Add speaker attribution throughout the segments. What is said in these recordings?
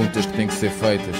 Speaker 1: perguntas que têm que ser feitas.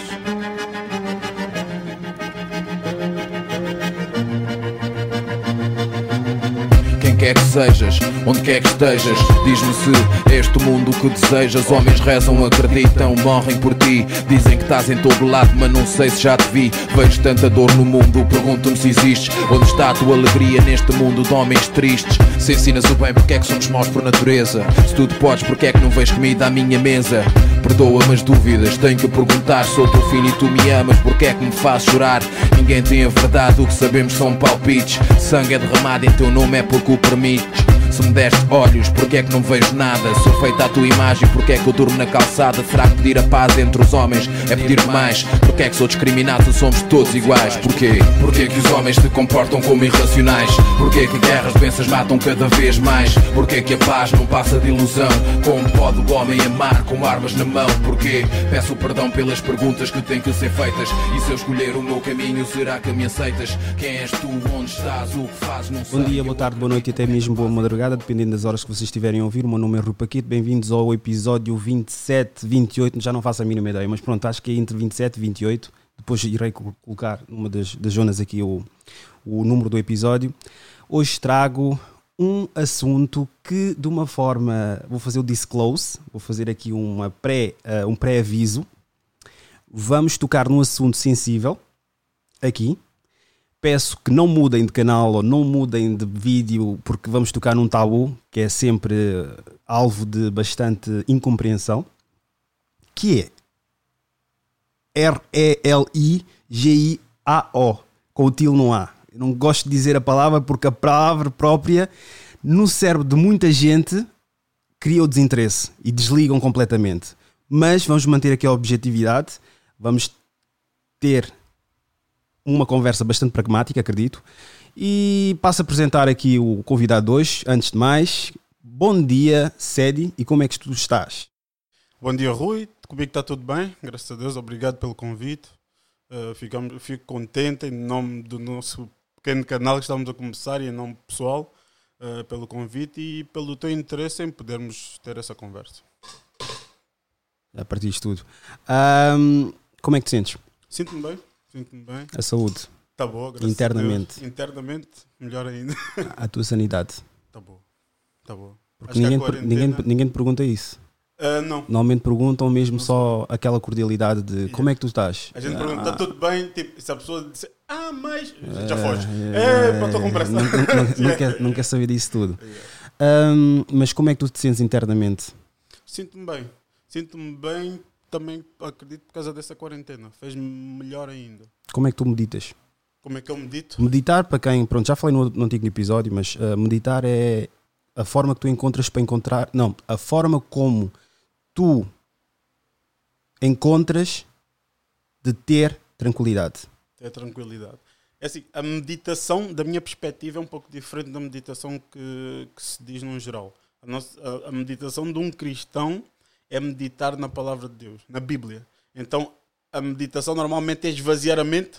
Speaker 1: Quem quer que sejas, onde quer que estejas, diz-me se este mundo que desejas. Homens rezam, acreditam, morrem por ti. Dizem que estás em todo lado, mas não sei se já te vi. Vejo tanta dor no mundo, pergunto-me se existes. Onde está a tua alegria neste mundo de homens tristes? Se ensinas o bem, porque é que somos maus por natureza? Se tudo podes, porque é que não vês comida à minha mesa? Perdoa-me as dúvidas, tenho que perguntar. Sou teu filho e tu me amas, porque é que me fazes chorar? Ninguém tem a verdade, o que sabemos são palpites. Sangue é derramado em teu nome, é porque o permites. Se me deste olhos, porque é que não vejo nada? Sou feita à tua imagem, porque é que eu durmo na calçada? Será que pedir a paz entre os homens é pedir mais? Porque é que sou discriminado se somos todos iguais? Porquê? Porquê que os homens se comportam como irracionais? Porquê que guerras, doenças matam cada vez mais? Porquê que a paz não passa de ilusão? Como pode o homem amar com armas na mão? Porquê? Peço perdão pelas perguntas que têm que ser feitas. E se eu escolher o meu caminho, será que me aceitas? Quem és tu? Onde estás? O que fazes? Não sei.
Speaker 2: Bom dia, boa tarde, boa noite e até mesmo boa madrugada, dependendo das horas que vocês estiverem a ouvir. O meu nome é Rui Paquito, bem-vindos ao episódio 27, 28, já não faço a mínima ideia, mas pronto, acho que é entre 27 e 28. Depois irei col- colocar numa das, das zonas aqui o, o número do episódio. Hoje trago um assunto que, de uma forma, vou fazer o disclose, vou fazer aqui uma pré, eh, um pré-aviso. Vamos tocar num assunto sensível aqui, peço que não mudem de canal ou não mudem de vídeo porque vamos tocar num tabu que é sempre alvo de bastante incompreensão que é R-E-L-I-G-I-A-O com o til no A eu não gosto de dizer a palavra porque a palavra própria no cérebro de muita gente cria o desinteresse e desligam completamente mas vamos manter aqui a objetividade vamos ter uma conversa bastante pragmática, acredito. E passo a apresentar aqui o convidado de hoje. Antes de mais, bom dia, Sedi, e como é que tu estás?
Speaker 3: Bom dia, Rui. Comigo está tudo bem, graças a Deus. Obrigado pelo convite. Uh, ficamos, fico contente em nome do nosso pequeno canal que estamos a começar e em nome pessoal uh, pelo convite e pelo teu interesse em podermos ter essa conversa.
Speaker 2: A partir de tudo. Ahm, como é que te sentes?
Speaker 3: Sinto-me bem, sinto-me bem.
Speaker 2: A saúde,
Speaker 3: Está boa, graças
Speaker 2: Internamente.
Speaker 3: a Deus. Internamente, melhor ainda.
Speaker 2: a tua sanidade.
Speaker 3: Está boa, está boa.
Speaker 2: Porque
Speaker 3: Acho
Speaker 2: ninguém, ninguém, ninguém te pergunta isso.
Speaker 3: Uh, não,
Speaker 2: Normalmente perguntam mesmo
Speaker 3: Não
Speaker 2: só aquela cordialidade de como é que tu estás?
Speaker 3: a gente pergunta, está tudo bem? Tipo, se a pessoa disser, ah, mas... Já
Speaker 2: Ah,
Speaker 3: foge.
Speaker 2: é,
Speaker 3: É, estou com pressa.
Speaker 2: Não, não- quer, não quer saber disso tudo. Ahm, mas como é que tu te sentes internamente?
Speaker 3: Sinto-me bem. Sinto-me bem também, acredito, por causa dessa quarentena. Fez-me melhor ainda.
Speaker 2: Como é que tu meditas?
Speaker 3: Como é que eu medito?
Speaker 2: Meditar, para quem, pronto, já falei no, no antigo episódio, mas uh, meditar é a forma que tu encontras para encontrar, não, a forma como tu encontras de ter tranquilidade.
Speaker 3: É tranquilidade. É assim, a meditação, da minha perspectiva, é um pouco diferente da meditação que, que se diz no geral. A, nossa, a, a meditação de um cristão é meditar na palavra de Deus, na Bíblia. Então, a meditação normalmente é esvaziar a mente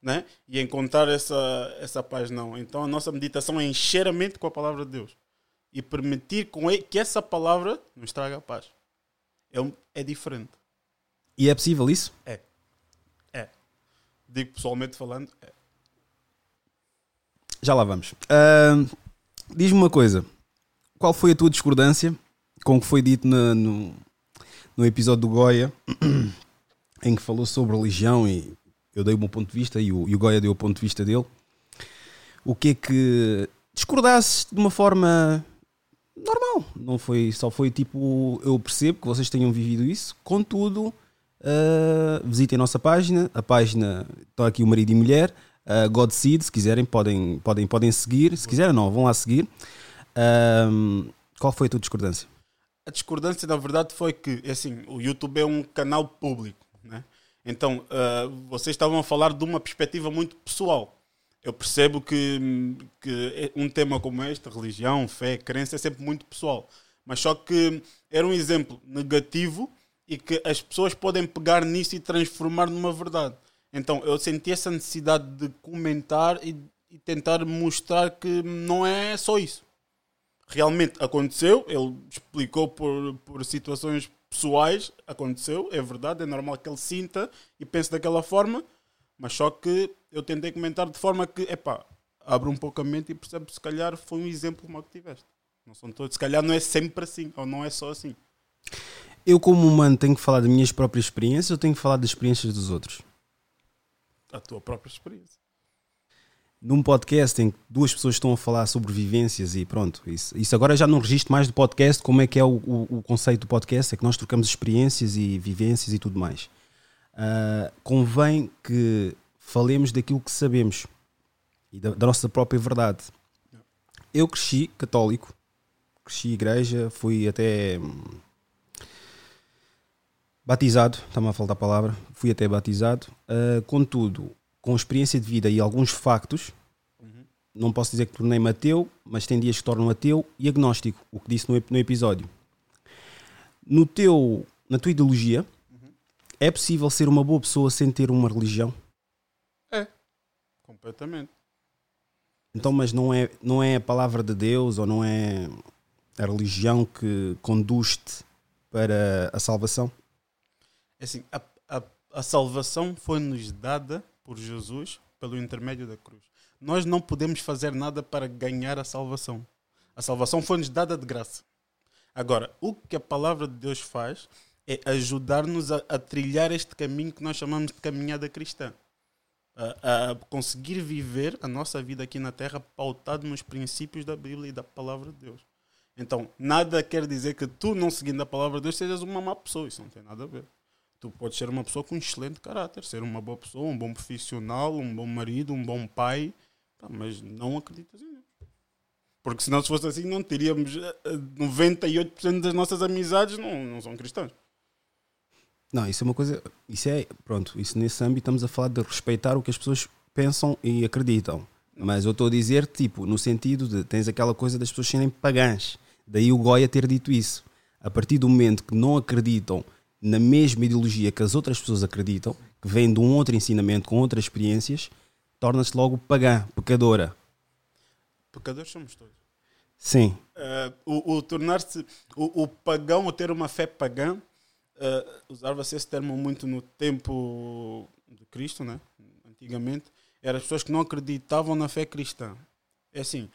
Speaker 3: né? e encontrar essa, essa paz. Não. Então, a nossa meditação é encher a mente com a palavra de Deus e permitir com ele que essa palavra nos traga a paz. É, um- é diferente.
Speaker 2: E é possível isso?
Speaker 3: Digo pessoalmente falando, é.
Speaker 2: Já lá vamos. Ahm, Diz-me uma coisa: qual foi a tua discordância com o que foi dito na- no, no episódio do Goya, em que falou sobre religião e eu dei o meu ponto de vista e o, e o Goya deu o ponto de vista dele? O que é que discordasses de uma forma normal? Não foi, só foi tipo, eu percebo que vocês tenham vivido isso, contudo. ah, visitem a nossa página, a página está aqui o marido e mulher, uh, Godseed, se quiserem, podem, podem, podem seguir. Se quiserem, não, vão lá seguir. Ahm, qual foi a tua discordância?
Speaker 3: A discordância, na verdade, foi que, é assim, o YouTube é um canal público, né? Então, ah, vocês estavam a falar de uma perspectiva muito pessoal. Eu percebo que, que um tema como este, religião, fé, crença, é sempre muito pessoal. Mas só que era um exemplo negativo e que as pessoas podem pegar nisso e transformar numa verdade. Então, eu senti essa necessidade de comentar e, e tentar mostrar que não é só isso realmente aconteceu, ele explicou por, por situações pessoais, aconteceu, é verdade, é normal que ele sinta e pense daquela forma, mas só que eu tentei comentar de forma que, epá, abre um pouco a mente e percebe se calhar foi um exemplo mau que tiveste. Não são todos, se calhar não é sempre assim, ou não é só assim.
Speaker 2: Eu, como humano, tenho que falar das minhas próprias experiências ou tenho que falar das experiências dos outros?
Speaker 3: A tua própria experiência.
Speaker 2: Num podcast em que duas pessoas estão a falar sobre vivências e pronto, isso, isso agora já não registro mais do podcast, como é que é o, o, o conceito do podcast, é que nós trocamos experiências e vivências e tudo mais. Uh, convém que falemos daquilo que sabemos e da, da nossa própria verdade. Eu cresci católico, cresci igreja, fui até hum, batizado, está-me a faltar a palavra, fui até batizado. Uh, contudo, com experiência de vida e alguns factos, uhum. não posso dizer que tornei-me ateu, mas tem dias que tornam ateu e agnóstico, o que disse no, no episódio. No teu, na tua ideologia, uhum. é possível ser uma boa pessoa sem ter uma religião?
Speaker 3: Completamente.
Speaker 2: Então, mas não é, não é a palavra de Deus ou não é a religião que conduz-te para a salvação?
Speaker 3: É assim, a, a, a salvação foi-nos dada por Jesus pelo intermédio da cruz. Nós não podemos fazer nada para ganhar a salvação. A salvação foi-nos dada de graça. Agora, o que a palavra de Deus faz é ajudar-nos a, a, trilhar este caminho que nós chamamos de caminhada cristã. A, conseguir viver a nossa vida aqui na Terra pautado nos princípios da Bíblia e da palavra de Deus. Então, nada quer dizer que tu, não seguindo a palavra de Deus, sejas uma má pessoa. Isso não tem nada a ver. Tu podes ser uma pessoa com um excelente caráter, ser uma boa pessoa, um bom profissional, um bom marido, um bom pai, tá, mas não acreditas em Deus. Porque se fosse assim, não teríamos 98% eh, eh, das nossas amizades não, não são cristãs.
Speaker 2: Não, isso é uma coisa. Isso é. Pronto, isso nesse âmbito estamos a falar de respeitar o que as pessoas pensam e acreditam. Mas eu estou a dizer, tipo, no sentido de tens aquela coisa das pessoas serem pagãs. Daí o Goya ter dito isso. A partir do momento que não acreditam na mesma ideologia que as outras pessoas acreditam, que vem de um outro ensinamento, com outras experiências, torna-se logo pagã, pecadora.
Speaker 3: Pecadores somos todos.
Speaker 2: Sim.
Speaker 3: Uh, o, o tornar-se. O, o, pagão, o ter uma fé pagã, uh, usava-se esse termo muito no tempo de Cristo, né? antigamente, eram as pessoas que não acreditavam na fé cristã. É assim,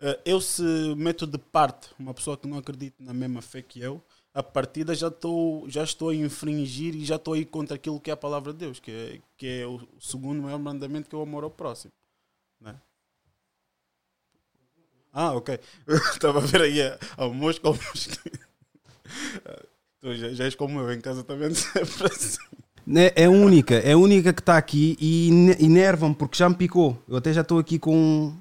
Speaker 3: eh, eu se meto de parte uma pessoa que não acredita na mesma fé que eu, a partida já estou, já estou a infringir e já estou a ir contra aquilo que é a palavra de Deus, que é, que é o segundo maior mandamento que é o amor ao próximo. Né? Ah, ok. Estava a ver aí a, a mosca ao mosca. Tu já, já és como eu, em casa também sempre assim.
Speaker 2: É, é única, é a única que está aqui e enerva-me porque já me picou. Eu até já estou aqui com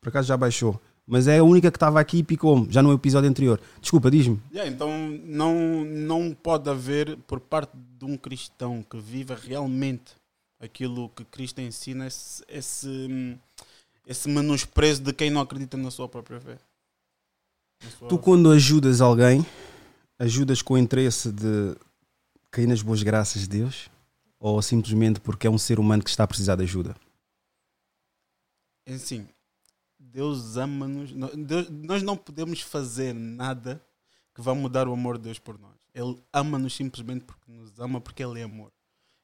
Speaker 2: por acaso já baixou. Mas é a única que estava aqui e picou-me, já no episódio anterior. Desculpa, diz-me.
Speaker 3: Yeah, então não, não pode haver, por parte de um cristão que viva realmente aquilo que Cristo ensina, esse, esse, esse menosprezo de quem não acredita na sua própria fé.
Speaker 2: Sua tu, quando ajudas alguém, ajudas com o interesse de cair nas boas graças de Deus? Ou simplesmente porque é um ser humano que está a precisar de ajuda?
Speaker 3: É assim, Deus ama-nos. Nós não podemos fazer nada que vá mudar o amor de Deus por nós. Ele ama-nos simplesmente porque nos ama, porque Ele é amor.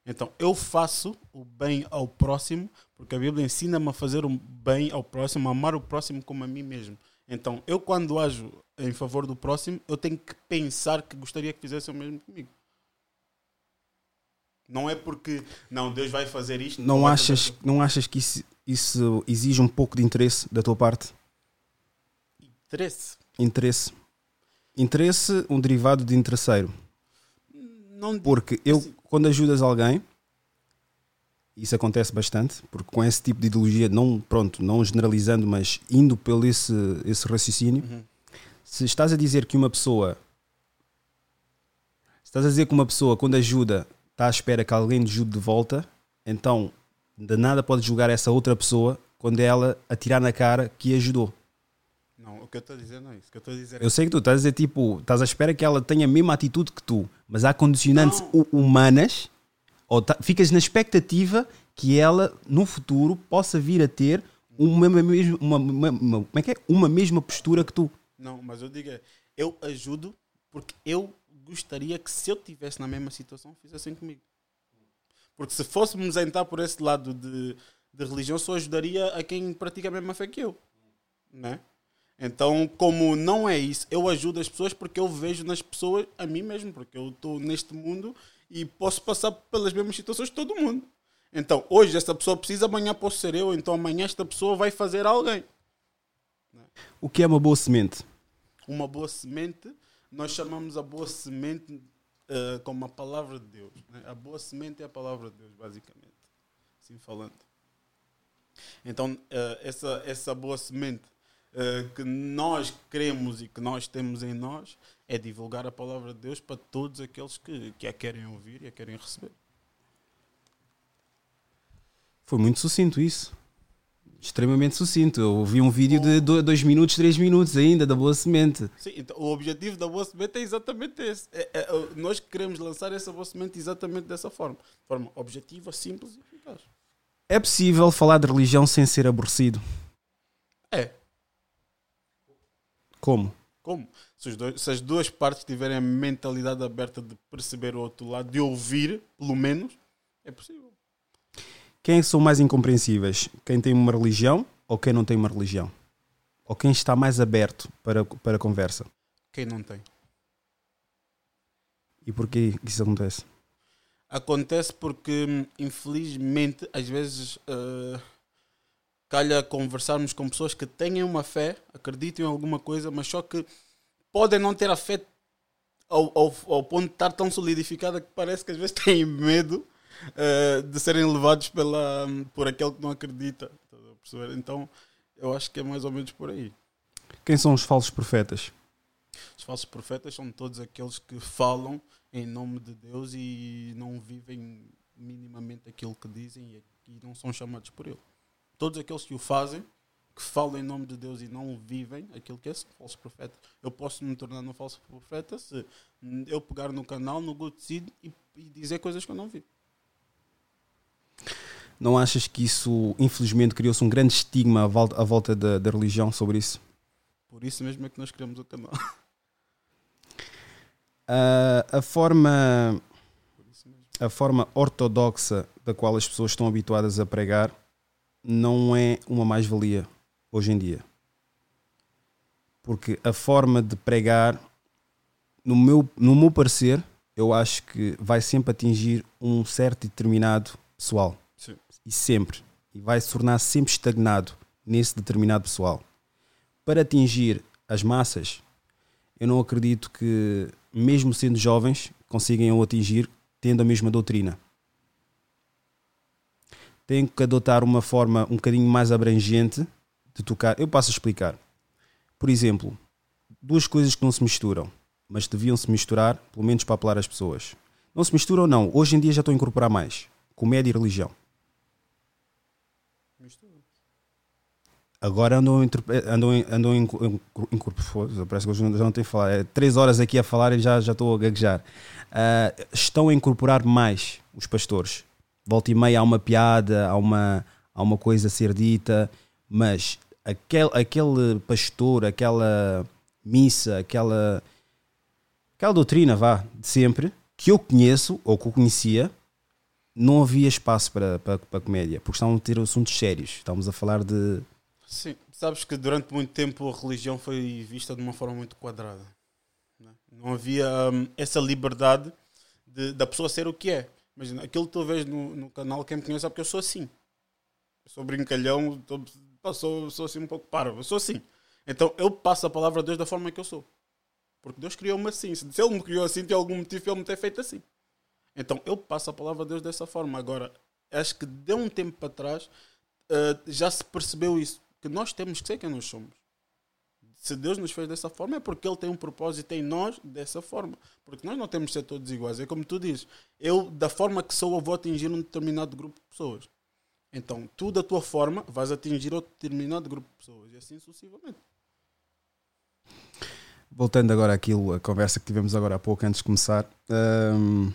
Speaker 3: Então, eu faço o bem ao próximo, porque a Bíblia ensina-me a fazer o bem ao próximo, a amar o próximo como a mim mesmo. Então, eu quando ajo em favor do próximo, eu tenho que pensar que gostaria que fizesse o mesmo comigo. Não é porque, não, Deus vai fazer isto.
Speaker 2: Não, achas, não achas que isso isso exige um pouco de interesse da tua parte?
Speaker 3: Interesse?
Speaker 2: Interesse. Interesse, um derivado de interesseiro.
Speaker 3: Não,
Speaker 2: porque eu, assim. quando ajudas alguém, isso acontece bastante, porque com esse tipo de ideologia, não, pronto, não generalizando, mas indo pelo esse, esse raciocínio, uhum. se estás a dizer que uma pessoa, se estás a dizer que uma pessoa, quando ajuda, está à espera que alguém lhe ajude de volta, então de nada pode julgar essa outra pessoa quando é ela atirar na cara que ajudou.
Speaker 3: Não, o que eu estou a dizer não é isso. O que eu estou a dizer
Speaker 2: é... Eu sei que tu estás a dizer, tipo, estás à espera que ela tenha a mesma atitude que tu, mas há condicionantes não. humanas, ou tá, ficas na expectativa que ela, no futuro, possa vir a ter uma, mesma, uma, uma, uma, como é que é? uma mesma postura que tu.
Speaker 3: Não, mas eu digo, é, eu ajudo porque eu gostaria que se eu estivesse na mesma situação fizessem comigo. Porque se fôssemos entrar por esse lado de, de religião, só ajudaria a quem pratica a mesma fé que eu. Né? Então, como não é isso, eu ajudo as pessoas porque eu vejo nas pessoas a mim mesmo, porque eu estou neste mundo e posso passar pelas mesmas situações que todo mundo. Então, hoje esta pessoa precisa, amanhã posso ser eu, então amanhã esta pessoa vai fazer alguém.
Speaker 2: O que é uma boa semente?
Speaker 3: Uma boa semente, nós chamamos a boa semente uh, como a palavra de Deus. Né? A boa semente é a palavra de Deus, basicamente. Assim falando. Então, uh, essa, essa boa semente uh, que nós queremos e que nós temos em nós é divulgar a palavra de Deus para todos aqueles que, que a querem ouvir e a querem receber.
Speaker 2: Foi muito sucinto isso. Extremamente sucinto. Eu vi um vídeo de 2 minutos, 3 minutos ainda, da Boa Semente.
Speaker 3: Sim, então o objetivo da Boa Semente é exatamente esse. É, é, nós queremos lançar essa Boa Semente exatamente dessa forma. De forma objetiva, simples e eficaz.
Speaker 2: É possível falar de religião sem ser aborrecido?
Speaker 3: É.
Speaker 2: Como?
Speaker 3: Como? Se, dois, se, as duas partes tiverem a mentalidade aberta de perceber o outro lado, de ouvir, pelo menos, é possível.
Speaker 2: Quem são mais incompreensíveis? Quem tem uma religião ou quem não tem uma religião? Ou quem está mais aberto para, para a conversa?
Speaker 3: Quem não tem.
Speaker 2: E porquê que isso acontece?
Speaker 3: Acontece porque, infelizmente, às vezes uh, calha conversarmos com pessoas que têm uma fé, acreditam em alguma coisa, mas só que podem não ter a fé ao, ao, ao ponto de estar tão solidificada que parece que às vezes têm medo uh, de serem levados pela, por aquele que não acredita. Então, eu acho que é mais ou menos por aí.
Speaker 2: Quem são os falsos profetas?
Speaker 3: Os falsos profetas são todos aqueles que falam em nome de Deus e não vivem minimamente aquilo que dizem e não são chamados por Ele. Todos aqueles que o fazem, que falam em nome de Deus e não vivem aquilo que é falso profeta. Eu posso me tornar um falso profeta se eu pegar no canal, no Good Seed e, e dizer coisas que eu não vi.
Speaker 2: Não achas que isso, infelizmente, criou-se um grande estigma à volta, à volta da, da religião sobre isso?
Speaker 3: Por isso mesmo é que nós criamos o canal.
Speaker 2: Uh, a forma a forma ortodoxa da qual as pessoas estão habituadas a pregar não é uma mais-valia hoje em dia. Porque a forma de pregar, no meu, no meu parecer, eu acho que vai sempre atingir um certo e determinado pessoal.
Speaker 3: Sim.
Speaker 2: E sempre. E vai se tornar sempre estagnado nesse determinado pessoal. Para atingir as massas, eu não acredito que, mesmo sendo jovens, consigam o atingir tendo a mesma doutrina. Tem que adotar uma forma um bocadinho mais abrangente de tocar. Eu passo a explicar. Por exemplo, duas coisas que não se misturam, mas deviam se misturar, pelo menos para apelar as pessoas. Não se misturam, não. Hoje em dia já estou a incorporar mais comédia e religião. Agora andam, andam, andam em, parece que eu já não tenho a falar. É três horas aqui a falar e já, já estou a gaguejar. Uh, estão a incorporar mais os pastores. Volta e meia há uma piada, há uma, há uma coisa a ser dita, mas aquele, aquele pastor, aquela missa, aquela, aquela doutrina, vá, de sempre, que eu conheço ou que eu conhecia, não havia espaço para, para, para comédia, porque estavam a ter assuntos sérios. Estávamos a falar de.
Speaker 3: Sim, sabes que durante muito tempo a religião foi vista de uma forma muito quadrada. Né? Não havia hum, essa liberdade de, da pessoa ser o que é. Imagina, aquilo que tu vês no, no canal, quem me conhece sabe que eu sou assim. Eu sou brincalhão, tô, sou, sou assim um pouco parvo, eu sou assim. Então eu passo a palavra a Deus da forma que eu sou. Porque Deus criou-me assim. Se Ele me criou assim, tem algum motivo Ele me ter feito assim. Então eu passo a palavra a Deus dessa forma. Agora, acho que de um tempo para trás uh, já se percebeu isso, que nós temos que ser quem nós somos. Se Deus nos fez dessa forma é porque Ele tem um propósito em nós dessa forma. Porque nós não temos que ser todos iguais. É como tu dizes, eu, da forma que sou, eu vou atingir um determinado grupo de pessoas. Então, tu, da tua forma, vais atingir outro determinado grupo de pessoas. E assim sucessivamente.
Speaker 2: Voltando agora àquilo, a conversa que tivemos agora há pouco, antes de começar. Um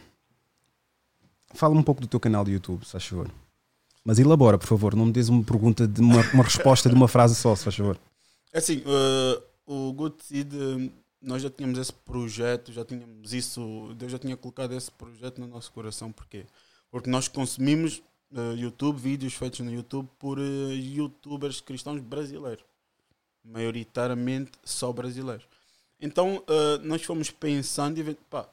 Speaker 2: Fala um pouco do teu canal de YouTube, se faz favor. Mas elabora, por favor. Não me des uma pergunta, de uma, uma resposta de uma frase só, se faz favor.
Speaker 3: É assim, uh, o Good Seed uh, nós já tínhamos esse projeto, já tínhamos isso, Deus já tinha colocado esse projeto no nosso coração. Porquê? Porque nós consumimos uh, YouTube, vídeos feitos no YouTube por uh, youtubers cristãos brasileiros. Maioritariamente só brasileiros. Então nós fomos pensando e pá,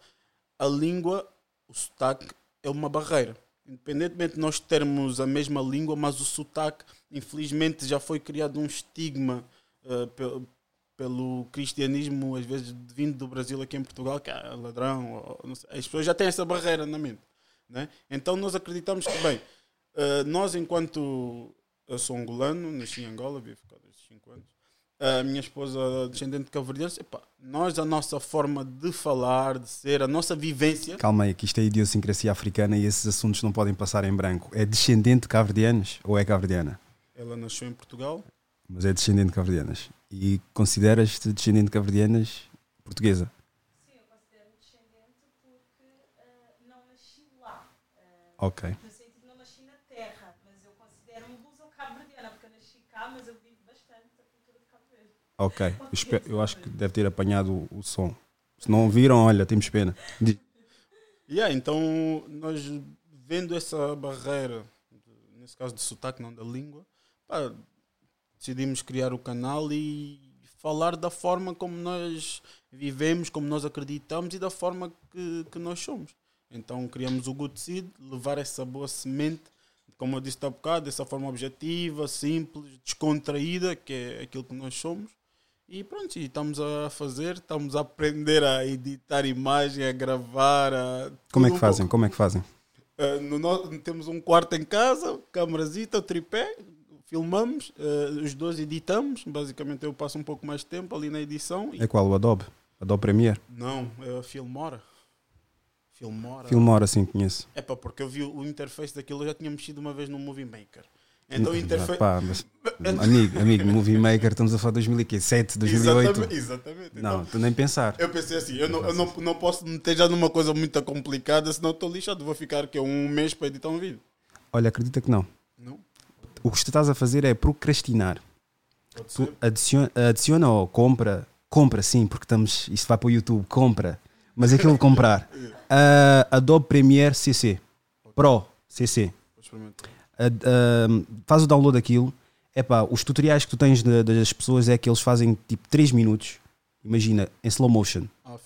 Speaker 3: a língua, o sotaque é uma barreira. Independentemente de nós termos a mesma língua, mas o sotaque, infelizmente, já foi criado um estigma uh, pelo, pelo cristianismo, às vezes vindo do Brasil aqui em Portugal, que é ladrão. Ou, as pessoas já têm essa barreira na mente. Né? Então nós acreditamos que, bem, uh, nós enquanto eu sou angolano, nasci em Angola, vivo cá desde 5 anos, a minha esposa descendente de cabo-verdianos, nós, a nossa forma de falar, de ser, a nossa vivência.
Speaker 2: Calma aí, que isto é idiosincrasia africana e esses assuntos não podem passar em branco. É descendente de cabo-verdianos ou é cabo-verdiana?
Speaker 3: Ela nasceu em Portugal.
Speaker 2: Mas é descendente de cabo-verdianas. E consideras-te descendente de cabo-verdianas portuguesa?
Speaker 4: Sim, eu considero-me descendente porque uh, não nasci lá.
Speaker 2: Uh, ok.
Speaker 4: No sentido, não nasci na terra, mas eu considero-me luso-cabo-verdiana porque eu nasci cá, mas eu vivo bastante a cultura de Cabo Verde.
Speaker 2: Ok, eu, espero, eu acho que deve ter apanhado o, o, som. Se não ouviram, olha, temos pena.
Speaker 3: Diz. Yeah, então, nós vendo essa barreira, nesse caso de sotaque, não da língua, pá, decidimos criar o canal e falar da forma como nós vivemos, como nós acreditamos e da forma que, que nós somos. Então criamos o Good Seed, levar essa boa semente, como eu disse há bocado, dessa forma objetiva, simples, descontraída, que é aquilo que nós somos. E pronto, e estamos a fazer, estamos a aprender a editar imagem, a gravar. A
Speaker 2: como é que fazem? Como é que fazem?
Speaker 3: Uh, no, temos um quarto em casa, câmarazita, tripé, filmamos, uh, os dois editamos. Basicamente, eu passo um pouco mais de tempo ali na edição.
Speaker 2: É qual? O Adobe? Adobe Premiere?
Speaker 3: Não, é a Filmora. Filmora.
Speaker 2: Filmora, sim, conheço.
Speaker 3: É pá, porque eu vi o interface daquilo, eu já tinha mexido uma vez no Movie Maker. Então, interface.
Speaker 2: Pá, mas, amigo, amigo, Movie Maker, estamos a falar de 2007, 2008.
Speaker 3: Exatamente. exatamente.
Speaker 2: Não, então, tu nem pensar.
Speaker 3: Eu pensei assim, eu, não, eu não, não posso meter já numa coisa muito complicada, senão estou lixado. Vou ficar que um mês para editar um vídeo.
Speaker 2: Olha, acredita que não. O que tu estás a fazer é procrastinar. Tu adiciona, adiciona ou compra, compra sim, porque estamos, isso vai para o YouTube, compra, mas aquilo de comprar. Uh, Adobe Premiere CC, Pro CC. Uh, uh, faz o download daquilo. Epá, os tutoriais que tu tens de, das pessoas é que eles fazem tipo 3 minutos, imagina, em slow motion.
Speaker 3: Ah,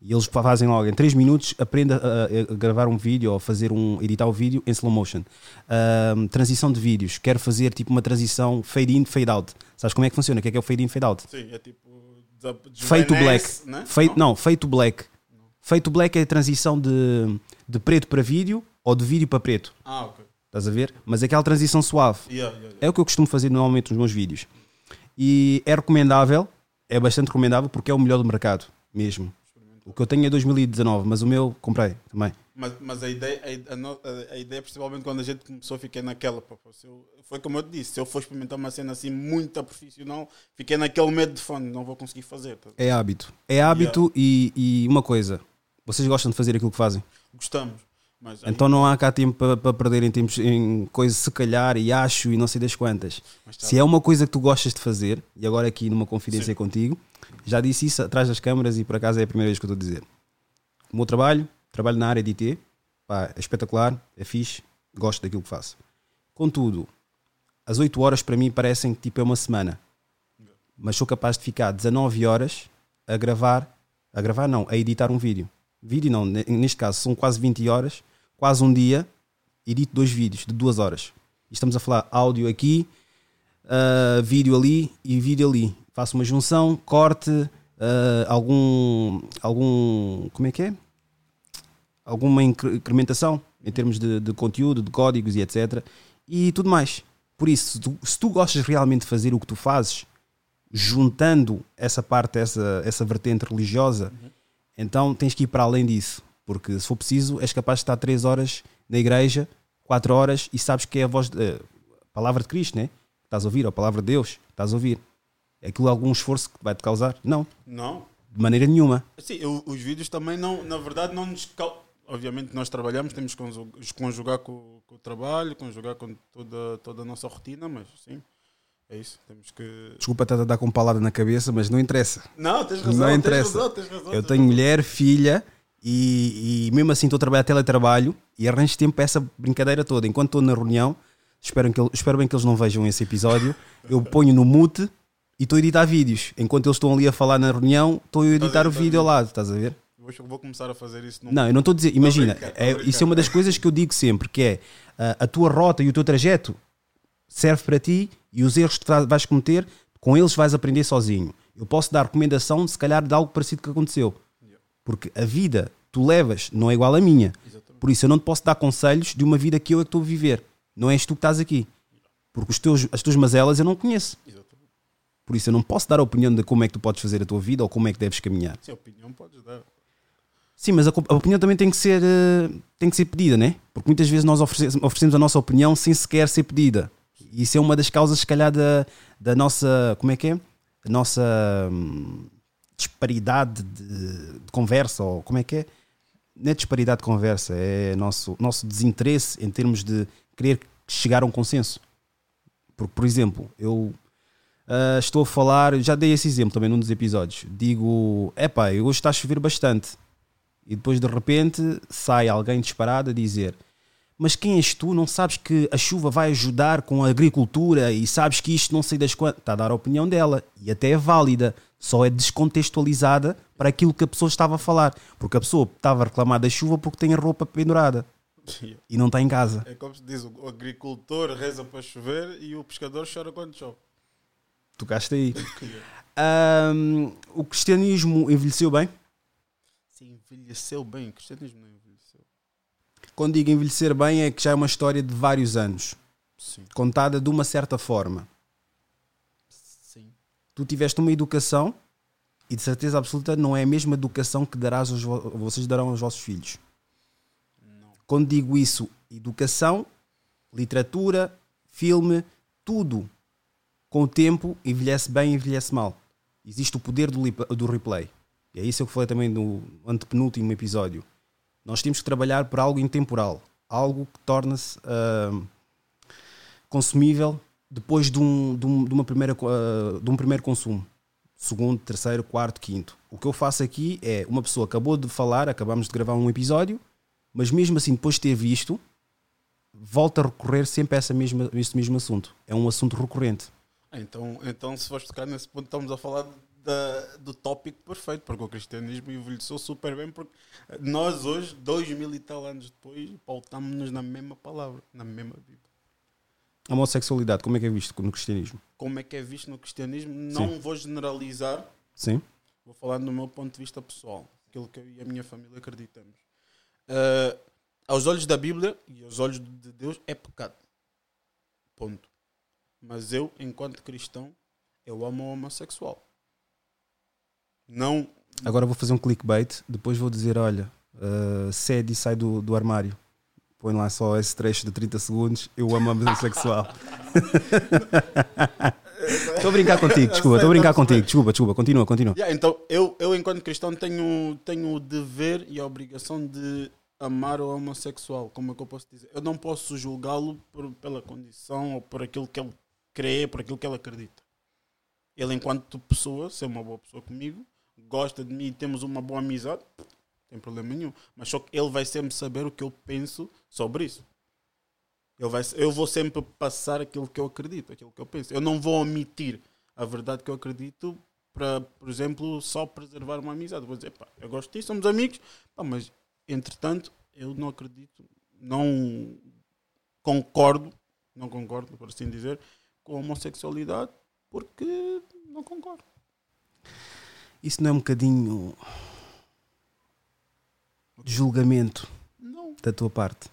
Speaker 2: e eles fazem logo em 3 minutos, aprenda a, gravar um vídeo ou fazer um, editar o vídeo em slow motion. Um, transição de vídeos, quero fazer tipo uma transição fade in, fade out. Sabes como é que funciona? O que é que é o fade in, fade out?
Speaker 3: Sim, é tipo.
Speaker 2: Fade to black. Né? Fade, não? não, fade to black. Não. Fade to black é a transição de, de preto para vídeo ou de vídeo para preto.
Speaker 3: Ah, ok.
Speaker 2: Estás a ver? Mas é aquela transição suave.
Speaker 3: Yeah, yeah, yeah.
Speaker 2: É o que eu costumo fazer normalmente nos meus vídeos. E é recomendável, é bastante recomendável porque é o melhor do mercado mesmo. O que eu tenho é 2019, mas o meu comprei também.
Speaker 3: Mas, mas a, ideia, a, a, a, ideia, principalmente quando a gente começou, fiquei naquela. Pô, eu, foi como eu te disse: se eu for experimentar uma cena assim muito profissional, fiquei naquele medo de fone, não vou conseguir fazer. Tá?
Speaker 2: É hábito. É hábito yeah. e, e uma coisa: vocês gostam de fazer aquilo que fazem?
Speaker 3: Gostamos. Mas
Speaker 2: então não há cá tempo para, para perderem tempo em coisas se calhar e acho e não sei das quantas. Tá se é uma coisa que tu gostas de fazer, e agora aqui numa confidência Sim. contigo, já disse isso atrás das câmaras e por acaso é a primeira vez que eu estou a dizer. O meu trabalho, trabalho na área de IT, pá, é espetacular, é fixe, gosto daquilo que faço. Contudo, as 8 horas para mim parecem que tipo é uma semana. Mas sou capaz de ficar 19 horas a gravar, a gravar não, a editar um vídeo. Vídeo não, neste caso são quase 20 horas, quase um dia, edito dois vídeos de duas horas. Estamos a falar áudio aqui, uh, vídeo ali e vídeo ali faço uma junção, corte, uh, algum, algum. Como é que é? Alguma incrementação em termos de, de conteúdo, de códigos e etc. E tudo mais. Por isso, se tu, se tu gostas realmente de fazer o que tu fazes, juntando essa parte, essa, essa vertente religiosa, uhum. então tens que ir para além disso. Porque se for preciso, és capaz de estar 3 horas na igreja, 4 horas, e sabes que é a voz, de, a palavra de Cristo, né? Estás a ouvir, a palavra de Deus, estás a ouvir aquilo algum esforço que vai te causar? Não.
Speaker 3: Não.
Speaker 2: De maneira nenhuma.
Speaker 3: Sim, eu, os vídeos também não, na verdade, não nos. Obviamente nós trabalhamos, temos que conjugar com, com o trabalho, conjugar com toda, toda a nossa rotina, mas sim. É isso, temos que.
Speaker 2: Desculpa estar a dar com palada na cabeça, mas não interessa.
Speaker 3: Não, tens razão,
Speaker 2: Não
Speaker 3: tens
Speaker 2: interessa.
Speaker 3: razão, tens razão,
Speaker 2: Eu
Speaker 3: tens
Speaker 2: tenho
Speaker 3: razão.
Speaker 2: mulher, filha e, e mesmo assim estou a trabalhar teletrabalho e arranjo tempo para essa brincadeira toda. Enquanto estou na reunião, espero, que, espero bem que eles não vejam esse episódio. Eu ponho no mute e estou a editar vídeos. Enquanto eles estão ali a falar na reunião, estou a editar o
Speaker 3: editar
Speaker 2: vídeo ao lado, estás a ver?
Speaker 3: Vou, vou começar a fazer isso. num-
Speaker 2: Não, eu não estou a dizer, imagina,
Speaker 3: brincar,
Speaker 2: é-
Speaker 3: a brincar.
Speaker 2: isso é uma das coisas que eu digo sempre, que é ah, a tua rota e o teu trajeto serve para ti e os erros que vais cometer, com eles vais aprender sozinho. Eu posso dar recomendação, se calhar, de algo parecido que aconteceu. Porque a vida que tu levas não é igual à minha.
Speaker 3: Exatamente.
Speaker 2: Por isso eu não te posso dar conselhos de uma vida que eu é que estou a viver. Não és tu que estás aqui. Porque os teus, as tuas mazelas eu não conheço.
Speaker 3: Exatamente.
Speaker 2: Por isso eu não posso dar a opinião de como é que tu podes fazer a tua vida ou como é que deves caminhar.
Speaker 3: Sim, a opinião podes dar.
Speaker 2: Sim, mas a, a opinião também tem que ser eh, tem que ser pedida, né? Porque muitas vezes nós oferecemos, oferecemos a nossa opinião sem sequer ser pedida. E isso é uma das causas, se calhar, da, da nossa. Como é que é? A nossa hum, disparidade de, de conversa, ou como é que é? Não é disparidade de conversa, é nosso, nosso desinteresse em termos de querer chegar a um consenso. Porque, por exemplo, eu ah, estou a falar, já dei esse exemplo também num dos episódios. Digo, epá, hoje está a chover bastante. E depois de repente sai alguém disparado a dizer: Mas quem és tu? Não sabes que a chuva vai ajudar com a agricultura e sabes que isto não sei das quantas. Está a dar a opinião dela e até é válida, só é descontextualizada para aquilo que a pessoa estava a falar. Porque a pessoa estava a reclamar da chuva porque tem a roupa pendurada e não está em casa.
Speaker 3: É como se diz: o agricultor reza para chover e o pescador chora quando chove.
Speaker 2: Tocaste aí. Ahm, o cristianismo envelheceu bem?
Speaker 3: Se envelheceu bem, o cristianismo.
Speaker 2: Quando digo envelhecer bem, é que já é uma história de vários anos,
Speaker 3: Sim,
Speaker 2: contada de uma certa forma.
Speaker 3: sim.
Speaker 2: Tu tiveste uma educação e de certeza absoluta não é a mesma educação que darás aos vo- vocês darão aos vossos filhos.
Speaker 3: Não.
Speaker 2: Quando digo isso, educação, literatura, filme, tudo com o tempo envelhece bem e envelhece mal. Existe o poder do, do replay. E é isso que eu falei também no antepenúltimo episódio. Nós temos que trabalhar por algo intemporal, algo que torna-se ah, consumível depois de um, de um- de uma primeira, ah, de um primeiro consumo. Segundo, terceiro, quarto, quinto. O que eu faço aqui é uma pessoa acabou de falar, acabamos de gravar um episódio, mas mesmo assim, depois de ter visto, volta a recorrer sempre a essa mesma, esse mesmo assunto. É um assunto recorrente.
Speaker 3: Então, então, se fores tocar nesse ponto, estamos a falar da- do tópico perfeito, porque o cristianismo envelheceu super bem, porque nós hoje, dois mil e tal anos depois, pautamos-nos na mesma palavra, na mesma Bíblia.
Speaker 2: A homossexualidade, como é que é visto no cristianismo?
Speaker 3: Como é que é visto no cristianismo? Não vou generalizar,
Speaker 2: Sim?
Speaker 3: vou falar do meu ponto de vista pessoal, aquilo que eu e a minha família acreditamos. Ah, aos olhos da Bíblia e aos olhos de Deus é pecado. Ponto. Mas eu, enquanto cristão, eu amo o homossexual. Não.
Speaker 2: Agora vou fazer um clickbait, depois vou dizer, olha, uh, cede e sai do, do armário. Põe lá só esse trecho de 30 segundos, eu amo a homossexual. Estou a brincar contigo, desculpa, estou a brincar contigo, desculpa, desculpa, continua, continua.
Speaker 3: Yeah, então, eu, eu, enquanto cristão, tenho, tenho o dever e a obrigação de amar o homossexual. Como é que eu posso dizer? Eu não posso julgá-lo pela condição ou por aquilo que ele crê, por aquilo que ele acredita. Ele, enquanto pessoa, ser uma boa pessoa comigo, gosta de mim e temos uma boa amizade, não tem problema nenhum. Mas só que ele vai sempre saber o que eu penso sobre isso. Ele vai, eu vou sempre passar aquilo que eu acredito, aquilo que eu penso. Eu não vou omitir a verdade que eu acredito para, por exemplo, só preservar uma amizade. Vou dizer, pá, eu gosto disso, somos amigos, pá, mas entretanto eu não acredito, não concordo, não concordo, por assim dizer, com a homossexualidade porque não concordo.
Speaker 2: Isso não é um bocadinho de julgamento
Speaker 3: Não.
Speaker 2: da tua parte?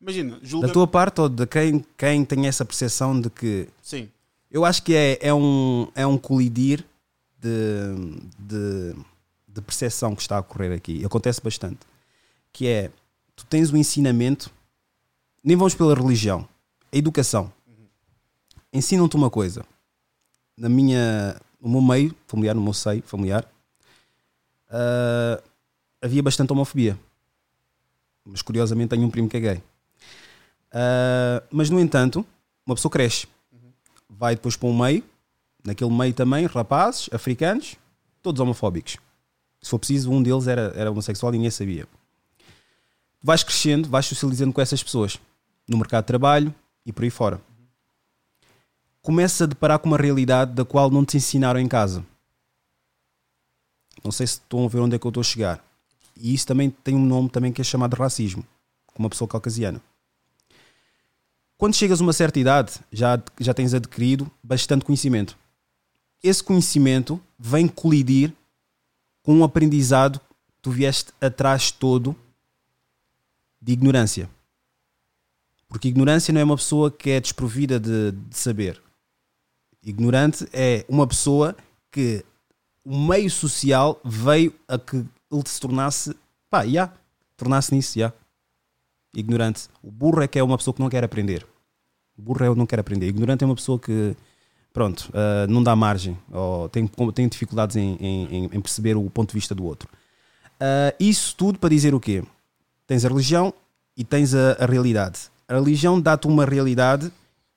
Speaker 3: Imagina,
Speaker 2: Da
Speaker 3: julga.
Speaker 2: tua parte ou de quem, quem tem essa percepção de que
Speaker 3: Sim,
Speaker 2: Eu acho que é, é, um, é um colidir de, de, de percepção que está a ocorrer aqui. Acontece bastante. Que é, tu tens o ensinamento, nem vamos pela religião, a educação. Ensinam-te uma coisa. Na minha, no meu meio familiar, no meu seio familiar, ah, havia bastante homofobia. Mas curiosamente tenho um primo que é gay. Ah, mas no entanto, uma pessoa cresce vai depois para um meio, naquele meio também, rapazes, africanos, todos homofóbicos. Se for preciso, um deles era, era homossexual e ninguém sabia. Vais crescendo, vais socializando com essas pessoas no mercado de trabalho e por aí fora. Começa a deparar com uma realidade da qual não te ensinaram em casa. Não sei se estão a ver onde é que eu estou a chegar. E isso também tem um nome também que é chamado de racismo, com uma pessoa caucasiana. Quando chegas a uma certa idade, já, já tens adquirido bastante conhecimento. Esse conhecimento vem colidir com um aprendizado que tu vieste atrás todo de ignorância. Porque ignorância não é uma pessoa que é desprovida de, de saber. Ignorante é uma pessoa que o meio social veio a que ele se tornasse, pá, já, yeah, tornasse nisso, já. Yeah. Ignorante. O burro é que é uma pessoa que não quer aprender. O burro é o que não quer aprender. Ignorante é uma pessoa que, pronto, uh, não dá margem, ou tem, tem dificuldades em, em, em, perceber o ponto de vista do outro. Uh, isso tudo para dizer o quê? Tens a religião e tens a, a realidade. A religião dá-te uma realidade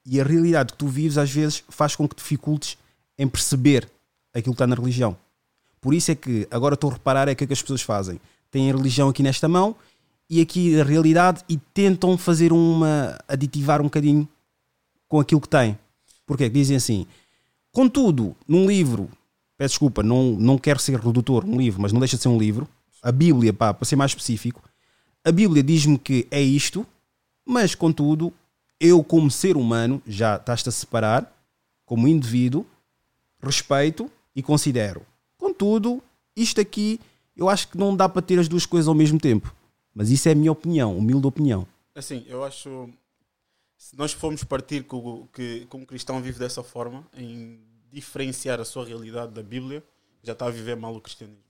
Speaker 2: e a realidade que tu vives às vezes faz com que dificultes em perceber aquilo que está na religião. Por isso é que agora estou a reparar é que, é que as pessoas fazem. Têm a religião aqui nesta mão e aqui a realidade e tentam fazer uma. aditivar um bocadinho com aquilo que têm. Porque dizem assim: contudo, num livro, peço desculpa, não, não quero ser redutor, um livro, mas não deixa de ser um livro, a Bíblia, pá, para ser mais específico, a Bíblia diz-me que é isto, mas contudo, eu, como ser humano, já estás-te a separar, como indivíduo, respeito e considero. Contudo, isto aqui, eu acho que não dá para ter as duas coisas ao mesmo tempo. Mas isso é a minha opinião, humilde opinião.
Speaker 3: Assim, eu acho. Se nós formos partir com que, que cristão vive dessa forma, em diferenciar a sua realidade da Bíblia, já está a viver mal o cristianismo.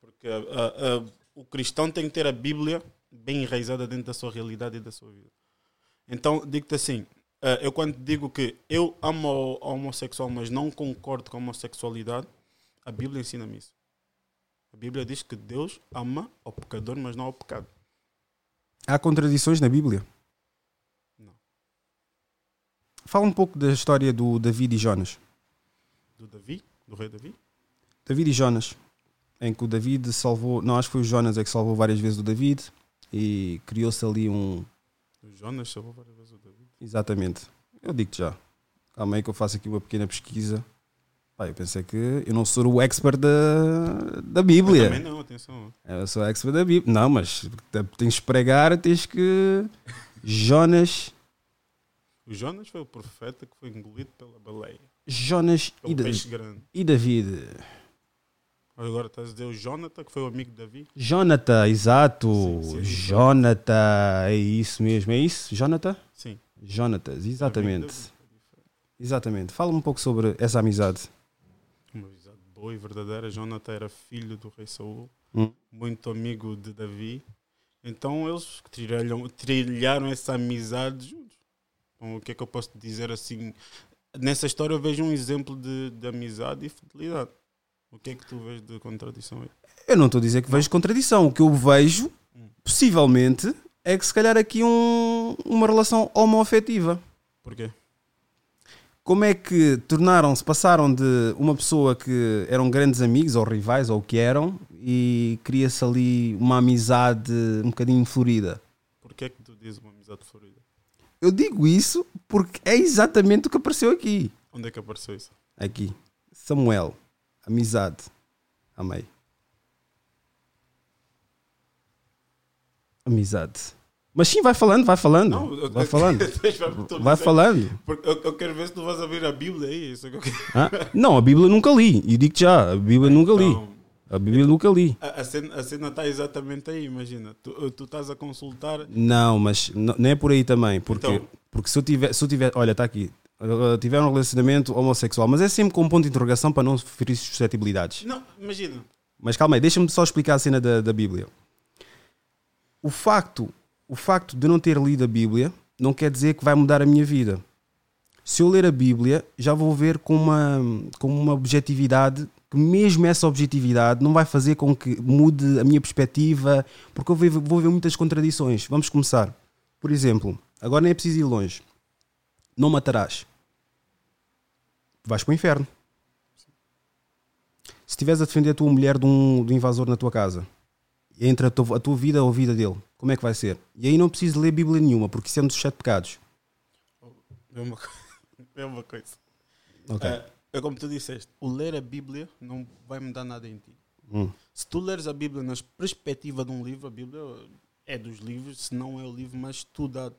Speaker 3: Porque a, a, a o cristão tem que ter a Bíblia bem enraizada dentro da sua realidade e da sua vida. Então, digo-te assim, eh, eu quando digo que eu amo a homossexual, mas não concordo com a homossexualidade, a Bíblia ensina-me isso. A Bíblia diz que Deus ama o pecador, mas não ao pecado.
Speaker 2: Há contradições na Bíblia?
Speaker 3: Não.
Speaker 2: Fala um pouco da história do David e Jonas.
Speaker 3: Do Davi? Do rei Davi?
Speaker 2: David e Jonas em que o David salvou, não acho que foi o Jonas é que salvou várias vezes o David e criou-se ali um.
Speaker 3: O Jonas salvou várias vezes o David?
Speaker 2: Exatamente. Eu digo-te já. Calma aí que eu faço aqui uma pequena pesquisa. Pá, eu pensei que eu não sou o expert da, da Bíblia.
Speaker 3: Eu também não, atenção.
Speaker 2: Eu sou o expert da Bíblia. Não, mas tens de pregar, tens que. Jonas.
Speaker 3: O Jonas foi o profeta que foi engolido pela baleia.
Speaker 2: Jonas e,
Speaker 3: grande.
Speaker 2: e David.
Speaker 3: Agora estás a dizer o Jonathan, que foi o amigo de Davi?
Speaker 2: Jonathan, exato.
Speaker 3: Sim, sim,
Speaker 2: Jonathan, é isso mesmo, é isso? Jonathan?
Speaker 3: Sim.
Speaker 2: Jonatas, exatamente.
Speaker 3: Davi.
Speaker 2: Exatamente. Fala um pouco sobre essa amizade.
Speaker 3: Uma amizade boa e verdadeira. Jonathan era filho do rei Saul,
Speaker 2: Hum.
Speaker 3: muito amigo de Davi. Então eles trilharam, trilharam essa amizade juntos. Então, o que é que eu posso dizer assim? Nessa história eu vejo um exemplo de, de amizade e fidelidade. O que é que tu vês de contradição aí?
Speaker 2: Eu não estou a dizer que vejo contradição. O que eu vejo, possivelmente, é que se calhar aqui um, uma relação homoafetiva.
Speaker 3: Porquê?
Speaker 2: Como é que tornaram-se, passaram de uma pessoa que eram grandes amigos ou rivais ou o que eram e cria-se ali uma amizade um bocadinho florida?
Speaker 3: Porquê é que tu dizes uma amizade florida?
Speaker 2: Eu digo isso porque é exatamente o que apareceu aqui.
Speaker 3: Onde é que apareceu isso?
Speaker 2: Aqui. Samuel. Amizade. Amei. Amizade. Mas sim, vai falando, vai falando.
Speaker 3: eu-
Speaker 2: vai falando. Vai falando.
Speaker 3: Eu, eu quero ver se tu vais abrir a Bíblia aí. Isso é que eu quero.
Speaker 2: Ah, Não, a Bíblia nunca li. E digo já, a Bíblia nunca li.
Speaker 3: Então,
Speaker 2: A Bíblia nunca li.
Speaker 3: a, cena, a cena está exatamente aí, imagina. Tu, tu estás a consultar.
Speaker 2: Não, mas n- não é por aí também. Porque,
Speaker 3: Então.
Speaker 2: porque se eu tiver, se eu tiver, olha, está aqui, uh, tiver um relacionamento homossexual, mas é sempre com um ponto de interrogação para não ferir suscetibilidades.
Speaker 3: Não, imagina.
Speaker 2: Mas calma aí, deixa-me só explicar a cena da, da Bíblia. O facto, o facto de não ter lido a Bíblia não quer dizer que vai mudar a minha vida. Se eu ler a Bíblia, já vou ver com uma, com uma objetividade que mesmo essa objetividade não vai fazer com que mude a minha perspectiva, porque eu vou ver muitas contradições. Vamos começar. Por exemplo, agora nem é preciso ir longe. Não matarás. vais para o inferno. Se estiveres a defender a tua mulher de um, de um invasor na tua casa, entre a tua, a tua vida ou a vida dele, como é que vai ser? E aí não preciso ler Bíblia nenhuma, porque isso é um dos sete pecados.
Speaker 3: É uma, é uma coisa.
Speaker 2: Ok.
Speaker 3: É, é como tu disseste, o ler a Bíblia não vai mudar nada em ti.
Speaker 2: Hum.
Speaker 3: Se tu leres a Bíblia na perspectiva de um livro, a Bíblia é dos livros, se não é o livro mais estudado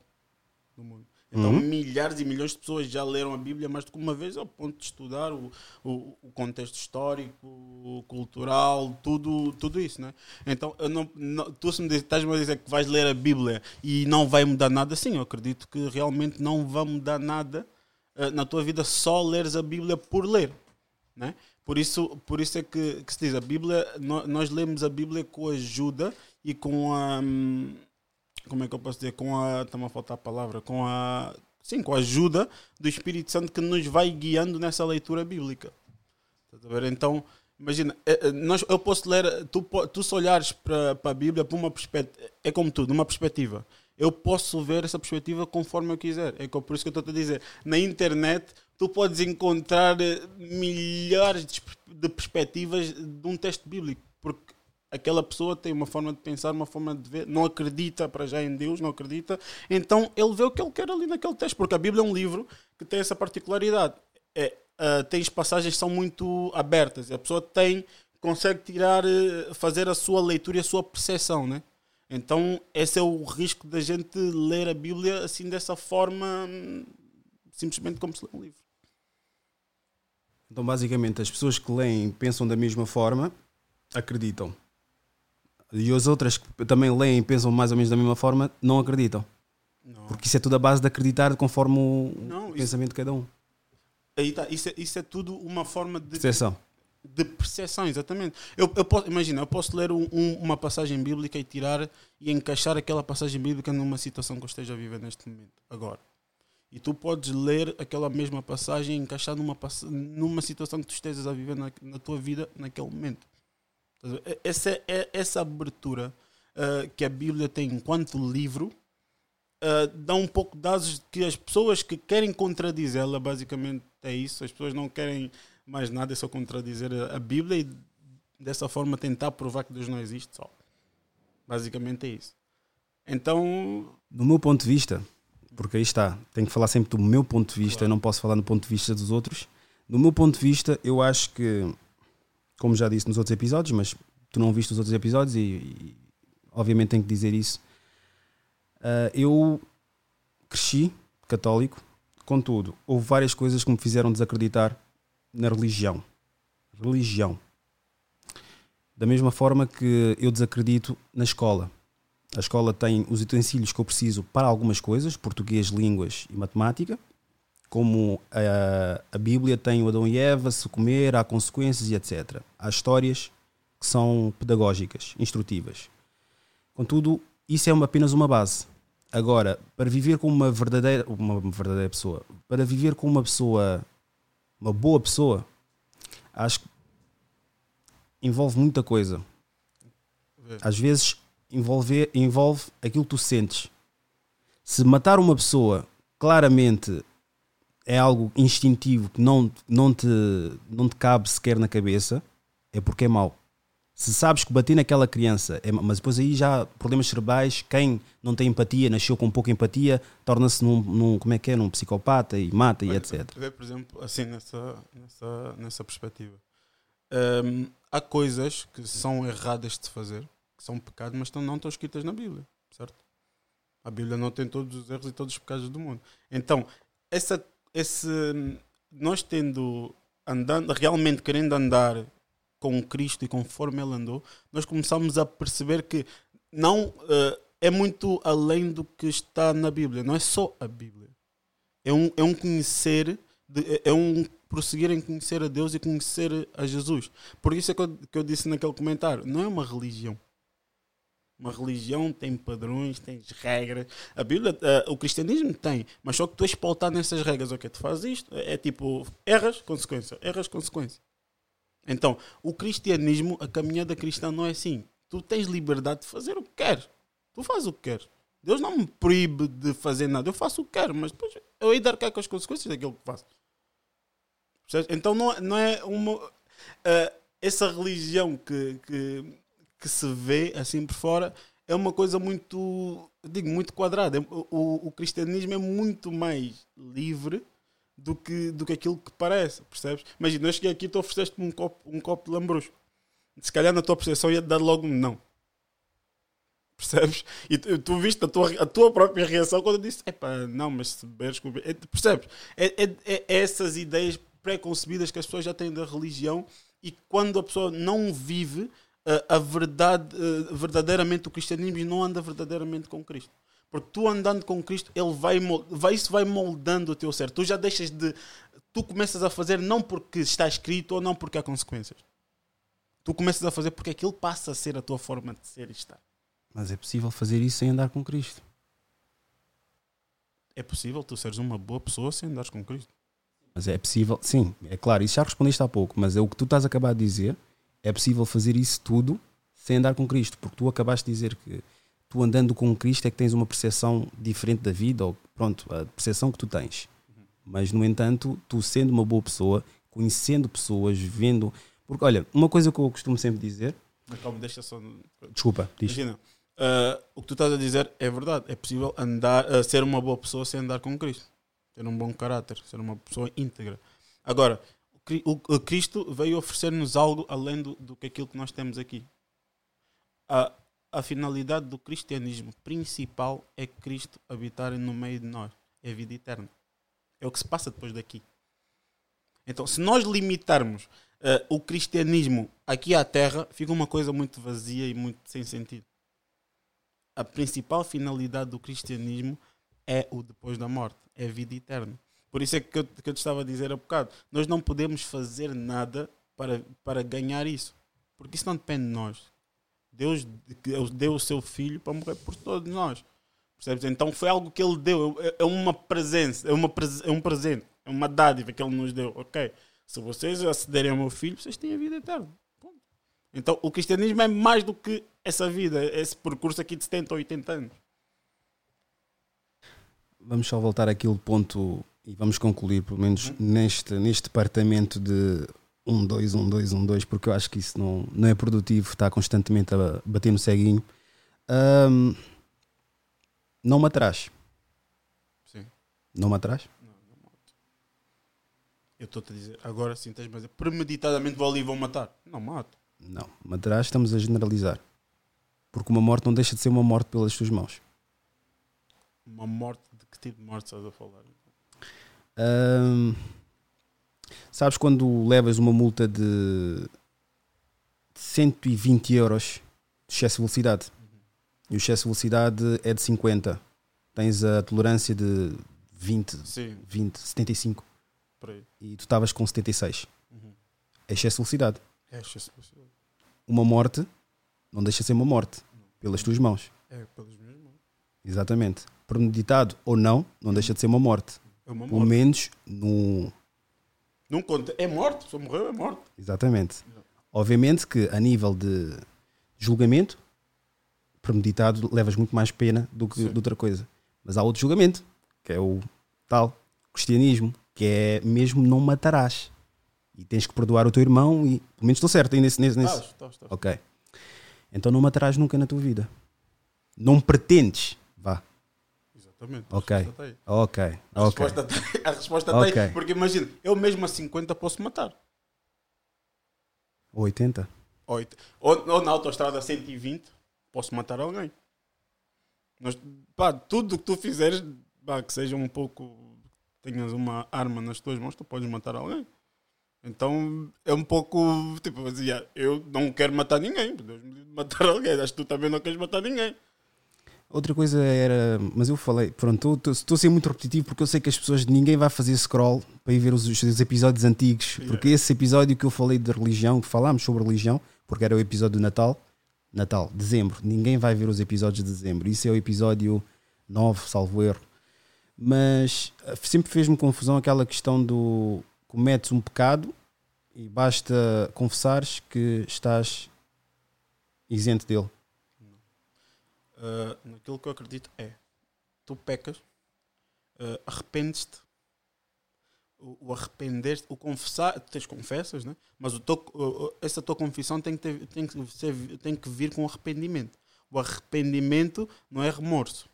Speaker 3: do mundo. Então,
Speaker 2: Uhum.
Speaker 3: milhares e milhões de pessoas já leram a Bíblia mais do que uma vez ao ponto de estudar o, o, o contexto histórico, cultural, tudo, tudo isso, né? Então, eu não, não- tu se me diz- estás-me a dizer que vais ler a Bíblia e não vai mudar nada, sim, eu acredito que realmente não vai mudar nada eh, na tua vida só leres a Bíblia por ler, né? Por isso, por isso é que, que se diz, a Bíblia, nó- nós lemos a Bíblia com a ajuda e com a... hum, como é que eu posso dizer? Com a... Está-me a faltar a palavra. Com a... Sim, com a ajuda do Espírito Santo que nos vai guiando nessa leitura bíblica. Então, imagina, eh, eh, nós, eu posso ler, tu, tu se olhares para para a Bíblia por uma perspectiva, é como tudo, uma perspectiva. Eu posso ver essa perspectiva conforme eu quiser. É por isso que eu estou a dizer. Na internet, tu podes encontrar eh, milhares de perspectivas de um texto bíblico. Porque aquela pessoa tem uma forma de pensar, uma forma de ver, não acredita para já em Deus, não acredita. Então ele vê o que ele quer ali naquele texto. Porque a Bíblia é um livro que tem essa particularidade. É, as passagens que são muito abertas. A pessoa tem, consegue tirar, eh, fazer a sua leitura e a sua percepção, né? Então, esse é o risco da gente ler a Bíblia assim dessa forma, hum, simplesmente como se lê um livro.
Speaker 2: Então, basicamente, as pessoas que leem pensam da mesma forma acreditam. E as outras que também leem e pensam mais ou menos da mesma forma não acreditam.
Speaker 3: Não.
Speaker 2: Porque isso é tudo a base de acreditar conforme o
Speaker 3: Não, isso-
Speaker 2: pensamento de cada um.
Speaker 3: Aí tá, isso, é, isso é tudo uma forma de,
Speaker 2: Percepção.
Speaker 3: de percepção, exatamente. Eu, eu posso, imagina, eu posso ler um- um- uma passagem bíblica e tirar e encaixar aquela passagem bíblica numa situação que eu esteja a viver neste momento, agora. E tu podes ler aquela mesma passagem e encaixar numa, numa situação que tu estejas a viver na, na tua vida naquele momento. Essa, é- é, essa abertura ah, que a Bíblia tem enquanto livro ah, dá um pouco de asos que as pessoas que querem contradizê-la, basicamente é isso. As pessoas não querem mais nada, é só contradizer a, a Bíblia e dessa forma tentar provar que Deus não existe só. Basicamente é isso. Então,
Speaker 2: Do meu ponto de vista, porque aí está, tenho que falar sempre do meu ponto de vista,
Speaker 3: Claro.
Speaker 2: eu não posso falar do ponto de vista dos outros. Do meu ponto de vista, eu acho que, como já disse nos outros episódios, mas tu não viste os outros episódios e, e obviamente tenho que dizer isso. ah, eu cresci católico, contudo, houve várias coisas que me fizeram desacreditar na religião. Religião. Da mesma forma que eu desacredito na escola. A escola tem os utensílios que eu preciso para algumas coisas, português, línguas e matemática, como a, a Bíblia tem o Adão e Eva, se comer, há consequências e etc. Há histórias que são pedagógicas, instrutivas. Contudo, isso é uma- apenas uma base. Agora, para viver com uma verdadeira, uma verdadeira pessoa, para viver com uma pessoa, uma boa pessoa, acho que envolve muita coisa às vezes envolve, envolve aquilo que tu sentes. Se matar uma pessoa claramente é algo instintivo que não, não, te, não te cabe sequer na cabeça, é porque é mau. Se sabes que bater naquela criança, é, ma- mas depois aí já problemas cerebrais, quem não tem empatia, nasceu com pouca empatia, torna-se num, num, como é que é, num psicopata e mata e
Speaker 3: Olha,
Speaker 2: etc.
Speaker 3: Vê, por exemplo, assim, nessa, nessa, nessa perspectiva. Hum, há coisas que são erradas de fazer, que são pecados, mas não estão escritas na Bíblia, certo? A Bíblia não tem todos os erros e todos os pecados do mundo. Então, essa, esse, nós tendo, andando, realmente querendo andar com Cristo e conforme Ele andou, nós começamos a perceber que não eh, é muito além do que está na Bíblia, não é só a Bíblia é um, é um conhecer, de- é um prosseguir em conhecer a Deus e conhecer a Jesus. Por isso é que eu, que eu disse naquele comentário: não é uma religião. Uma religião tem padrões, tem regras. A Bíblia, eh, o cristianismo tem, mas só que tu és pautado nessas regras. Ok, tu fazes isto, é, é tipo erras, consequência, erras, consequência. Então, o cristianismo, a caminhada cristã não é assim. Tu tens liberdade de fazer o que queres. Tu fazes o que queres. Deus não me proíbe de fazer nada. Eu faço o que quero, mas depois eu hei de arcar com as consequências daquilo que faço. Então não, é- não é uma. ah, essa religião que, que, que se vê assim por fora é uma coisa muito. digo, muito quadrada. O, o, cristianismo é muito mais livre do que, do que aquilo que parece, percebes? Imagina, eu cheguei aqui e tu ofereceste-me um copo, um copo de lambrusco. Se calhar na tua percepção ia dar logo um não. Percebes? E tu, tu viste a tua, a tua própria reação quando eu disse: Epá, não, mas se beberes com. É, percebes? É, é, é essas ideias pré-concebidas que as pessoas já têm da religião e quando a pessoa não vive a verdade, uh, verdadeiramente o cristianismo e não anda verdadeiramente com Cristo. Porque tu andando com Cristo, ele vai, vai isso vai moldando o teu ser. Tu já deixas de. Tu começas a fazer não porque está escrito ou não porque há consequências. Tu começas a fazer porque aquilo passa a ser a tua forma de ser e estar.
Speaker 2: Mas é possível fazer isso sem andar com Cristo.
Speaker 3: É possível tu seres uma boa pessoa sem andares com Cristo.
Speaker 2: Mas é possível, sim, é claro, isso já respondeste há pouco, mas é o que tu estás a acabar de dizer, é possível fazer isso tudo sem andar com Cristo, porque tu acabaste de dizer que tu andando com Cristo é que tens uma percepção diferente da vida, ou pronto, a percepção que tu tens. Mas, no entanto, tu sendo uma boa pessoa, conhecendo pessoas, vendo. Porque, olha, uma coisa que eu costumo sempre dizer.
Speaker 3: Mas calma, deixa só.
Speaker 2: Desculpa, diz.
Speaker 3: Imagina, ah, o que tu estás a dizer é verdade. É possível andar, ah, ser uma boa pessoa sem andar com Cristo. Ter um bom caráter, ser uma pessoa íntegra. Agora, o Cri- o, o Cristo veio oferecer-nos algo além do, do que aquilo que nós temos aqui. A, a finalidade do cristianismo principal é Cristo habitar no meio de nós. É a vida eterna. É o que se passa depois daqui. Então, se nós limitarmos ah, o cristianismo aqui à terra, fica uma coisa muito vazia e muito sem sentido. A principal finalidade do cristianismo é o depois da morte, é a vida eterna. Por isso é que eu, que eu te estava a dizer há bocado. Nós não podemos fazer nada para, para ganhar isso. Porque isso não depende de nós. Deus que deu o seu filho para morrer por todos nós. Percebes? Então foi algo que ele deu. É, é uma presença, é, uma, é um presente, é uma dádiva que ele nos deu. Ok, se vocês acederem ao meu filho, vocês têm a vida eterna. Ponto. Então o cristianismo é mais do que essa vida, esse percurso aqui de 70 ou 80 anos.
Speaker 2: Vamos só voltar àquele ponto e vamos concluir, pelo menos neste, neste departamento de 1, 2, 1, 2, 1, 2, porque eu acho que isso não, não é produtivo, está constantemente a bater no ceguinho. Ahm, não me atrás.
Speaker 3: Sim.
Speaker 2: Não me atrás?
Speaker 3: Eu estou-te a dizer, agora sim tens mais. Premeditadamente vou ali e vou matar. Não mato.
Speaker 2: Não. Me atrás estamos a generalizar. Porque uma morte não deixa de ser uma morte pelas tuas mãos.
Speaker 3: Uma morte, de que tipo de morte estás a falar?
Speaker 2: Ahm, sabes quando levas uma multa de 120 euros de excesso de velocidade e o excesso de velocidade é de 50, tens a tolerância de 20,
Speaker 3: Sim,
Speaker 2: 20, 75
Speaker 3: por aí.
Speaker 2: e tu estavas com 76.
Speaker 3: Uhum.
Speaker 2: É excesso de velocidade.
Speaker 3: É, excesso de velocidade.
Speaker 2: Uma morte não deixa de ser uma morte pelas tuas mãos.
Speaker 3: é pelos meus mãos.
Speaker 2: Exatamente. Premeditado ou não, não deixa de ser uma morte.
Speaker 3: É uma
Speaker 2: Pelo
Speaker 3: morte.
Speaker 2: menos no,
Speaker 3: Não conta. É morte. Se morreu, é morte.
Speaker 2: Exatamente. Obviamente que a nível de julgamento, premeditado levas muito mais pena do que
Speaker 3: Sim.
Speaker 2: de outra coisa. Mas há outro julgamento, que é o tal cristianismo, que é mesmo não matarás. E tens que perdoar o teu irmão e pelo menos estou certo aí nesse, nesse, nesse.
Speaker 3: Estás, estás, estás.
Speaker 2: Ok. Então não matarás nunca na tua vida. Não pretendes.
Speaker 3: Exatamente.
Speaker 2: Ok.
Speaker 3: A resposta está aí.
Speaker 2: Ok.
Speaker 3: A resposta aí. A resposta está
Speaker 2: Ok.
Speaker 3: aí. Porque imagina, eu mesmo a 50 posso matar.
Speaker 2: 80.
Speaker 3: Oito. Ou, ou na autostrada 120 posso matar alguém. Mas, pá, tudo o que tu fizeres, pá, que seja um pouco. tenhas uma arma nas tuas mãos, tu podes matar alguém. Então é um pouco tipo, eu não quero matar ninguém, Deus me matar alguém, acho que tu também não queres matar ninguém.
Speaker 2: Outra coisa era, mas eu falei, pronto, estou- a ser muito repetitivo porque eu sei que as pessoas, ninguém vai fazer scroll para ir ver os, os episódios antigos, porque esse episódio que eu falei de religião, que falámos sobre religião, porque era o episódio do Natal, Natal, dezembro, ninguém vai ver os episódios de dezembro, isso é o episódio 9, salvo erro. Mas eh, sempre fez-me confusão aquela questão do cometes um pecado e basta confessares que estás isento dele.
Speaker 3: Uh, naquilo que eu acredito é tu pecas, uh, arrependes-te. O, o, arrepender, o confessar, tu tens confessas, né? mas o teu, o- essa tua confissão tem que, ter, tem, que ser, tem que vir com arrependimento. O arrependimento não é remorso.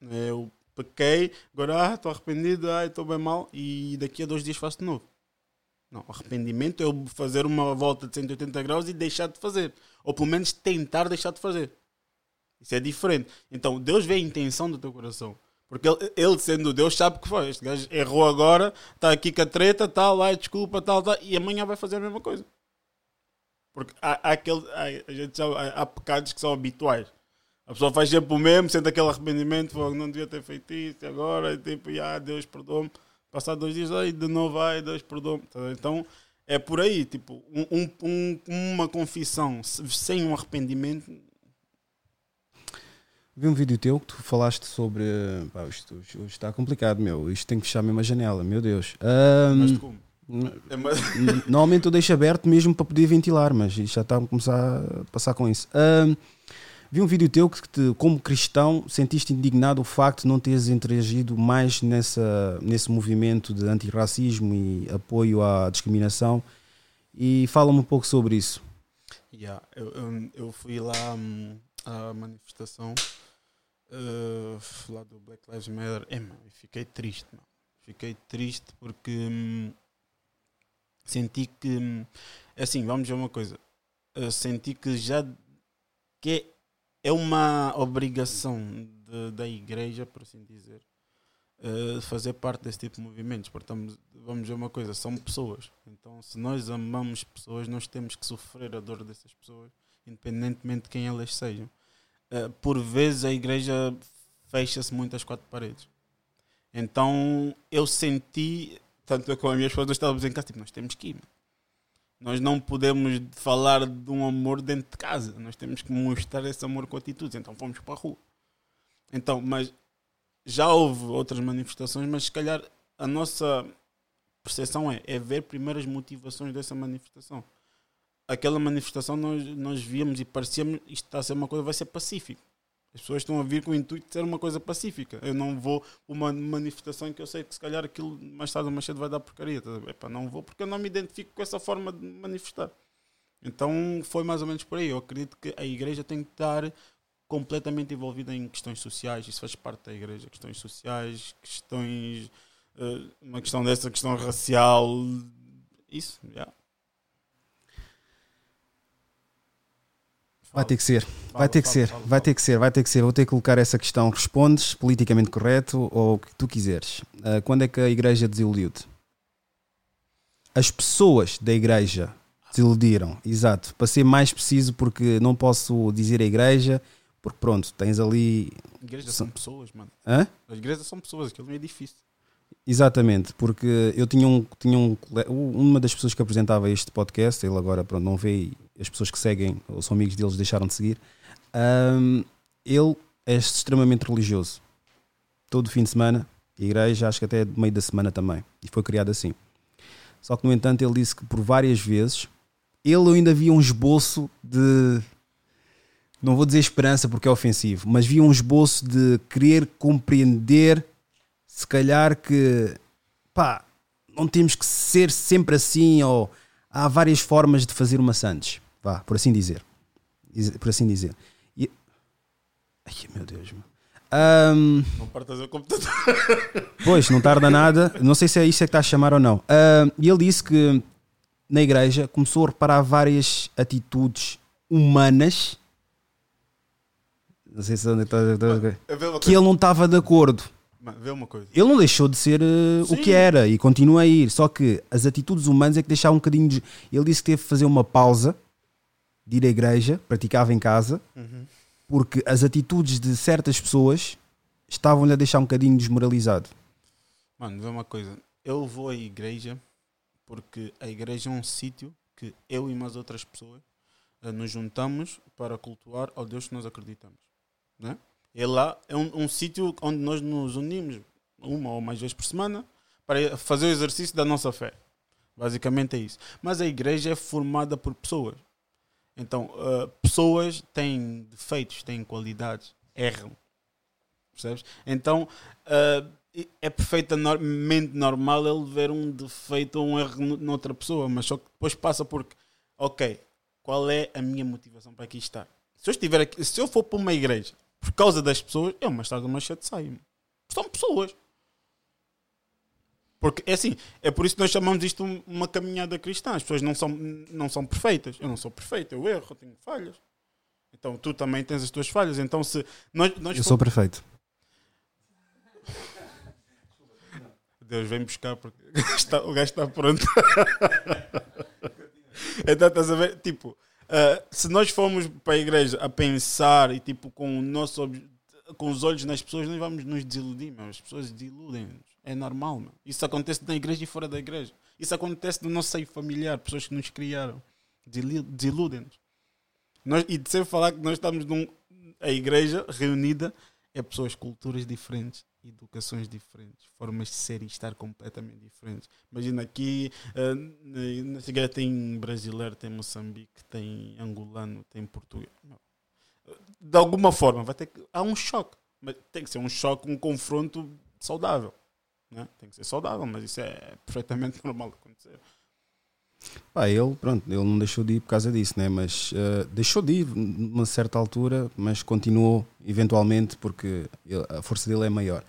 Speaker 3: Eu pequei, agora ah, estou arrependido, ah, estou bem mal e daqui a dois dias faço de novo. Não, arrependimento é eu fazer uma volta de 180 graus e deixar de fazer. Ou pelo menos tentar deixar de fazer. Isso é diferente. Então Deus vê a intenção do teu coração. Porque ele, ele, sendo Deus, sabe que foi. Este gajo errou agora, está aqui com a treta, tal, ai, desculpa, tal, tal, e amanhã vai fazer a mesma coisa. Porque há, há, aquele, há, a gente sabe, há, há pecados que são habituais. A pessoa faz sempre o mesmo, sente aquele arrependimento, fala, não devia ter feito isso, agora, e tipo, ah, Deus perdoa-me. Passar dois dias, ai, de novo, ai, Deus perdoa-me. Tá? Então, é por aí, tipo, um, um- um- uma confissão se- sem um arrependimento,
Speaker 2: Vi um vídeo teu que tu falaste sobre. Pá, isto hoje está complicado, meu. Isto tem que fechar mesmo a janela, meu Deus. Ahm,
Speaker 3: mas como? É mais-
Speaker 2: normalmente eu deixo aberto mesmo para poder ventilar, mas isto já está a começar a passar com isso. Ahm, vi um vídeo teu que, te, como cristão, sentiste indignado o facto de não teres interagido mais nessa, nesse movimento de antirracismo e apoio à discriminação. E fala-me um pouco sobre isso.
Speaker 3: Yeah, eu, eu, eu fui lá hum, à manifestação uh, lá do Black Lives Matter. É, mano, fiquei triste, mano. Fiquei triste porque hum, senti que. hum, é assim, vamos ver uma coisa. Eu senti que já. que é, é uma obrigação de- da igreja, por assim dizer, uh, fazer parte desse tipo de movimentos. Estamos, vamos ver uma coisa, são pessoas. Então, se nós amamos pessoas, nós temos que sofrer a dor dessas pessoas, independentemente de quem elas sejam. Uh, por vezes a igreja fecha-se muito às quatro paredes. Então eu senti, tanto eu como a minha esposa estávamos em casa, tipo, nós temos que ir. Nós não podemos falar de um amor dentro de casa. Nós temos que mostrar esse amor com atitudes. Então fomos para a rua. Então, mas já houve outras manifestações, mas se calhar a nossa percepção é, é ver primeiro as motivações dessa manifestação. Aquela manifestação nós, nós víamos e parecíamos isto está a ser uma coisa, vai ser pacífico. As pessoas estão a vir com o intuito de ser uma coisa pacífica. Eu não vou uma manifestação que eu sei que se calhar aquilo mais tarde ou mais cedo vai dar porcaria. Tá? Epá, não vou porque eu não me identifico com essa forma de manifestar. Então foi mais ou menos por aí. Eu acredito que a igreja tem que estar completamente envolvida em questões sociais. Isso faz parte da igreja. Questões sociais, questões. eh, uma questão dessa, questão racial. Isso, yeah.
Speaker 2: Vai ter que ser. Vai ter que ser, vai ter que ser, vai ter que ser. Vou ter que colocar essa questão. Respondes politicamente correto ou o que tu quiseres. Ah, quando é que a igreja desiludiu-te? As pessoas da igreja desiludiram, exato. Para ser mais preciso, porque não posso dizer a igreja, porque pronto, tens ali.
Speaker 3: Igrejas são pessoas, mano.
Speaker 2: Hã?
Speaker 3: As igrejas são pessoas, aquilo é difícil.
Speaker 2: Exatamente, porque eu tinha um, tinha um uma das pessoas que apresentava este podcast, ele agora pronto, não vê as pessoas que seguem ou são amigos deles deixaram de seguir. ahm, ele é extremamente religioso. Todo fim de semana, igreja, acho que até meio da semana também. E foi criado assim. Só que, no entanto, ele disse que por várias vezes ele ainda via um esboço de. Não vou dizer esperança porque é ofensivo, mas via um esboço de querer compreender se calhar que pá, não temos que ser sempre assim ou há várias formas de fazer uma Santos, vá, por assim dizer. Diz- Por assim dizer. E... Ai meu Deus, meu. Ahm,
Speaker 3: Não partas o computador.
Speaker 2: Pois, não tarda nada. Não sei se é isso é que está a chamar ou não. E ele disse que na igreja começou a reparar várias atitudes humanas. Não sei se onde está-
Speaker 3: É ver uma
Speaker 2: que
Speaker 3: coisa.
Speaker 2: ele não estava de acordo.
Speaker 3: Vê uma coisa.
Speaker 2: Ele não deixou de ser eh, o que era e continua a ir. Só que as atitudes humanas é que deixavam um bocadinho. De... Ele disse que teve que fazer uma pausa de ir à igreja, praticava em casa,
Speaker 3: Uhum.
Speaker 2: porque as atitudes de certas pessoas estavam-lhe a deixar um bocadinho desmoralizado.
Speaker 3: Mano, vê uma coisa. Eu vou à igreja porque a igreja é um sítio que eu e mais outras pessoas eh, nos juntamos para cultuar ao Deus que nós acreditamos. Né? E lá é um, um sítio onde nós nos unimos uma ou mais vezes por semana para fazer o exercício da nossa fé. Basicamente é isso. Mas a igreja é formada por pessoas. Então, eh, pessoas têm defeitos, têm qualidades, erram. Percebes? Então, e é perfeitamente normal ele ver um defeito ou um erro no- noutra pessoa, mas só que depois passa porque, ok, qual é a minha motivação para aqui estar? Se eu estiver aqui, se eu for para uma igreja por causa das pessoas, eu mais tarde ou mais cedo saio. São pessoas. Porque é assim, é por isso que nós chamamos isto um- uma caminhada cristã. As pessoas não são, não são perfeitas. Eu não sou perfeito, eu erro, eu tenho falhas. Então tu também tens as tuas falhas. Então se nós, nós
Speaker 2: Eu sou perfeito.
Speaker 3: Deus vem buscar porque o gajo está pronto. então estás a ver? Tipo, ah, se nós formos para a igreja a pensar e tipo com o nosso com os olhos nas pessoas, nós vamos nos desiludir, meu. As pessoas desiludem-nos. É normal, meu. Isso acontece na igreja e fora da igreja. Isso acontece no nosso seio familiar, pessoas que nos criaram. Desilu- Desiludem-nos. Nós, e de sempre falar que nós estamos num. A igreja reunida é pessoas, culturas diferentes, educações diferentes, formas de ser e estar completamente diferentes. Imagina aqui, ah, na- igreja tem brasileiro, tem moçambique, tem angolano, tem português. De alguma forma, vai ter que. Há um choque. Mas tem que ser um choque, um confronto saudável. Né? Tem que ser saudável, mas isso é perfeitamente normal acontecer.
Speaker 2: Pá, ele, pronto, ele não deixou de ir por causa disso, né? mas eh, deixou de ir numa certa altura, mas continuou eventualmente porque ele- a força dele é maior.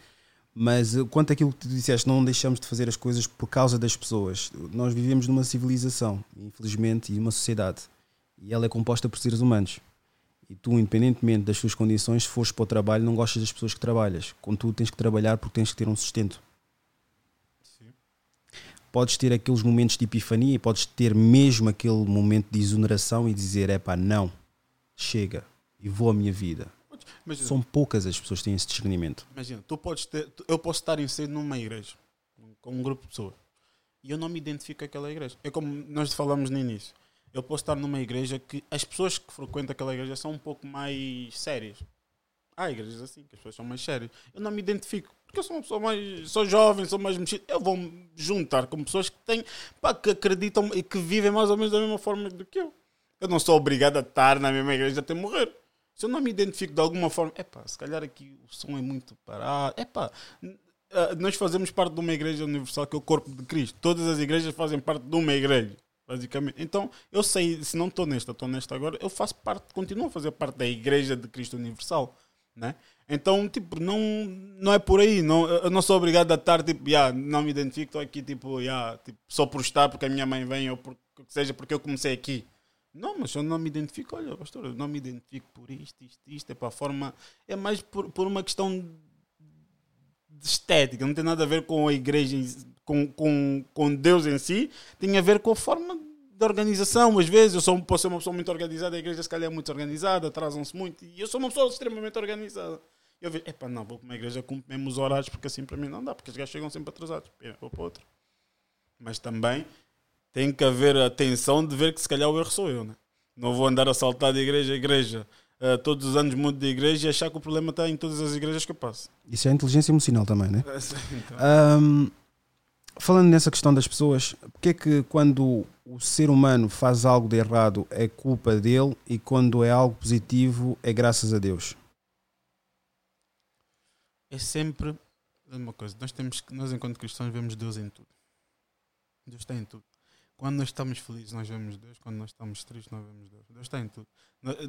Speaker 2: Mas eh, quanto àquilo que tu disseste, não deixamos de fazer as coisas por causa das pessoas. Nós vivemos numa civilização, infelizmente, e uma sociedade, e ela é composta por seres humanos. E tu, independentemente das tuas condições, se fores para o trabalho, não gostas das pessoas que trabalhas. Contudo, tens que trabalhar porque tens que ter um sustento podes ter aqueles momentos de epifania e podes ter mesmo aquele momento de exoneração e dizer: é pá, não, chega e vou a minha vida.
Speaker 3: Imagina,
Speaker 2: São poucas as pessoas que têm esse discernimento.
Speaker 3: imagina, tu podes ter, eu posso estar inserido numa igreja com um grupo de pessoas e eu não me identifico com aquela igreja. É como nós falamos no início. Eu posso estar numa igreja que as pessoas que frequentam aquela igreja são um pouco mais sérias. Há igrejas assim, que as pessoas são mais sérias. Eu não me identifico, porque eu sou uma pessoa mais. sou jovem, sou mais mexido. Eu vou me juntar com pessoas que têm. pá, que acreditam e que vivem mais ou menos da mesma forma do que eu. Eu não sou obrigado a estar na mesma igreja até morrer. Se eu não me identifico de alguma forma, é pá, se calhar aqui o som é muito parado. É pá, nós fazemos parte de uma igreja universal que é o corpo de Cristo. Todas as igrejas fazem parte de uma igreja, basicamente. Então, eu sei, se não estou nesta, estou nesta agora, eu faço parte, continuo a fazer parte da igreja de Cristo universal. Né? Então, tipo, não, não é por aí. Não, eu não sou obrigado a estar, tipo, yeah, não me identifico, estou aqui, tipo, yeah, tipo, só por estar, porque a minha mãe vem, ou por, seja porque eu comecei aqui. Não, mas eu não me identifico, olha, pastor, eu não me identifico por isto, isto, isto, é para a forma. É mais por, por uma questão de estética, não tem nada a ver com a igreja, com, com, com Deus em si, tem a ver com a forma organização. Às vezes eu sou, posso ser uma pessoa muito organizada, a igreja se calhar é muito organizada, atrasam-se muito, e eu sou uma pessoa extremamente organizada. Eu vejo, epá, não, vou para uma igreja com mesmo os horários, porque assim para mim não dá, porque os gajos chegam sempre atrasados. Eu vou para outra. Mas também tem que haver a atenção de ver que se calhar o erro sou eu, né? Não vou andar a saltar de igreja a igreja. Uh, todos os anos mudo de igreja e achar que o problema está em todas as igrejas que eu passo.
Speaker 2: Isso é inteligência emocional também, né?
Speaker 3: Então,
Speaker 2: Ahm, falando nessa questão das pessoas, porque é que quando o ser humano faz algo de errado é culpa dele e quando é algo positivo é graças a Deus?
Speaker 3: é sempre uma coisa. Nós temos que, nós enquanto cristãos vemos Deus em tudo. Deus está em tudo. Quando nós estamos felizes, nós vemos Deus. Quando nós estamos tristes, nós vemos Deus. Deus está em tudo.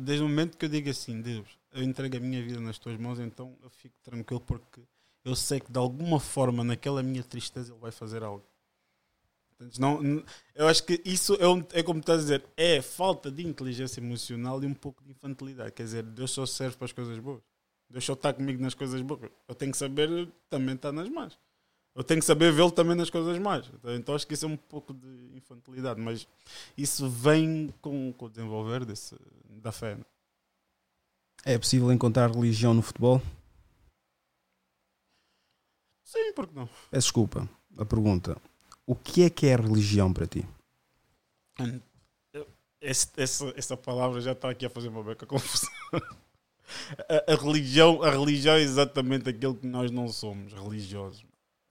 Speaker 3: Desde o momento que eu digo assim, Deus, eu entrego a minha vida nas tuas mãos, então eu fico tranquilo porque eu sei que de alguma forma naquela minha tristeza ele vai fazer algo. Portanto, não, eu acho que isso é, um- é como estás a dizer, é falta de inteligência emocional e um pouco de infantilidade. Quer dizer, Deus só serve para as coisas boas. Deus só está comigo nas coisas boas. Eu tenho que saber também estar nas más. Eu tenho que saber vê-lo também nas coisas más. Então acho que isso é um pouco de infantilidade, mas isso vem com, com o desenvolver desse, da fé. né?
Speaker 2: É possível encontrar religião no futebol?
Speaker 3: Sim, porque não?
Speaker 2: Peço desculpa, a pergunta. O que é que é religião para ti?
Speaker 3: Esse- essa, essa palavra já está aqui a fazer uma beca confusão. A, a religião, a religião é exatamente aquilo que nós não somos religiosos.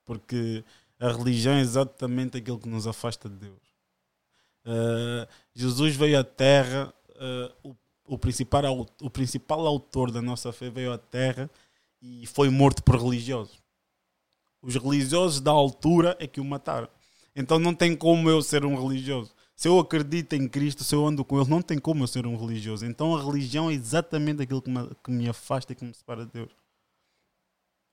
Speaker 3: Porque a religião é exatamente aquilo que nos afasta de Deus. Uh, Jesus veio à Terra, uh, o, o, principal, o principal autor da nossa fé veio à Terra e foi morto por religiosos. Os religiosos da altura é que o mataram. Então não tem como eu ser um religioso. Se eu acredito em Cristo, se eu ando com Ele, não tem como eu ser um religioso. Então a religião é exatamente aquilo que me, que me afasta e que me separa de Deus.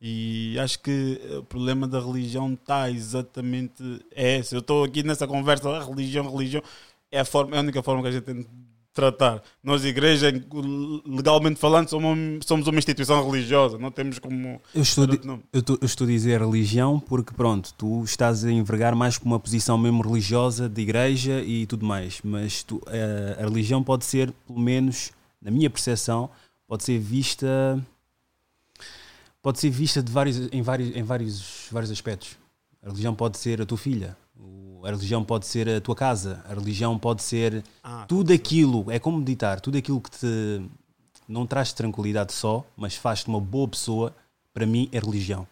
Speaker 3: E acho que o problema da religião está exatamente é esse. Eu estou aqui nessa conversa, religião, religião, é a, forma, é a única forma que a gente tem tratar. Nós, igreja, legalmente falando, somos, somos uma instituição religiosa, não temos como.
Speaker 2: Eu estou, eu, estou- eu estou a dizer religião porque, pronto, tu estás a envergar mais com uma posição mesmo religiosa de igreja e tudo mais. Mas tu, eh, a religião pode ser, pelo menos na minha percepção, pode ser vista. Pode ser vista de vários, em, vários, em vários, vários aspectos. A religião pode ser a tua filha, a religião pode ser a tua casa, a religião pode ser
Speaker 3: Ah,
Speaker 2: tudo aquilo, é como meditar, tudo aquilo que te não traz tranquilidade só, mas faz-te uma boa pessoa, para mim é religião.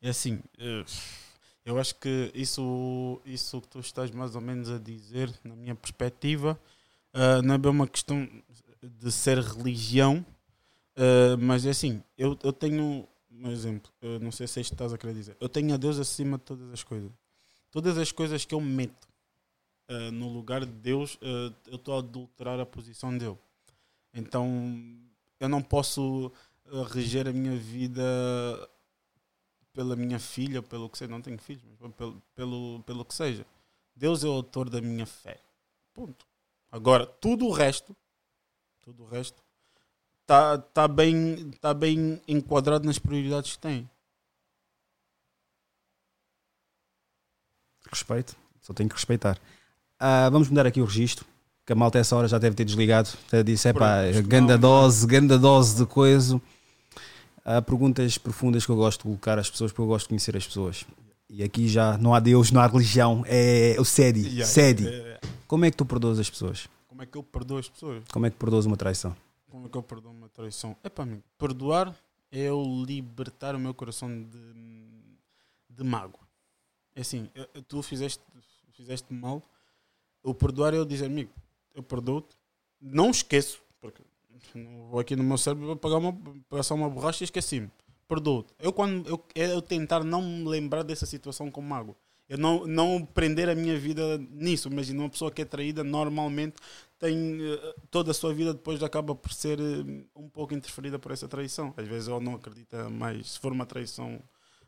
Speaker 3: É assim, eh, eu acho que isso, isso que tu estás mais ou menos a dizer, na minha perspectiva, eh, não é bem uma questão de ser religião, eh, mas é assim, eu, eu tenho um exemplo, eu não sei se é estás a querer dizer. Eu tenho a Deus acima de todas as coisas. Todas as coisas que eu meto eh, no lugar de Deus, eh, eu estou a adulterar a posição dele. Então eu não posso eh, reger a minha vida pela minha filha, pelo que seja, não tenho filhos, mas pelo, pelo, pelo que seja. Deus é o autor da minha fé. Ponto. Agora, tudo o resto, tudo o resto, está tá bem, tá bem enquadrado nas prioridades que tem.
Speaker 2: Respeito, só tenho que respeitar. Ah, vamos mudar aqui o registro, que a malta essa hora já deve ter desligado. Até disse, é pá, ganda dose, ganda dose de coisa. Há perguntas profundas que eu gosto de colocar às pessoas, porque eu gosto de conhecer as pessoas. E aqui já não há Deus, não há religião, é o SEDI.
Speaker 3: Yeah,
Speaker 2: SEDI.
Speaker 3: é-
Speaker 2: Como é que tu perdoas as pessoas?
Speaker 3: como é que eu perdoo as pessoas?
Speaker 2: Como é que perdoas uma traição?
Speaker 3: Como é que eu perdoo uma traição? É para mim. Perdoar é eu libertar o meu coração de, de mágoa. É assim, tu fizeste, fizeste mal. O perdoar é eu dizer, amigo, eu perdoo-te. Não esqueço, porque não vou aqui no meu cérebro pagar uma, passar uma borracha e esqueci-me. Perdoo-te. Eu, quando, eu, é eu tentar não me lembrar dessa situação com mágoa. Eu não, não prender a minha vida nisso. Imagina, uma pessoa que é traída normalmente tem eh, toda a sua vida depois acaba por ser eh, um pouco interferida por essa traição. Às vezes ela não acredita mais, se for uma traição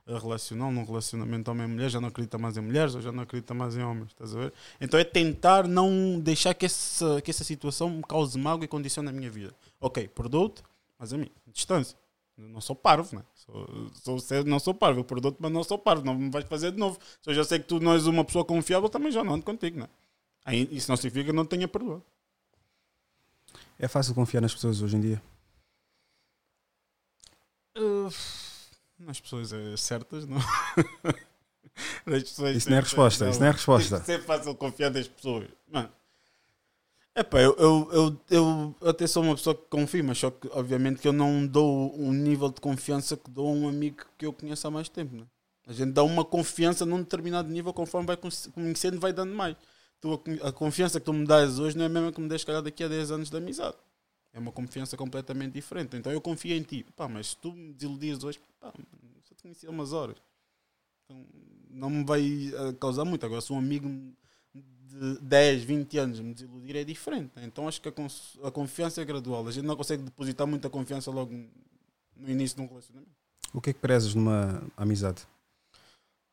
Speaker 3: eh, relacional, num relacionamento homem-mulher, já não acredita mais em mulheres ou já não acredita mais em homens, estás a ver? Então é tentar não deixar que essa, que essa situação me cause mágoa e condicione a minha vida. Ok, perdoo-te, mas a mim, distância. Eu não sou parvo, né? Sou, sou, não sou parvo, eu perdoo-te, mas não sou parvo, não me vais fazer de novo. Se eu já sei que tu não és uma pessoa confiável, também já não ando contigo, né? Aí, isso não significa que eu não tenha perdoado.
Speaker 2: É fácil confiar nas pessoas hoje em dia?
Speaker 3: Uh, nas pessoas eh, certas, não?
Speaker 2: Isso não é resposta, isso não é resposta.
Speaker 3: Tem que ser fácil confiar nas pessoas. Mano, epá, eu, eu, eu, eu até sou uma pessoa que confio, mas só que obviamente que eu não dou um nível de confiança que dou a um amigo que eu conheço há mais tempo. Né? A gente dá uma confiança num determinado nível conforme vai conhe- conhecendo, vai dando mais. Tu, a con- a confiança que tu me dás hoje não é a mesma que me dês, calhar, daqui a 10 anos de amizade. É uma confiança completamente diferente. Então eu confio em ti. Pá, mas se tu me desiludires hoje, pá, só te conheci há umas horas. Então, não me vai eh, causar muito. Agora, se um amigo de 10, 20 anos me desiludir, é diferente. né? Então acho que a, a confiança é gradual. A gente não consegue depositar muita confiança logo no início de um relacionamento.
Speaker 2: O que é que prezas numa amizade?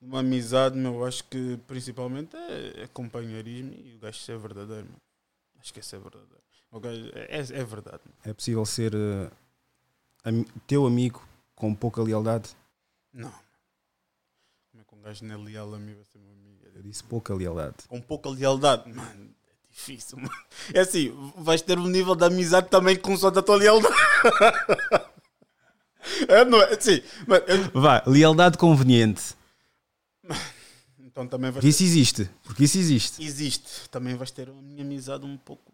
Speaker 3: Uma amizade, meu, acho que principalmente é, é companheirismo e o gajo ser verdadeiro, mano. Acho que esse é verdadeiro. O gajo é, é, é verdade, mano.
Speaker 2: É possível ser eh, ami- teu amigo com pouca lealdade?
Speaker 3: Não. Como é que um gajo não é leal a mim vai ser meu amigo?
Speaker 2: Eu disse pouca lealdade.
Speaker 3: Com pouca lealdade, mano, é difícil, mano. É assim, vais ter um nível de amizade também com só da tua lealdade. É, não é? Sim, mas eu-
Speaker 2: Vá, lealdade conveniente.
Speaker 3: então também vais
Speaker 2: isso existe. Porque isso existe.
Speaker 3: existe. Também vais ter a minha amizade um pouco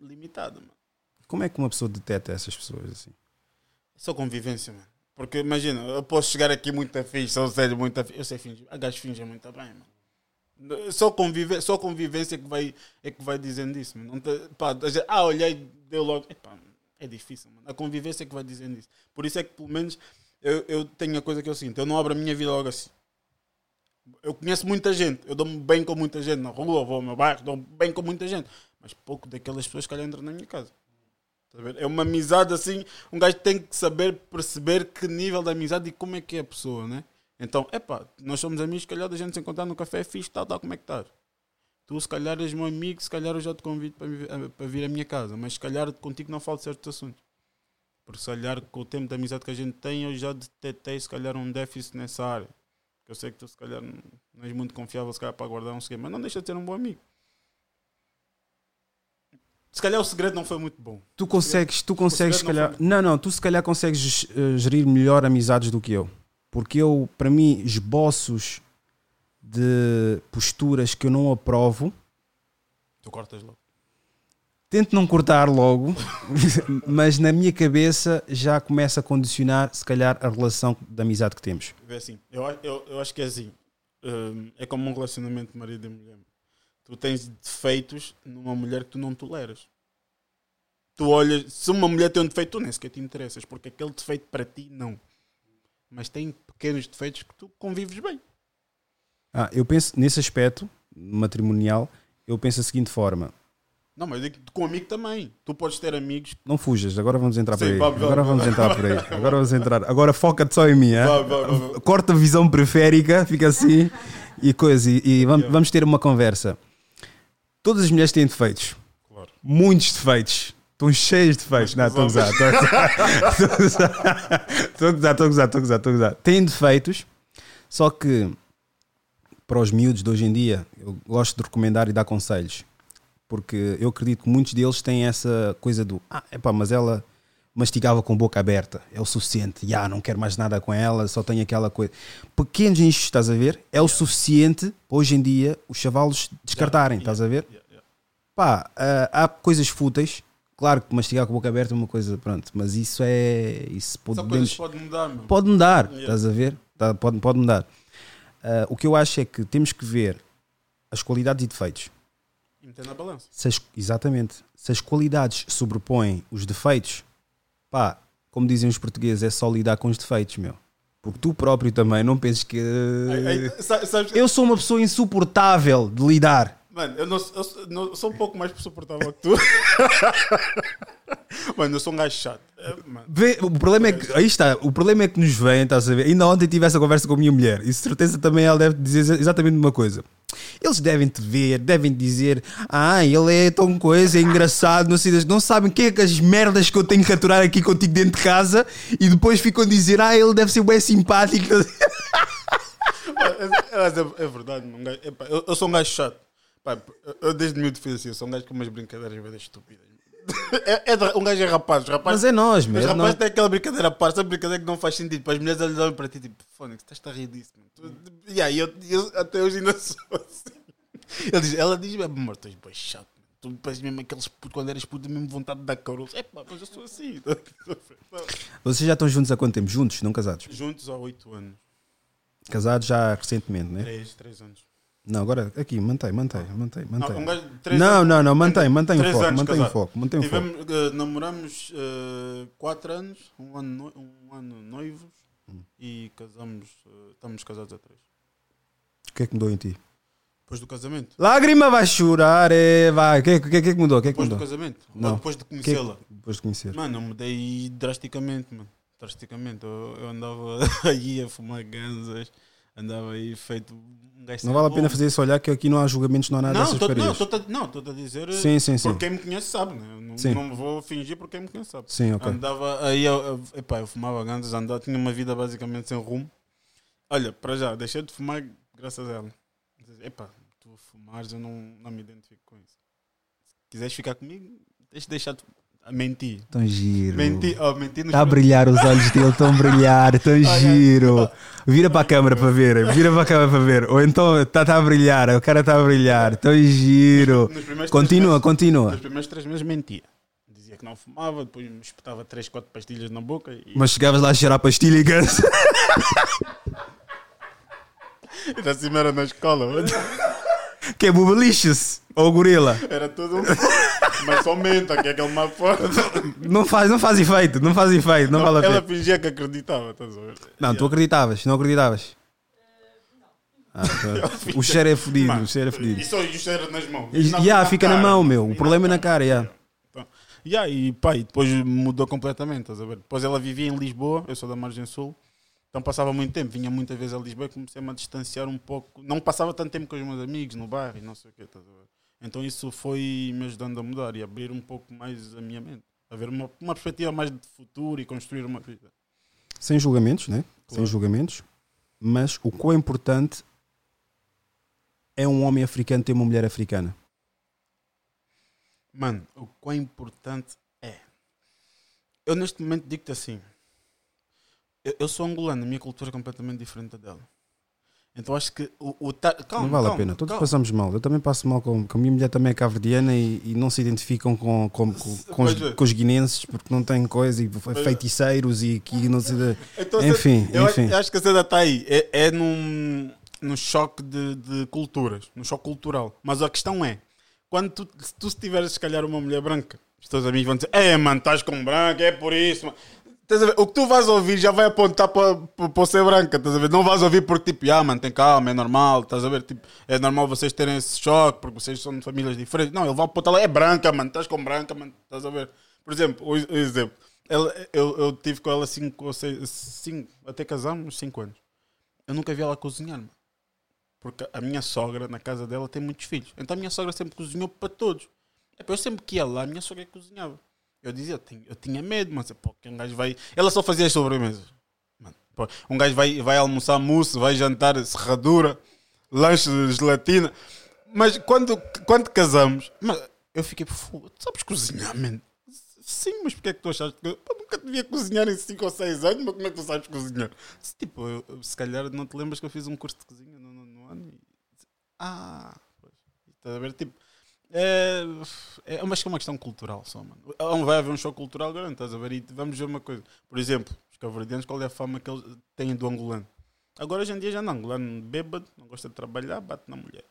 Speaker 3: limitada, mano.
Speaker 2: Como é que uma pessoa detecta essas pessoas assim?
Speaker 3: É só convivência, mano. Porque imagina, eu posso chegar aqui muito fixe, sou sério, muito fixe. Eu sei fingir. A gajo finge muito bem, mano. Só, convive, só convivência que vai, é que vai dizendo isso, mano. Te- pá, gente- ah, olhei, deu logo. É difícil, mano. A convivência é que vai dizendo isso. Por isso é que, pelo menos, eu, eu tenho a coisa que é o seguinte: eu não abro a minha vida logo assim. Eu conheço muita gente, eu dou-me bem com muita gente na rua, vou ao meu bairro, dou-me bem com muita gente, mas pouco daquelas pessoas que entram na minha casa. Ver? É uma amizade assim, um gajo tem que saber perceber que nível de amizade e como é que é a pessoa, né? Então, epá, nós somos amigos, se calhar da gente se encontrar no café, é fixe, tal, tal, como é que estás? Tu, se calhar, és meu amigo, se calhar eu já te convido a- para vir à minha casa, mas se calhar contigo não falo de certos assuntos. Porque se calhar com o tempo de amizade que a gente tem, eu já detetei se calhar um déficit nessa área. Eu sei que tu se calhar não és muito confiável se calhar para guardar um segredo, mas não deixa de ser um bom amigo. Se calhar o segredo não foi muito bom.
Speaker 2: Tu consegues, tu consegues, se calhar. Não, não, tu se calhar consegues eh, gerir melhor amizades do que eu. Porque eu, para mim, esboços de posturas que eu não aprovo,
Speaker 3: Tu cortas logo.
Speaker 2: tento não cortar logo, mas na minha cabeça já começa a condicionar, se calhar, a relação de amizade que temos.
Speaker 3: Vê assim, eu, eu, eu acho que é assim. Hum, é como um relacionamento de marido e mulher. Tu tens defeitos numa mulher que tu não toleras. Tu olhas, se uma mulher tem um defeito, tu nem sequer te interessas, porque aquele defeito para ti não. Mas tem pequenos defeitos que tu convives bem.
Speaker 2: Ah, eu penso, nesse aspecto matrimonial, eu penso da seguinte forma:
Speaker 3: Não, mas eu digo que com amigo também. Tu podes ter amigos.
Speaker 2: não fujas, agora vamos entrar por
Speaker 3: Sim,
Speaker 2: aí.
Speaker 3: vai, vai,
Speaker 2: Agora
Speaker 3: vai.
Speaker 2: vamos entrar por aí. Agora vamos entrar. Agora foca-te só em mim, hein? Corta a visão periférica, fica assim e coisa. E, e vamos, vamos ter uma conversa. Todas as mulheres têm defeitos,
Speaker 3: Claro.
Speaker 2: muitos defeitos. Estão cheios de defeitos. Não, estou a gozar, estou a gozar. Estou a gozar, estou a gozar, estou a gozar, estou a gozar. Têm defeitos, só que para os miúdos de hoje em dia, eu gosto de recomendar e dar conselhos. Porque eu acredito que muitos deles têm essa coisa do ah, epá, mas ela mastigava com boca aberta, é o suficiente, já não quero mais nada com ela, só tenho aquela coisa. Pequenos nichos, estás a ver? É o suficiente hoje em dia os chavalos descartarem, estás a ver? Pá, ah, há coisas fúteis, claro que mastigar com a boca aberta é uma coisa, pronto, mas isso é. Isso podemos,
Speaker 3: podem mudar, meu.
Speaker 2: pode mudar,
Speaker 3: Yeah.
Speaker 2: estás a ver? Tá, pode, pode mudar. Ah, o que eu acho é que temos que ver as qualidades e defeitos.
Speaker 3: E meter na balança.
Speaker 2: Se as- exatamente. Se as qualidades sobrepõem os defeitos, pá, como dizem os portugueses, é só lidar com os defeitos, meu. Porque tu próprio também não penses que.
Speaker 3: Ai, ai, sa- sabes-
Speaker 2: Eu sou uma pessoa insuportável de lidar.
Speaker 3: Mano, eu, não, eu sou- não- sou um pouco mais suportável que tu. Mano, eu sou um gajo chato. É, mano.
Speaker 2: Vê, o problema é que. Aí está. O problema é que nos vem, estás a ver? Ainda ontem tive essa conversa com a minha mulher. E de certeza também ela deve dizer exatamente uma coisa. Eles devem te ver, devem dizer, ah, ele é tão coisa, é engraçado, não sei, não sabem o que é que as merdas que eu tenho que aturar aqui contigo dentro de casa e depois ficam a dizer, ah, ele deve ser bem simpático.
Speaker 3: Mas é, é verdade, eu, eu sou um gajo chato. Pá, eu, desde miúdo fiz assim, eu sou um gajo com umas brincadeiras bem estúpidas. É, é um gajo é rapaz, os rapazes.
Speaker 2: Mas é nós, mesmo.
Speaker 3: rapazes têm aquela brincadeira parte, essa brincadeira que não faz sentido. Para as mulheres elas olham para ti tipo, Fónix, estás a rir disso, mano. Tu- E aí, eu, eu até hoje ainda sou assim. Ele diz, ela diz, amor, tu és bem chato. mano. Tu pareces mesmo aqueles putos, quando eras puto, mesmo vontade de dar caroço. É pá, mas eu sou assim.
Speaker 2: Vocês já estão juntos há quanto tempo? Juntos, não casados?
Speaker 3: Juntos há 8 anos.
Speaker 2: Casados já recentemente, né?
Speaker 3: 3, 3 anos.
Speaker 2: Não, agora aqui, mantém, mantém, mantém, mantém.
Speaker 3: Não, um gajo três
Speaker 2: Não,
Speaker 3: anos-
Speaker 2: não, não, mantém, mantém o
Speaker 3: três
Speaker 2: foco, mantém o foco, mantém o foco.
Speaker 3: Tivemos, eh, namoramos 4 anos, um ano, no- um ano noivos
Speaker 2: Hum.
Speaker 3: e casamos, eh, estamos casados há 3.
Speaker 2: O que é que mudou em ti?
Speaker 3: Depois do casamento.
Speaker 2: Lágrima vai chorar, é, vai. O que, é que, que é que mudou? Que é que
Speaker 3: Depois do
Speaker 2: mudou?
Speaker 3: casamento.
Speaker 2: Não.
Speaker 3: Ou depois de
Speaker 2: é
Speaker 3: conhecê-la.
Speaker 2: Depois de conhecer.
Speaker 3: Mano, eu mudei drasticamente, mano. Drasticamente. Eu, eu andava aí a fumar ganzas, andava aí feito um gajo
Speaker 2: Não vale a pena fazer isso olhar que aqui não há julgamentos, não há nada
Speaker 3: Não,
Speaker 2: dessas
Speaker 3: tô, não, tô, não, estou a dizer. eh,
Speaker 2: Sim, sim, sim.
Speaker 3: Porque quem me conhece sabe, né? Não,
Speaker 2: Sim.
Speaker 3: não vou fingir porque quem me conhece sabe.
Speaker 2: Sim, ok.
Speaker 3: Andava aí, eu, epá, eu fumava ganzas, andava, tinha uma vida basicamente sem rumo. Olha, para já, deixei de fumar graças a ela. Epá, tu fumares, eu não, não me identifico com isso. Se quiseres ficar comigo, deixa deixar de mentir.
Speaker 2: Tão giro.
Speaker 3: Mentir, oh, mentir nos
Speaker 2: Está a brilhar os olhos dele, estão a brilhar, tão giro. Vira para a câmara para ver, vira para a câmara para ver. Ou então está tá a brilhar, o cara está a brilhar, tão giro. Continua,
Speaker 3: meses-
Speaker 2: continua.
Speaker 3: Nos primeiros três meses mentia. Dizia que não fumava, depois me espetava três, quatro pastilhas na boca e
Speaker 2: Mas chegavas lá a cheirar pastilha e ganso.
Speaker 3: ainda assim era na escola.
Speaker 2: Que é Bubalicious ou gorila?
Speaker 3: Era tudo um. Mas só menta, que é aquele má forte.
Speaker 2: Não faz, não faz efeito, não faz efeito, não, vale a
Speaker 3: Ela
Speaker 2: pena.
Speaker 3: fingia que acreditava, estás a ver?
Speaker 2: Não, tu acreditavas, não acreditavas? Ah, pronto. o cheiro é fodido, o cheiro é fodido.
Speaker 3: E só o cheiro nas mãos.
Speaker 2: E-
Speaker 3: Na-
Speaker 2: Ya,
Speaker 3: na
Speaker 2: fica na
Speaker 3: cara.
Speaker 2: mão, meu. O problema é na
Speaker 3: cara.
Speaker 2: ya.
Speaker 3: Então, yeah, e pá, e depois mudou completamente, estás a ver? Depois ela vivia em Lisboa, eu sou da Margem Sul, então passava muito tempo, vinha muitas vezes a Lisboa e comecei-me a distanciar um pouco. Não passava tanto tempo com os meus amigos no bairro e não sei o quê? Então isso foi me ajudando a mudar e abrir um pouco mais a minha mente, a ver uma, uma perspectiva mais de futuro e construir uma vida.
Speaker 2: Sem julgamentos, né? Sem
Speaker 3: Claro.
Speaker 2: julgamentos. Mas o quão importante é um homem africano ter uma mulher africana?
Speaker 3: Mano, o quão importante é. Eu neste momento digo-te assim. Eu, eu sou angolano, a minha cultura é completamente diferente da dela. Então acho que o. o ta- calma,
Speaker 2: não vale a
Speaker 3: calma,
Speaker 2: pena. Todos
Speaker 3: calma.
Speaker 2: passamos mal. Eu também passo mal com, com a minha mulher também é cabo-verdiana e, e não se identificam com, com, com, com os,
Speaker 3: é.
Speaker 2: com os guinenses porque não têm coisa e feiticeiros e que não de-
Speaker 3: Então,
Speaker 2: Enfim,
Speaker 3: eu
Speaker 2: enfim.
Speaker 3: acho que a cena está aí. É, é num, num choque de, de culturas, num choque cultural. Mas a questão é: quando tu, se tu tiveres, se calhar, uma mulher branca, os teus amigos vão dizer: É, mano, estás com branca, é por isso. mano." O que tu vais ouvir já vai apontar para, para, ser branca, estás a ver? Não vais ouvir porque, tipo, ah, mano, tem calma, é normal, estás a ver? Tipo, é normal vocês terem esse choque porque vocês são de famílias diferentes. Não, ele vai apontar lá, é branca, mano, estás com branca, mano, estás a ver? Por exemplo, o, exemplo, ela, eu, eu tive com ela 5 ou 6, 5, até casamos, 5 anos. Eu nunca vi ela cozinhar, mano. Porque a minha sogra, na casa dela, tem muitos filhos. Então a minha sogra sempre cozinhou para todos. É, Eu sempre que ia lá, a minha sogra cozinhava. Eu dizia, eu tinha, eu tinha medo, mas um gajo vai. Ela só fazia as sobremesas. Mano, um gajo vai, vai almoçar mousse, vai jantar serradura, lanche de gelatina. Mas quando, quando casamos, eu fiquei, "Fogo, tu sabes cozinhar, mano? Sim, mas porquê é que tu achaste que eu nunca devia cozinhar em 5 ou 6 anos? Mas como é que tu sabes cozinhar? Disse, Tipo, eu- se calhar não te lembras que eu fiz um curso de cozinha no, no, no ano e. Ah. Estás a ver? Tipo, é, é mas que é uma questão cultural só, mano. Não vai haver um choque cultural grande, estás a ver? E vamos ver uma coisa. Por exemplo, os cabo-verdianos, qual é a fama que eles têm do angolano? Agora, hoje em dia, já não. Angolano bêbado, não gosta de trabalhar, bate na mulher.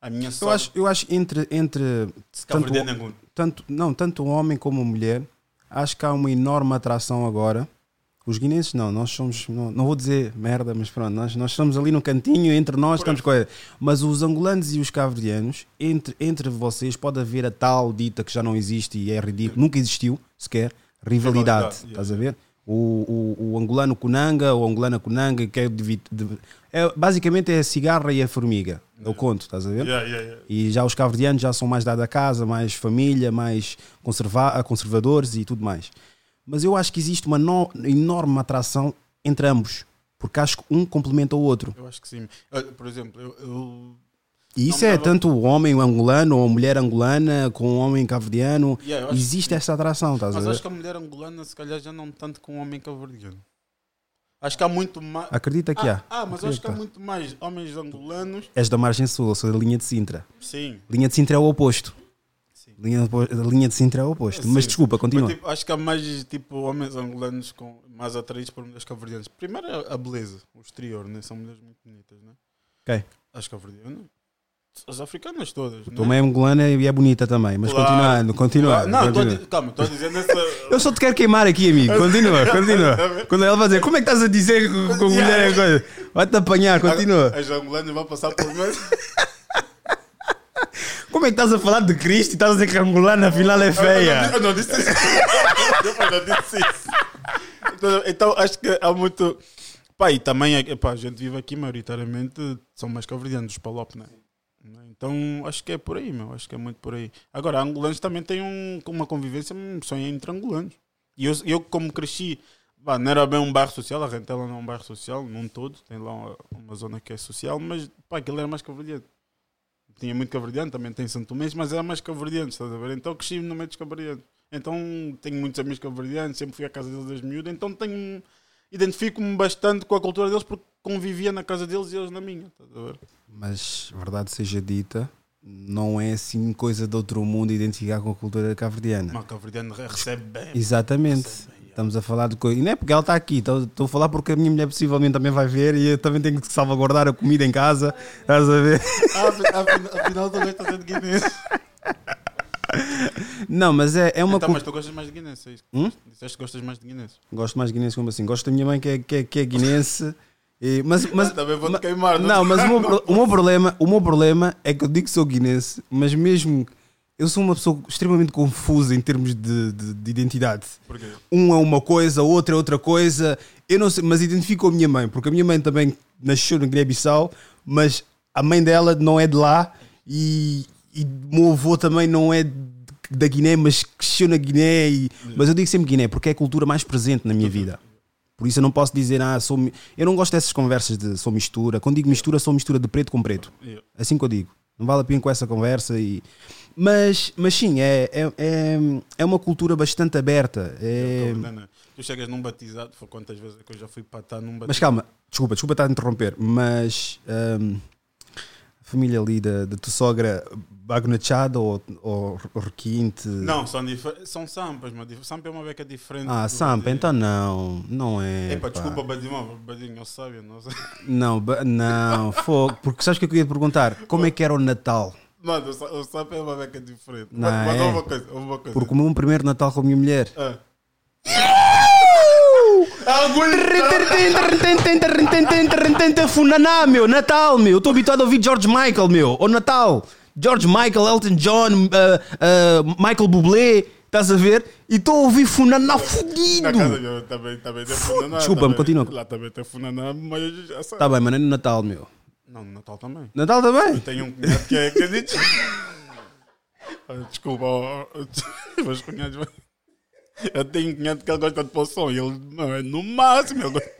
Speaker 3: A minha
Speaker 2: Eu
Speaker 3: sogra-
Speaker 2: acho, eu acho entre, entre tanto, tanto, não, tanto o homem como mulher, acho que há uma enorme atração agora. Os guinenses não, nós somos, não, não vou dizer merda, mas pronto, nós, nós estamos ali no cantinho, entre nós estamos coisa. Mas os angolanos e os cabo-verdianos, entre, entre vocês pode haver a tal dita que já não existe e é ridículo, nunca existiu sequer, rivalidade,
Speaker 3: Rivalidade,
Speaker 2: estás a ver? O, o, o angolano Kunanga, ou a angolana Kunanga, que é, divi- de- é basicamente é a cigarra e a formiga, eu conto, estás a ver?
Speaker 3: Yeah, yeah, yeah.
Speaker 2: E já os cabo-verdianos já são mais dados a casa, mais família, mais conserva conservadores e tudo mais. Mas eu acho que existe uma no- enorme atração entre ambos, porque acho que um complementa o outro.
Speaker 3: Eu acho que sim. Por exemplo, eu, eu-
Speaker 2: E isso é tanto o homem angolano ou a mulher angolana com o homem cabo-verdiano.
Speaker 3: Yeah,
Speaker 2: Existe
Speaker 3: que
Speaker 2: essa atração, estás a
Speaker 3: Mas
Speaker 2: ver?
Speaker 3: acho que a mulher angolana, se calhar, já não tanto com o homem cabo-verdiano. Acho que há muito mais.
Speaker 2: Acredita que há.
Speaker 3: Ah, mas eu acho que há
Speaker 2: Acredita.
Speaker 3: muito mais homens angolanos.
Speaker 2: És da margem sul, eu sou da linha de Sintra.
Speaker 3: Sim.
Speaker 2: Linha de Sintra é o oposto. Linha, de- linha de Sintra é o oposto.
Speaker 3: Sim.
Speaker 2: Mas desculpa, continua.
Speaker 3: Mas, tipo, acho que há mais tipo, homens angolanos com, mais atraídos por mulheres cabo-verdianas. Primeiro a beleza, o exterior, né? são mulheres muito bonitas. Né?
Speaker 2: Ok.
Speaker 3: As cabo-verdianas. As africanas todas.
Speaker 2: Tua mãe é angolana e é bonita também, mas
Speaker 3: Claro.
Speaker 2: continuando, continuando.
Speaker 3: Não, tô a
Speaker 2: continua.
Speaker 3: di- calma, estou a dizer nessa.
Speaker 2: Eu só te quero queimar aqui, amigo. Continua, continua. Quando ela vai dizer, como é que estás a dizer que com mulher é coisa? Vai-te apanhar, continua.
Speaker 3: As angolanas vão passar por mim.
Speaker 2: Como é que estás a falar de Cristo e estás a dizer que a angolana afinal é feia?
Speaker 3: Eu não disse isso. Eu não disse isso. Então, Então acho que há muito. Pá, e também é- a gente vive aqui maioritariamente, são mais caverdianos, dos Palop, né? Então acho que é por aí, meu. Acho que é muito por aí. Agora, angolanos também têm um, uma convivência hum, só entre angolanos. E eu, eu como cresci, pá, não era bem um bairro social, a Rentela não é um bairro social, num todo, tem lá uma, uma zona que é social, mas pá, aquilo era mais caverdiano. Tinha muito caverdiano, também tem Santo Mês, mas era mais caverdiano, estás a ver? Então cresci no meio dos caverdianos. Então tenho muitos amigos caverdianos, sempre fui à casa deles desde miúdo, então tenho identifico-me bastante com a cultura deles porque convivia na casa deles e eles na minha, estás a ver?
Speaker 2: Mas, verdade seja dita, não é assim coisa de outro mundo identificar com a cultura cabo-verdiana.
Speaker 3: Mas o caverdiano re- recebe bem.
Speaker 2: Exatamente. Estamos a falar de coisa. E não é porque ela está aqui, estou estou a falar porque a minha mulher possivelmente também vai ver e eu também tenho que salvaguardar a comida em casa. Estás a ver?
Speaker 3: Ah, afi- afi- afinal tu gostas de guinense.
Speaker 2: Não, mas é, é uma
Speaker 3: então,
Speaker 2: cul-
Speaker 3: mas tu gostas mais de guinense, é isso?
Speaker 2: Hum?
Speaker 3: Disseste que gostas mais de guinense.
Speaker 2: Gosto mais de guinense como assim. Gosto da minha mãe que é, que é, que é guinense. E- mas, mas,
Speaker 3: Também vou-te
Speaker 2: ma-
Speaker 3: queimar.
Speaker 2: Não, mas o meu, o, meu problema, o meu problema é que eu digo que sou guinense, mas mesmo eu sou uma pessoa extremamente confusa em termos de, de- de identidade.
Speaker 3: Porquê?
Speaker 2: Um é uma coisa, outro é outra coisa. Eu não sei, mas identifico a minha mãe, porque a minha mãe também nasceu na Guiné-Bissau, mas a mãe dela não é de lá e, e o meu avô também não é da Guiné, mas cresceu na Guiné. E, mas eu digo sempre Guiné porque é a cultura mais presente na minha vida. Por isso eu não posso dizer, ah, sou. mi-" Eu não gosto dessas conversas de sou mistura. Quando digo mistura, sou mistura de preto com preto. Assim que eu digo. Não vale a pena com essa conversa. E... Mas, mas sim, é, é, é, é uma cultura bastante aberta. É...
Speaker 3: Tô. Tu chegas num batizado, foi quantas vezes é que eu já fui para estar num batizado.
Speaker 2: Mas calma, desculpa, desculpa estar a interromper, mas a família ali da, da tua sogra, Bagnachada ou, ou Requinte?
Speaker 3: Não, são, são sampas, mas sampa é uma beca diferente.
Speaker 2: Ah, Sampa, então não, não é.
Speaker 3: Epa,
Speaker 2: pá.
Speaker 3: desculpa, Badinho, Badinho, eu sabia, não sei.
Speaker 2: Não, não, fogo. Porque sabes o que eu queria te perguntar? Como é que era o Natal?
Speaker 3: Mano, o sa- o sampa é uma beca diferente.
Speaker 2: Não,
Speaker 3: mas mas
Speaker 2: é.
Speaker 3: uma coisa, uma coisa.
Speaker 2: Porque o meu primeiro Natal com a minha mulher.
Speaker 3: Ah.
Speaker 2: Funaná, meu, Natal, meu. Eu estou habituado a ouvir George Michael, meu. Ou Natal. George Michael, Elton John, uh, uh, Michael Bublé. Estás a ver? E estou a ouvir Funaná
Speaker 3: Na casa
Speaker 2: fudido.
Speaker 3: eu também, também tem funaná.
Speaker 2: Desculpa,
Speaker 3: também-
Speaker 2: continua.
Speaker 3: Lá também tem funaná, mas eu já sei.
Speaker 2: Tá bem, mas é no Natal, meu.
Speaker 3: Não, no Natal também.
Speaker 2: Natal também.
Speaker 3: Tenho um cunhado que é que é de- Desculpa, meus cunhados. Eu tenho um cunhado que ele gosta de pôr som e ele não, é no máximo. Gosta...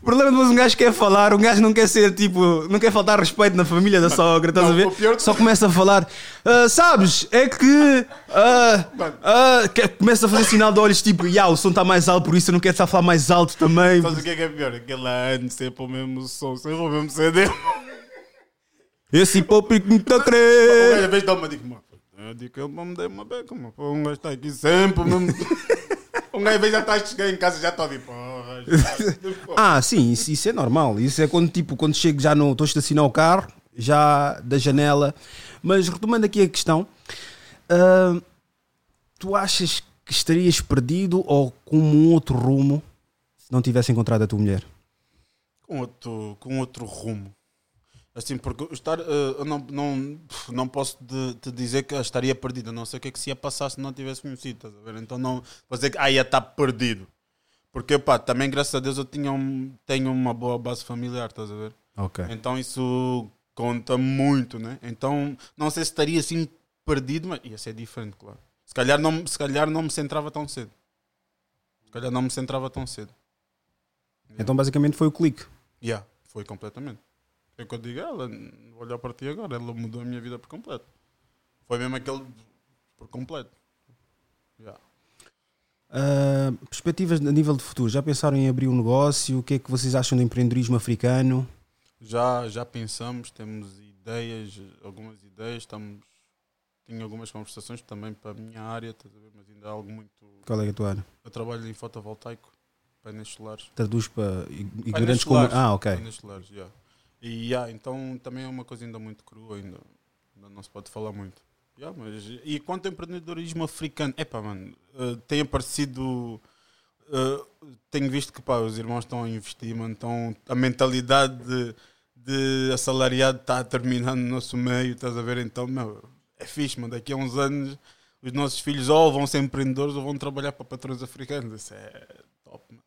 Speaker 2: O problema é depois um gajo quer falar, um gajo não quer ser tipo, não quer faltar respeito na família da sogra, estás a ver?
Speaker 3: pior-
Speaker 2: Só começa a falar, "Ah, sabes, é que. ah, ah", que- começa a fazer sinal de olhos tipo, ya, o som está mais alto, por isso eu não quero estar a falar mais alto também.
Speaker 3: Sabes o que é, que é pior? Aquele ano sempre o mesmo som, sempre o mesmo CD.
Speaker 2: Esse hipócrita me está a crer.
Speaker 3: às vezes dá uma dica, mano. Eu digo que ele me deu uma beca. Pô, Um gajo está aqui sempre mesmo. Um gajo já está a chegar em casa já está a vir. Porra, já-
Speaker 2: Ah, sim, isso, isso é normal. Isso é quando, tipo, quando chego já no. Estou a estacionar o carro, já da janela. Mas retomando aqui a questão, ah, tu achas que estarias perdido ou com um outro rumo se não tivesse encontrado a tua mulher?
Speaker 3: com outro, com outro rumo. Assim, porque estar, eh, eu não, não, não posso te dizer que estaria perdido. Eu não sei o que é que se ia passar se não tivesse conhecido. Estás a ver? Então não dizer que ah, ia estar perdido. Porque pá, também graças a Deus eu tinha um, tenho uma boa base familiar, estás a ver?
Speaker 2: Ok.
Speaker 3: Então isso conta muito, né? Então não sei se estaria assim perdido, mas ia ser diferente, claro. Se calhar não, se calhar não me centrava tão cedo. Se calhar não me centrava tão cedo.
Speaker 2: Então basicamente foi o clique.
Speaker 3: Yeah, foi completamente. É o que eu digo, ela, vou olhar para ti agora, ela mudou a minha vida por completo. Foi mesmo aquele por completo. Yeah.
Speaker 2: Ah, perspectivas a nível de futuro, já pensaram em abrir um negócio? O que é que vocês acham do empreendedorismo africano?
Speaker 3: Já, já pensamos, temos ideias, algumas ideias, estamos. Tenho algumas conversações também para a minha área, mas ainda é algo muito.
Speaker 2: Qual é a tua área?
Speaker 3: Eu trabalho em fotovoltaico, painéis solares.
Speaker 2: Traduz para ignorantes como. Ah, ok.
Speaker 3: Painéis solares, yeah. E yeah, então também é uma coisa ainda muito crua, ainda, ainda não se pode falar muito. Yeah, mas, e quanto ao empreendedorismo africano, epá, mano, eh, tem aparecido. eh, tenho visto que pá, os irmãos estão a investir, mano, estão, a mentalidade de, de assalariado está a terminar no nosso meio, estás a ver? Então, meu, é fixe, mano. Daqui a uns anos os nossos filhos ou vão ser empreendedores ou vão trabalhar para patrões africanos. Isso é top, mano.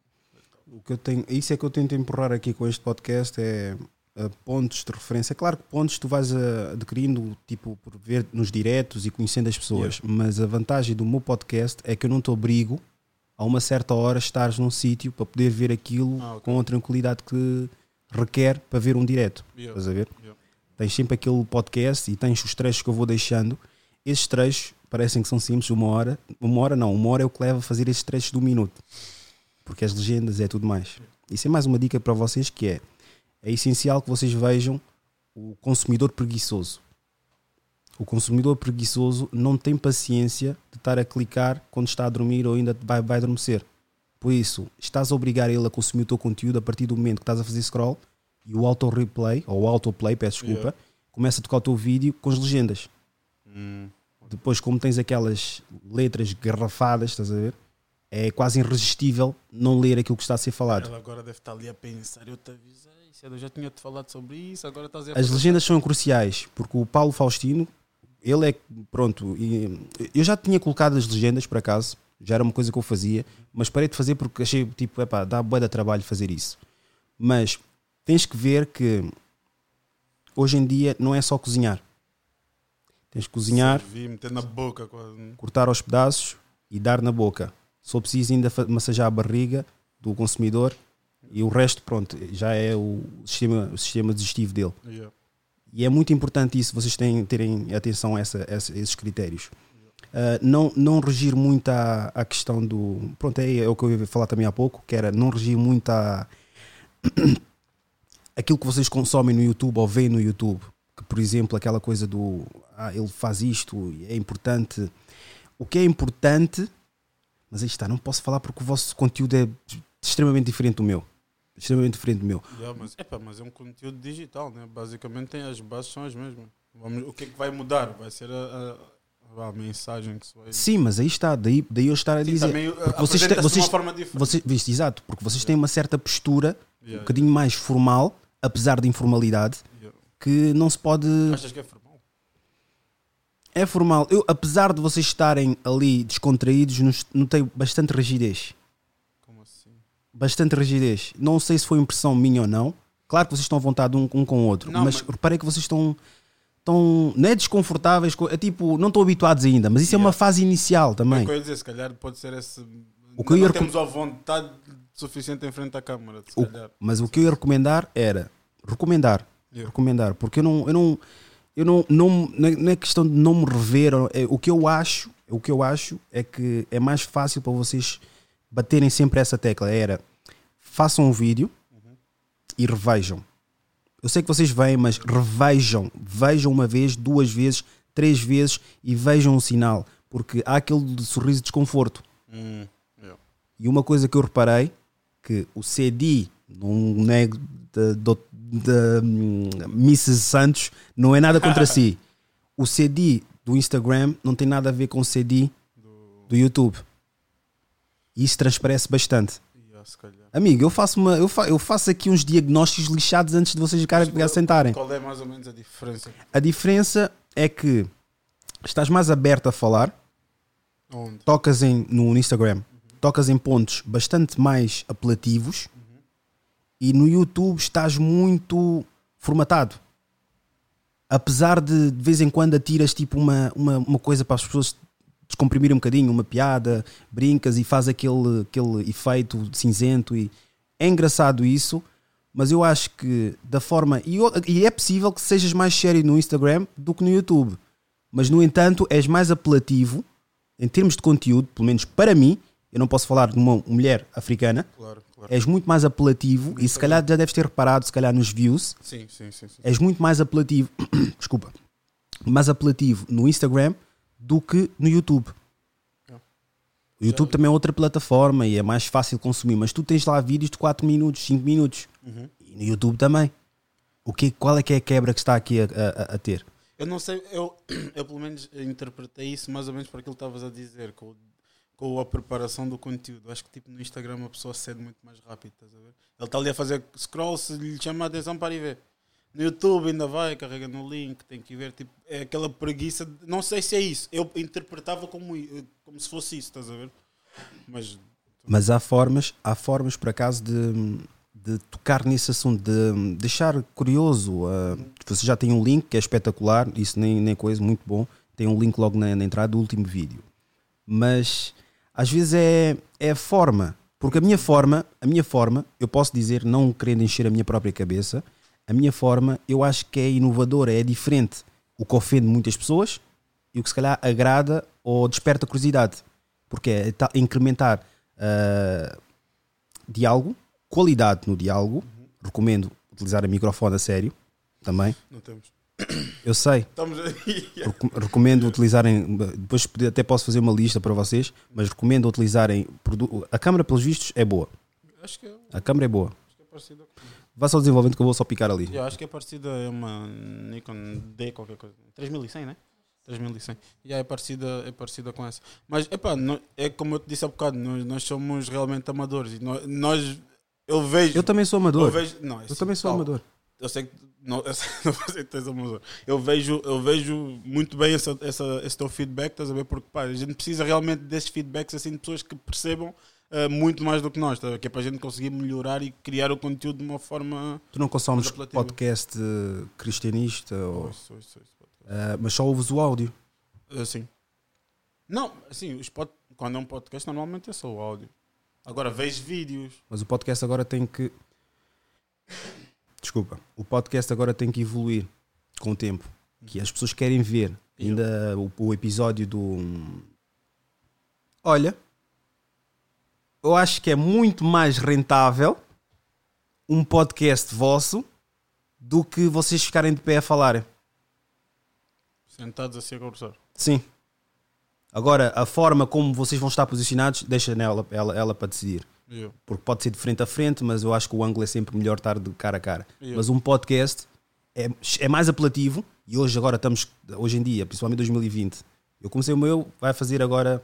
Speaker 2: O que eu tenho, isso é que eu tento empurrar aqui com este podcast é uh, pontos de referência. É claro que pontos tu vais uh, adquirindo tipo por ver nos diretos e conhecendo as pessoas, mas a vantagem do meu podcast é que eu não te obrigo a uma certa hora estares num sítio para poder ver aquilo
Speaker 3: Ah, ok.
Speaker 2: com a tranquilidade que requer para ver um direto.
Speaker 3: Yeah.
Speaker 2: Estás a ver?
Speaker 3: Yeah.
Speaker 2: Tens sempre aquele podcast e tens os trechos que eu vou deixando. Esses trechos parecem que são simples, uma hora. Uma hora não, uma hora é o que leva a fazer esses trechos de um minuto. Porque as legendas é tudo mais. Isso é mais uma dica para vocês que é é essencial que vocês vejam o consumidor preguiçoso. O consumidor preguiçoso não tem paciência de estar a clicar quando está a dormir ou ainda vai, vai adormecer. Por isso, estás a obrigar ele a consumir o teu conteúdo a partir do momento que estás a fazer scroll e o auto replay, ou o autoplay, peço desculpa,
Speaker 3: Yeah.
Speaker 2: começa a tocar o teu vídeo com as legendas.
Speaker 3: Hum,
Speaker 2: Depois, como tens aquelas letras garrafadas, estás a ver? É quase irresistível não ler aquilo que está a ser falado.
Speaker 3: Ela agora deve estar ali a pensar, eu te avisei, eu já tinha te falado sobre isso, agora estás a
Speaker 2: As legendas são cruciais, porque o Paulo Faustino, ele é, pronto, e- eu já tinha colocado as legendas, por acaso, já era uma coisa que eu fazia, mas parei de fazer porque achei, tipo, epá, dá bué de trabalho fazer isso. Mas tens que ver que hoje em dia não é só cozinhar. Tens que cozinhar,
Speaker 3: meter na boca quase.
Speaker 2: cortar aos pedaços e dar na boca. For preciso ainda massajar a barriga do consumidor e o resto, pronto, já é o sistema, o sistema digestivo dele.
Speaker 3: Yeah.
Speaker 2: E é muito importante isso, vocês têm, terem atenção a, essa, a esses critérios. Uh, não, não regir muito à, à questão do. Pronto, é, é o que eu ia falar também há pouco, que era não regir muito a. aquilo que vocês consomem no YouTube ou veem no YouTube. Que, por exemplo, aquela coisa do. Ah, ele faz isto, é importante. O que é importante, mas aí está, não posso falar porque o vosso conteúdo é extremamente diferente do meu. Extremamente diferente do meu.
Speaker 3: Yeah, mas, epa, mas é um conteúdo digital, né? Basicamente tem as bases são as mesmas. Vamos, o que é que vai mudar? Vai ser a, a, a mensagem que se vai.
Speaker 2: Sim, mas aí está, daí, daí eu estar a
Speaker 3: Sim,
Speaker 2: dizer.
Speaker 3: também, uh,
Speaker 2: vocês têm-
Speaker 3: de
Speaker 2: vocês-
Speaker 3: uma forma diferente.
Speaker 2: Vocês, exato, porque vocês têm uma certa postura, um
Speaker 3: Yeah,
Speaker 2: bocadinho mais formal, apesar de informalidade,
Speaker 3: yeah.
Speaker 2: que não se pode.
Speaker 3: Achas que é formal?
Speaker 2: É formal. Eu, apesar de vocês estarem ali descontraídos, notei bastante rigidez. Bastante rigidez. Não sei se foi impressão minha ou não. Claro que vocês estão à vontade um, um com o outro,
Speaker 3: Não,
Speaker 2: mas,
Speaker 3: mas-
Speaker 2: reparei que vocês estão. estão não é desconfortáveis, co- é tipo, não estão habituados ainda, mas isso é uma
Speaker 3: Yeah.
Speaker 2: fase inicial
Speaker 3: É
Speaker 2: também.
Speaker 3: que eu ia dizer, se calhar pode ser esse.
Speaker 2: O que eu
Speaker 3: não
Speaker 2: ia recom-
Speaker 3: temos a vontade suficiente em frente à câmara, se
Speaker 2: O-
Speaker 3: calhar.
Speaker 2: mas o que eu ia recomendar era recomendar,
Speaker 3: Yeah.
Speaker 2: recomendar, porque eu não, eu não, eu não, não, não é- não é questão de não me rever. é, o que eu acho, o que eu acho é que é mais fácil para vocês baterem sempre essa tecla. Era façam um vídeo e revejam. Eu sei que vocês vêm, mas revejam, vejam uma vez, duas vezes, três vezes e vejam o sinal, porque há aquele sorriso de desconforto.
Speaker 3: Hum, yeah.
Speaker 2: E uma coisa que eu reparei, que o CD, não nego da da, hum, Mrs. Santos, não é nada contra si. O CD do Instagram não tem nada a ver com o CD do YouTube. E isso transparece bastante. Amigo, eu faço, uma, eu, fa- eu faço aqui uns diagnósticos lixados antes de vocês ficarem a sentarem.
Speaker 3: Qual é mais ou menos a diferença?
Speaker 2: A diferença é que estás mais aberto a falar,
Speaker 3: Onde?
Speaker 2: tocas em, no Instagram, tocas em pontos bastante mais apelativos e no YouTube estás muito formatado. Apesar de de vez em quando atiras tipo uma, uma, uma coisa para as pessoas descomprimirem um bocadinho, uma piada, brincas e faz aquele, aquele efeito cinzento e é engraçado isso, mas eu acho que da forma e, eu- e é possível que sejas mais sério no Instagram do que no YouTube. Mas no entanto és mais apelativo em termos de conteúdo, pelo menos para mim, eu não posso falar de uma mulher africana,
Speaker 3: Claro, claro.
Speaker 2: és muito mais apelativo e se calhar já deves ter reparado, se calhar nos views,
Speaker 3: Sim, sim, sim. sim.
Speaker 2: és muito mais apelativo, desculpa, mais apelativo no Instagram do que no YouTube. O YouTube também é outra plataforma e é mais fácil consumir, mas tu tens lá vídeos de 4 minutos, 5 minutos.
Speaker 3: Uhum.
Speaker 2: E no YouTube também. O que, qual é que é a quebra que está aqui a, a- a ter?
Speaker 3: Eu não sei, eu, eu pelo menos interpretei isso mais ou menos para aquilo que estavas a dizer, com, com a preparação do conteúdo. Acho que tipo no Instagram a pessoa cede muito mais rápido, estás a ver? Ele está ali a fazer scroll, se lhe chama a atenção para ir ver. No YouTube ainda vai, carrega no link, tem que ver, tipo, é aquela preguiça, de- não sei se é isso, eu interpretava como, como se fosse isso, estás a ver? Mas
Speaker 2: Mas há formas, há formas por acaso de, de tocar nesse assunto, de deixar curioso. ah, você já tem um link que é espetacular, isso nem, nem coisa, muito bom. Tem um link logo na, na entrada do último vídeo. Mas às vezes é, é a forma. Porque a minha forma, a minha forma, eu posso dizer, não querendo encher a minha própria cabeça, a minha forma eu acho que é inovadora, é diferente. O que ofende muitas pessoas e o que se calhar agrada ou desperta curiosidade. Porque é ta- incrementar ah, diálogo, qualidade no diálogo. Recomendo utilizar a microfone a sério também.
Speaker 3: não temos.
Speaker 2: Eu sei,
Speaker 3: Estamos aí.
Speaker 2: Recom- recomendo utilizarem. Depois até posso fazer uma lista para vocês, mas recomendo utilizarem. A câmera, pelos vistos, é boa.
Speaker 3: Acho que é,
Speaker 2: A câmera é boa.
Speaker 3: acho que é parecida.
Speaker 2: Vá só desenvolvendo que eu vou só picar ali.
Speaker 3: Eu acho que é parecida a uma Nikon D qualquer coisa. 3100, né? 3100. E yeah, é parecida, é parecida com essa. Mas epá, não, é como eu te disse há bocado, nós, nós somos realmente amadores. E nós, nós- eu vejo.
Speaker 2: Eu também sou amador.
Speaker 3: eu vejo, não, é
Speaker 2: Eu
Speaker 3: assim,
Speaker 2: também sou
Speaker 3: calma.
Speaker 2: amador.
Speaker 3: Eu sei que não, eu sei, não sei que tens amador. Eu vejo, eu vejo muito bem essa, essa, esse teu feedback, estás a ver? Porque pá, a gente precisa realmente desses feedbacks assim de pessoas que percebam eh, muito mais do que nós, tá que é para a gente conseguir melhorar e criar o conteúdo de uma forma.
Speaker 2: Tu não consomes podcast eh, cristianista, ou,
Speaker 3: Ouço, ouço,
Speaker 2: eh, mas só ouves o áudio.
Speaker 3: Assim. Não, assim, os pod... quando é um podcast, normalmente é só o áudio. Agora vejo vídeos.
Speaker 2: Mas o podcast agora tem que. Desculpa. O podcast agora tem que evoluir com o tempo. Que as pessoas querem ver. Ainda o, o episódio do. Olha. Eu acho que é muito mais rentável um podcast vosso do que vocês ficarem de pé a falarem.
Speaker 3: Sentados assim a conversar.
Speaker 2: Sim. Agora, a forma como vocês vão estar posicionados, deixa nela ela, ela para decidir.
Speaker 3: Yeah.
Speaker 2: Porque pode ser de frente a frente, mas eu acho que o ângulo é sempre melhor estar de cara a cara.
Speaker 3: Yeah.
Speaker 2: Mas um podcast é, é mais apelativo e hoje agora estamos, hoje em dia, principalmente 2020, eu comecei o meu, vai fazer agora,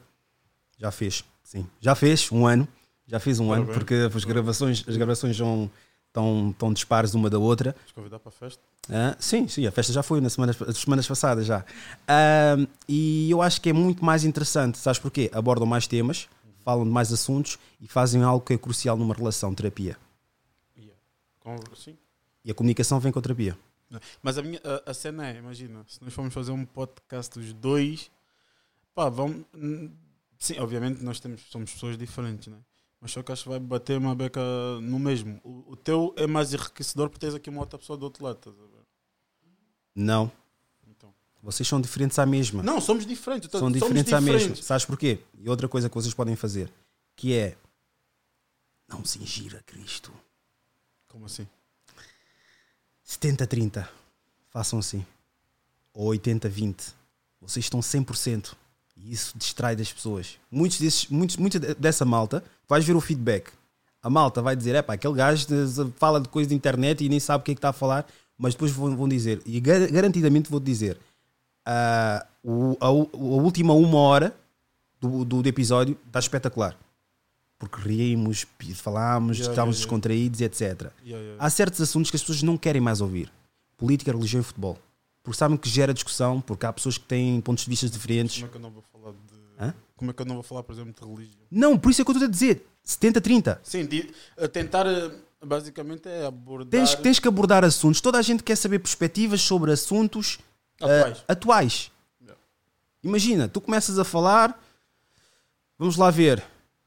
Speaker 2: já fez, sim, já fez um ano, já fez um ano,
Speaker 3: Parabéns.
Speaker 2: porque as gravações, as gravações vão, estão, estão dispares uma da outra.
Speaker 3: Vamos convidar para a festa?
Speaker 2: Ah, sim, sim, a festa já foi nas semanas, nas semanas passadas já. Ah, e eu acho que é muito mais interessante, sabes porquê? Abordam mais temas, falam de mais assuntos e fazem algo que é crucial numa relação, terapia.
Speaker 3: Yeah. Com- Sim.
Speaker 2: E a comunicação vem com a terapia.
Speaker 3: Mas a, minha, a, a cena é, imagina, se nós formos fazer um podcast os dois, pá, vamos. Sim, obviamente nós temos, somos pessoas diferentes, né? Mas só que acho que vai bater uma beca no mesmo. O, o teu é mais enriquecedor porque tens aqui uma outra pessoa do outro lado, estás a ver?
Speaker 2: Não,
Speaker 3: Então.
Speaker 2: vocês são diferentes à mesma.
Speaker 3: Não, somos diferentes. então,
Speaker 2: são
Speaker 3: somos
Speaker 2: diferentes à mesma.
Speaker 3: diferentes.
Speaker 2: Sabes porquê? E outra coisa que vocês podem fazer, que é não se ingira a Cristo.
Speaker 3: Como assim?
Speaker 2: 70-30. Façam assim. Ou 80-20. Vocês estão 100%. E isso distrai das pessoas. Muitos desses, muitos, muita de- dessa malta, vais ver o feedback. A malta vai dizer: é pá, aquele gajo fala de coisa de internet e nem sabe o que é que está a falar. Mas depois vão, vão dizer, e gar- garantidamente vou dizer: ah, o- a, u- a última uma hora do, do, do episódio está espetacular. Porque rimos, pi- falámos,
Speaker 3: Yeah,
Speaker 2: estávamos
Speaker 3: yeah,
Speaker 2: descontraídos, etc.
Speaker 3: Yeah, yeah.
Speaker 2: Há certos assuntos que as pessoas não querem mais ouvir. Política, religião e futebol. Porque sabem que gera discussão, porque há pessoas que têm pontos de vista diferentes.
Speaker 3: Como é que eu não vou falar de.
Speaker 2: Hã?
Speaker 3: Como é que eu não vou falar, por exemplo, de religião?
Speaker 2: Não, por isso é que eu estou a dizer. 70-30.
Speaker 3: Sim, de, a tentar. eh, Basicamente é abordar.
Speaker 2: Tens, tens que abordar assuntos. Toda a gente quer saber perspectivas sobre assuntos
Speaker 3: Atuais.
Speaker 2: ah, atuais.
Speaker 3: Yeah.
Speaker 2: Imagina, tu começas a falar. Vamos lá ver.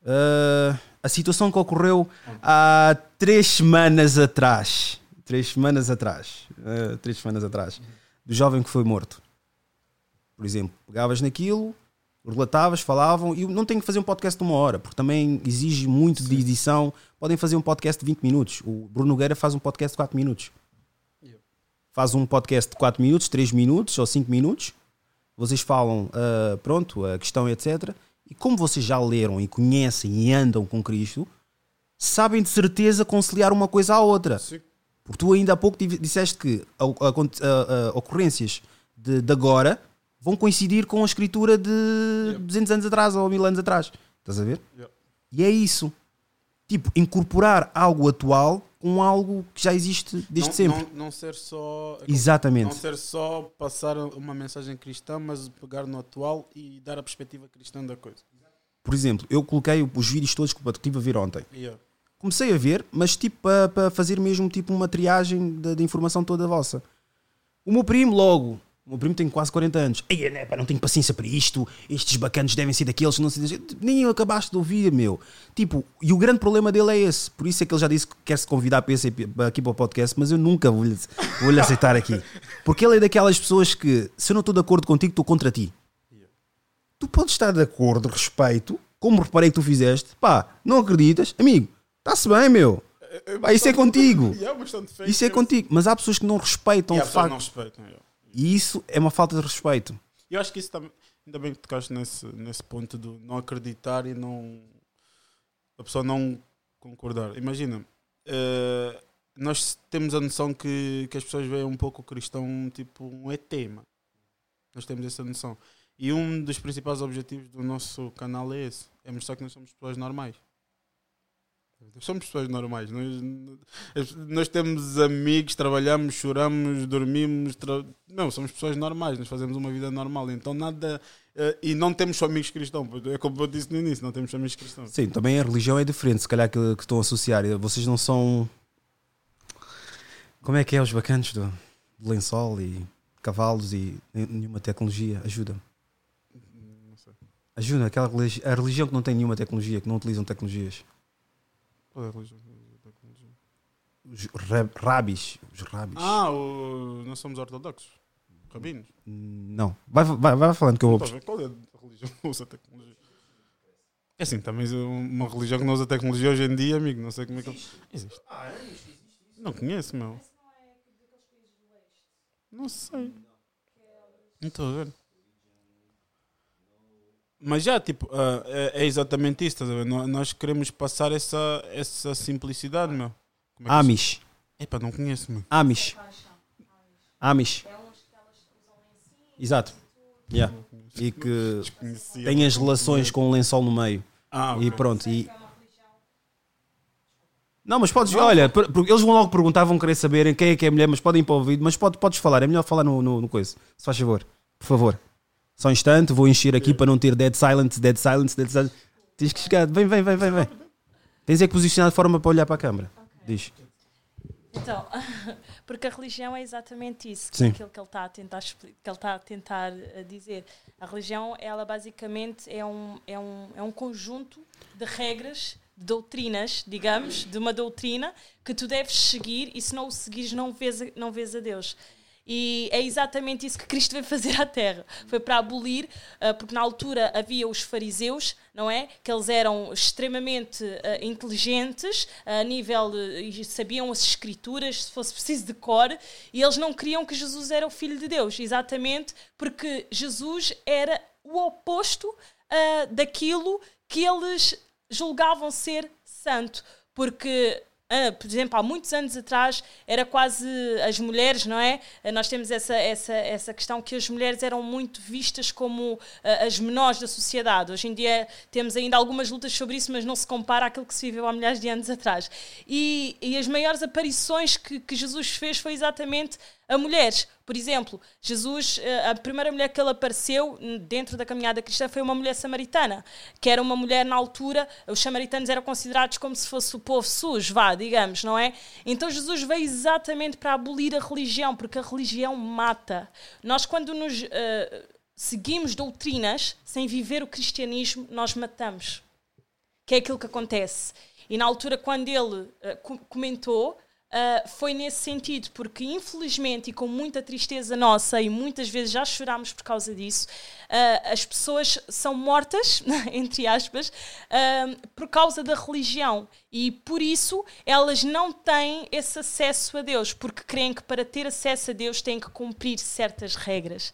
Speaker 2: ah, a situação que ocorreu há três semanas atrás. Três semanas atrás. ah, três semanas atrás. Do jovem que foi morto. Por exemplo, pegavas naquilo, relatavas, falavam, e não tenho que fazer um podcast de uma hora, porque também exige muito de edição. Podem fazer um podcast de 20 minutos. O Bruno Nogueira faz um podcast de 4 minutos.
Speaker 3: Yeah.
Speaker 2: Faz um podcast de 4 minutos, 3 minutos ou 5 minutos. Vocês falam, ah, pronto, a questão, etc. E como vocês já leram e conhecem e andam com Cristo, sabem de certeza conciliar uma coisa à outra.
Speaker 3: Sim.
Speaker 2: Porque tu ainda há pouco disseste que a- a- a- ocorrências de, de agora vão coincidir com a escritura de 200 anos atrás ou 1000 anos atrás. Estás a ver?
Speaker 3: Yeah.
Speaker 2: E é isso. Tipo, incorporar algo atual com algo que já existe desde
Speaker 3: não,
Speaker 2: sempre.
Speaker 3: Não, não ser só.
Speaker 2: Exatamente.
Speaker 3: Não ser só passar uma mensagem cristã, mas pegar no atual e dar a perspectiva cristã da coisa.
Speaker 2: Por exemplo, eu coloquei os vídeos todos que eu estive a ver ontem.
Speaker 3: Yeah.
Speaker 2: Comecei a ver, mas tipo para fazer mesmo tipo uma triagem da informação toda vossa. O meu primo logo, o meu primo tem quase 40 anos. Ei, né, pá, não tenho paciência para isto. Estes bacanos devem ser daqueles, não sei, nem acabaste de ouvir, meu. Tipo, e o grande problema dele é esse. Por isso é que ele já disse que quer se convidar para esse, aqui para o podcast, mas eu nunca vou-lhe vou aceitar aqui. Porque ele é daquelas pessoas que, se eu não estou de acordo contigo, estou contra ti. Tu podes estar de acordo, respeito, como reparei que tu fizeste. Pá, não acreditas? Amigo, está-se bem, meu. Pá, isso é contigo.
Speaker 3: Feio.
Speaker 2: Isso é contigo. Mas há pessoas que não respeitam
Speaker 3: Yeah,
Speaker 2: o facto.
Speaker 3: não respeitam.
Speaker 2: E isso é uma falta de respeito.
Speaker 3: Eu acho que isso também. Ainda bem que tocaste nesse, nesse ponto do não acreditar e não. A pessoa não concordar. Imagina, eh, nós temos a noção que, que as pessoas veem um pouco o cristão tipo um ET, mano. Nós temos essa noção. E um dos principais objetivos do nosso canal é esse: é mostrar que nós somos pessoas normais. Somos pessoas normais. Nós, nós temos amigos, trabalhamos, choramos, dormimos. Tra... Não, somos pessoas normais. Nós fazemos uma vida normal. Então, nada. eh, e não temos só amigos cristãos. É como eu disse no início: não temos só amigos cristãos.
Speaker 2: Sim, também a religião é diferente, se calhar que, que estão a associar. Vocês não são. Como é que é os bacanos do, lençol e cavalos e nenhuma tecnologia? Ajuda.
Speaker 3: Não sei.
Speaker 2: Ajuda, aquela religi- a religião que não tem nenhuma tecnologia, que não utilizam tecnologias.
Speaker 3: Qual é a religião?
Speaker 2: Os ra- rabis. Os rabis.
Speaker 3: Ah, o... nós somos ortodoxos. Rabinos.
Speaker 2: Não. Vai, vai, vai falando que eu vou.
Speaker 3: Ver, Qual é a religião que não usa tecnologia? É assim, também é uma religião que não usa tecnologia hoje em dia, amigo. Não sei como é que. Existe. Não conheço, meu. Não sei. Não estou a ver. Mas já, tipo, ah, é, é exatamente isso, estás a ver? Nó- Nós queremos passar essa, essa simplicidade, meu. Como é que
Speaker 2: Amish.
Speaker 3: se- Epá, não conheço, meu.
Speaker 2: Amish. Amish. Exato. Yeah. E que tem as relações com o lençol no meio.
Speaker 3: Ah,
Speaker 2: E
Speaker 3: ok.
Speaker 2: pronto. E... Não, mas podes, olha, per- porque eles vão logo perguntar, vão querer saber quem é que é a mulher, mas podem ir para o ouvido, mas pode, podes falar, é melhor falar no, no, no coisa, se faz favor, por favor. Só um instante, vou encher aqui para não ter dead silence, dead silence, dead silence. Tens que chegar, vem, vem, vem, vem, vem. Tens é que posicionar de forma para olhar para a câmara. Diz.
Speaker 5: Então, porque a religião é exatamente isso,
Speaker 2: Sim.
Speaker 5: aquilo que ele está a tentar, que ele está a tentar eh, dizer. A religião, ela basicamente é um, é, um, é um conjunto de regras, de doutrinas, digamos, de uma doutrina que tu deves seguir e se não o seguires não vês, não vês a Deus. E é exatamente isso que Cristo veio fazer à Terra. Foi para abolir, ah, porque na altura havia os fariseus, não é? Que eles eram extremamente ah, inteligentes a nível sabiam as escrituras, se fosse preciso de cor, e eles não queriam que Jesus era o filho de Deus, exatamente porque Jesus era o oposto ah, daquilo que eles julgavam ser santo, porque ah, por exemplo, há muitos anos atrás era quase as mulheres, não é? Ah, Nós temos essa, essa, essa questão que as mulheres eram muito vistas como ah, as menores da sociedade. Hoje em dia temos ainda algumas lutas sobre isso, mas não se compara àquilo que se viveu há milhares de anos atrás. E, e as maiores aparições que, que Jesus fez foi exatamente a mulheres. Por exemplo, Jesus, eh, a primeira mulher que ele apareceu dentro da caminhada cristã foi uma mulher samaritana, que era uma mulher na altura, os samaritanos eram considerados como se fosse o povo sujo, vá, digamos, não é? Então Jesus veio exatamente para abolir a religião, porque a religião mata. Nós, quando nos eh, seguimos doutrinas sem viver o cristianismo, nós matamos que é aquilo que acontece. E na altura, quando ele co- comentou, eh, foi nesse sentido, porque infelizmente e com muita tristeza nossa, e muitas vezes já chorámos por causa disso, eh, as pessoas são mortas, entre aspas, eh, por causa da religião. E por isso elas não têm esse acesso a Deus, porque creem que para ter acesso a Deus têm que cumprir certas regras.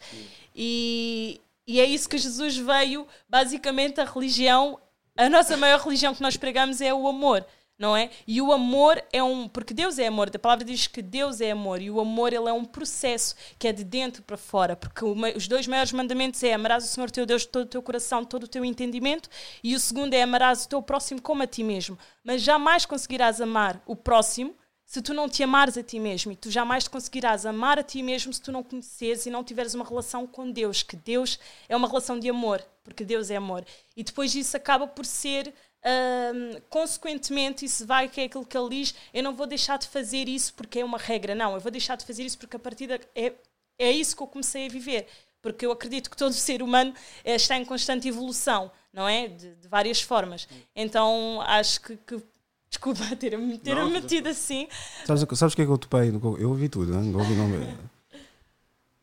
Speaker 5: E, e é isso que Jesus veio, basicamente, a religião a nossa maior religião que nós pregamos é o amor, não é? E o amor é um. Porque Deus é amor, a palavra diz que Deus é amor, e o amor ele é um processo que é de dentro para fora, porque os dois maiores mandamentos é amarás o Senhor teu Deus de todo o teu coração, de todo o teu entendimento, e o segundo é amarás o teu próximo como a ti mesmo. Mas jamais conseguirás amar o próximo se tu não te amares a ti mesmo, e tu jamais conseguirás amar a ti mesmo se tu não conheceres e não tiveres uma relação com Deus, que Deus é uma relação de amor, porque Deus é amor. E depois disso acaba por ser, hum, consequentemente, isso vai, que é aquilo que ele diz, eu não vou deixar de fazer isso porque é uma regra, não, eu vou deixar de fazer isso porque a partir da, é, é isso que eu comecei a viver. Porque eu acredito que todo ser humano eh, está em constante evolução, não é? De, de várias formas. Então acho que. que desculpa ter-me ter
Speaker 3: Não,
Speaker 5: metido assim.
Speaker 2: Sabes, sabes o que é que eu topei? Eu ouvi tudo, não ouvi, não.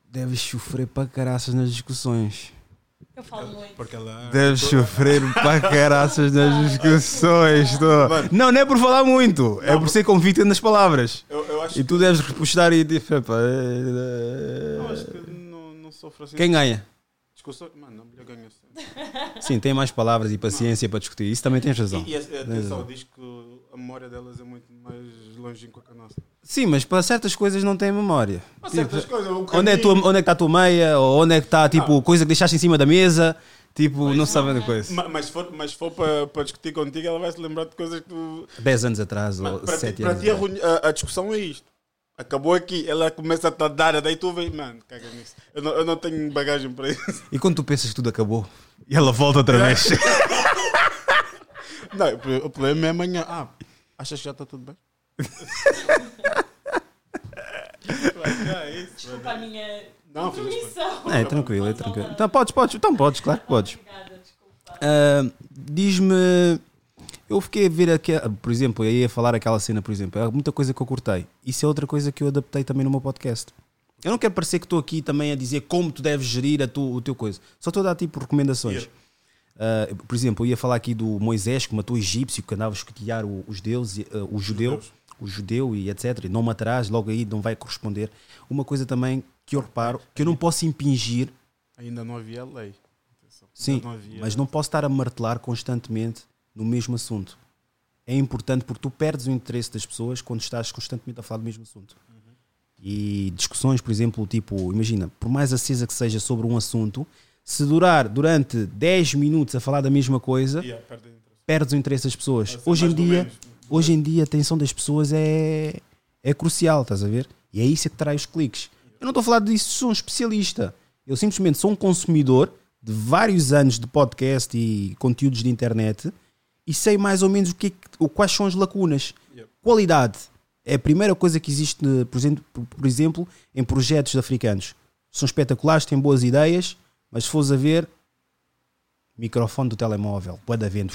Speaker 2: Deves sofrer para caraças nas discussões.
Speaker 5: Eu falo muito.
Speaker 3: Porque ela.
Speaker 2: Deves sofrer para caraças nas discussões. tô. Não, não é por falar muito, é por ser convicto nas palavras.
Speaker 3: Eu, eu acho
Speaker 2: E tu deves repostar e dizer, "Epá,
Speaker 3: Eu
Speaker 2: é-
Speaker 3: acho que não, não sofro assim.
Speaker 2: Quem ganha?
Speaker 3: Discussão. Mano, mulher ganha sempre.
Speaker 2: Sim, tem mais palavras e paciência para discutir. Isso também tens razão.
Speaker 3: E, e a- atenção, diz que a memória delas é muito mais longínqua que a nossa.
Speaker 2: Sim, mas para certas coisas não tem memória.
Speaker 3: Há certas coisas, o
Speaker 2: Onde é, que tua-
Speaker 3: caminho-
Speaker 2: onde é que está a tua meia? Ou onde é que está, tipo, coisa que deixaste em cima da mesa? Tipo, não sabem da coisa.
Speaker 3: Ma- Mas se for, mas for para, para discutir contigo, ela vai se lembrar de coisas que tu.
Speaker 2: 10 anos atrás, ou
Speaker 3: para ti,
Speaker 2: 7
Speaker 3: para
Speaker 2: anos
Speaker 3: ti a, a- discussão é isto. Acabou aqui, ela começa a te dar, daí tu vem, mano, caga nisso. Eu não, eu não tenho bagagem para isso.
Speaker 2: E quando tu pensas que tudo acabou, e ela volta outra vez.
Speaker 3: Não, o problema é amanhã. Ah, achas que já está tudo bem?
Speaker 5: Desculpa a minha
Speaker 3: Não,
Speaker 5: intromissão.
Speaker 2: é, tranquilo, é tranquilo. Então podes, podes, então podes, claro que podes.
Speaker 5: Obrigada, desculpa.
Speaker 2: Ah, Diz-me. Eu fiquei a ver aqui, por exemplo, eu ia falar aquela cena, por exemplo, é muita coisa que eu cortei. Isso é outra coisa que eu adaptei também no meu podcast. Eu não quero parecer que estou aqui também a dizer como tu deves gerir a tu, o teu coisa. Só estou a dar tipo recomendações. Ah, por exemplo, eu ia falar aqui do Moisés que matou o egípcio, que andava a escotilhar o- os deuses, ah, o judeu,
Speaker 3: Judeus.
Speaker 2: O judeu e etc. E não matarás, logo aí não vai corresponder. Uma coisa também que eu reparo, que eu não posso impingir
Speaker 3: Ainda não havia lei.
Speaker 2: Sim,
Speaker 3: não havia-
Speaker 2: mas não posso estar a martelar constantemente no mesmo assunto. É importante porque tu perdes o interesse das pessoas quando estás constantemente a falar do mesmo assunto. E discussões, por exemplo, tipo, imagina, por mais acesa que seja sobre um assunto, se durar durante 10 minutos a falar da mesma coisa,
Speaker 3: Yeah,
Speaker 2: perdes o interesse das pessoas. Hoje em dia,
Speaker 3: menos.
Speaker 2: Hoje em dia a atenção das pessoas é, é crucial, estás a ver? E é isso que traz os cliques. Eu não estou a falar disso, sou um especialista. Eu simplesmente sou um consumidor de vários anos de podcast e conteúdos de internet e sei mais ou menos o que, é quais são as lacunas.
Speaker 3: Yep.
Speaker 2: Qualidade é a primeira coisa que existe, eh, por exemplo, em projetos africanos. São espetaculares, têm boas ideias, mas se fores a ver, microfone do telemóvel, pode haver vento.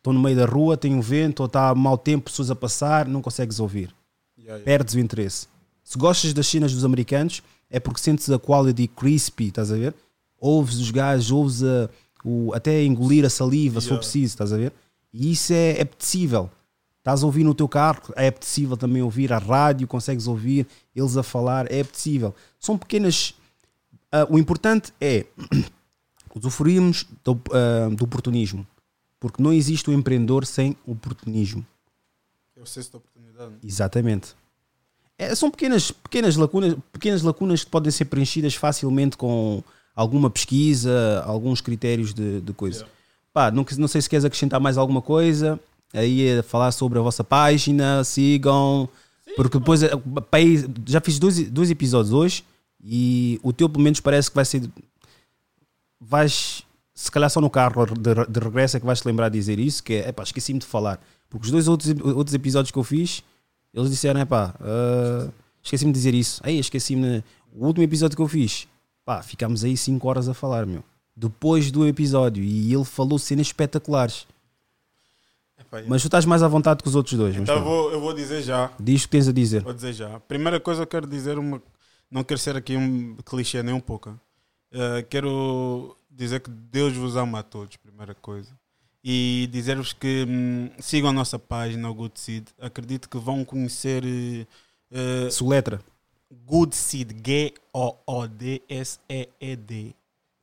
Speaker 2: Estou no meio da rua, tem um vento, ou está mau tempo, pessoas a passar, não consegues ouvir.
Speaker 3: Yeah, yeah.
Speaker 2: Perdes o interesse. Se gostas das cenas dos americanos, é porque sentes a quality crispy, estás a ver? Ouves os gajos, ouves a, o, até engolir a saliva, se for
Speaker 3: Yeah.
Speaker 2: preciso, estás a ver? E isso é, é apetecível. Estás a ouvir no teu carro, é apetecível também ouvir a rádio, consegues ouvir eles a falar, é apetecível. São pequenas. ah, o importante é usufruirmos do, ah, do oportunismo. Porque não existe o empreendedor sem oportunismo.
Speaker 3: É o sexto da oportunidade.
Speaker 2: Exatamente. É, são pequenas, pequenas, lacunas, pequenas lacunas que podem ser preenchidas facilmente com alguma pesquisa, alguns critérios de, de coisa.
Speaker 3: Yeah.
Speaker 2: Pá, não, não sei se queres acrescentar mais alguma coisa. Aí é falar sobre a vossa página, sigam. porque depois é, já fiz dois, dois episódios hoje e o teu pelo menos parece que vai ser. Vais, se calhar só no carro de, de regresso é que vais te lembrar de dizer isso, que é, epá, esqueci-me de falar. Porque os dois outros, outros episódios que eu fiz, eles disseram, epá, ah, esqueci-me de dizer isso. Aí, esqueci-me. O último episódio que eu fiz, pá, ficámos aí 5 horas a falar, meu. Depois do episódio, e ele falou cenas espetaculares.
Speaker 3: Epá.
Speaker 2: Mas tu estás mais à vontade que os outros dois.
Speaker 3: Então eu vou, eu vou dizer já.
Speaker 2: Diz o que tens a dizer.
Speaker 3: Vou dizer já. Primeira coisa eu quero dizer uma. Não quero ser aqui um clichê nem um pouco. Eh, quero dizer que Deus vos ama a todos, primeira coisa. E dizer-vos que hum, sigam a nossa página, o Good Seed. Acredito que vão conhecer eh, eh,
Speaker 2: Soletra.
Speaker 3: Good Seed, G-O-O-D-S-E-E-D.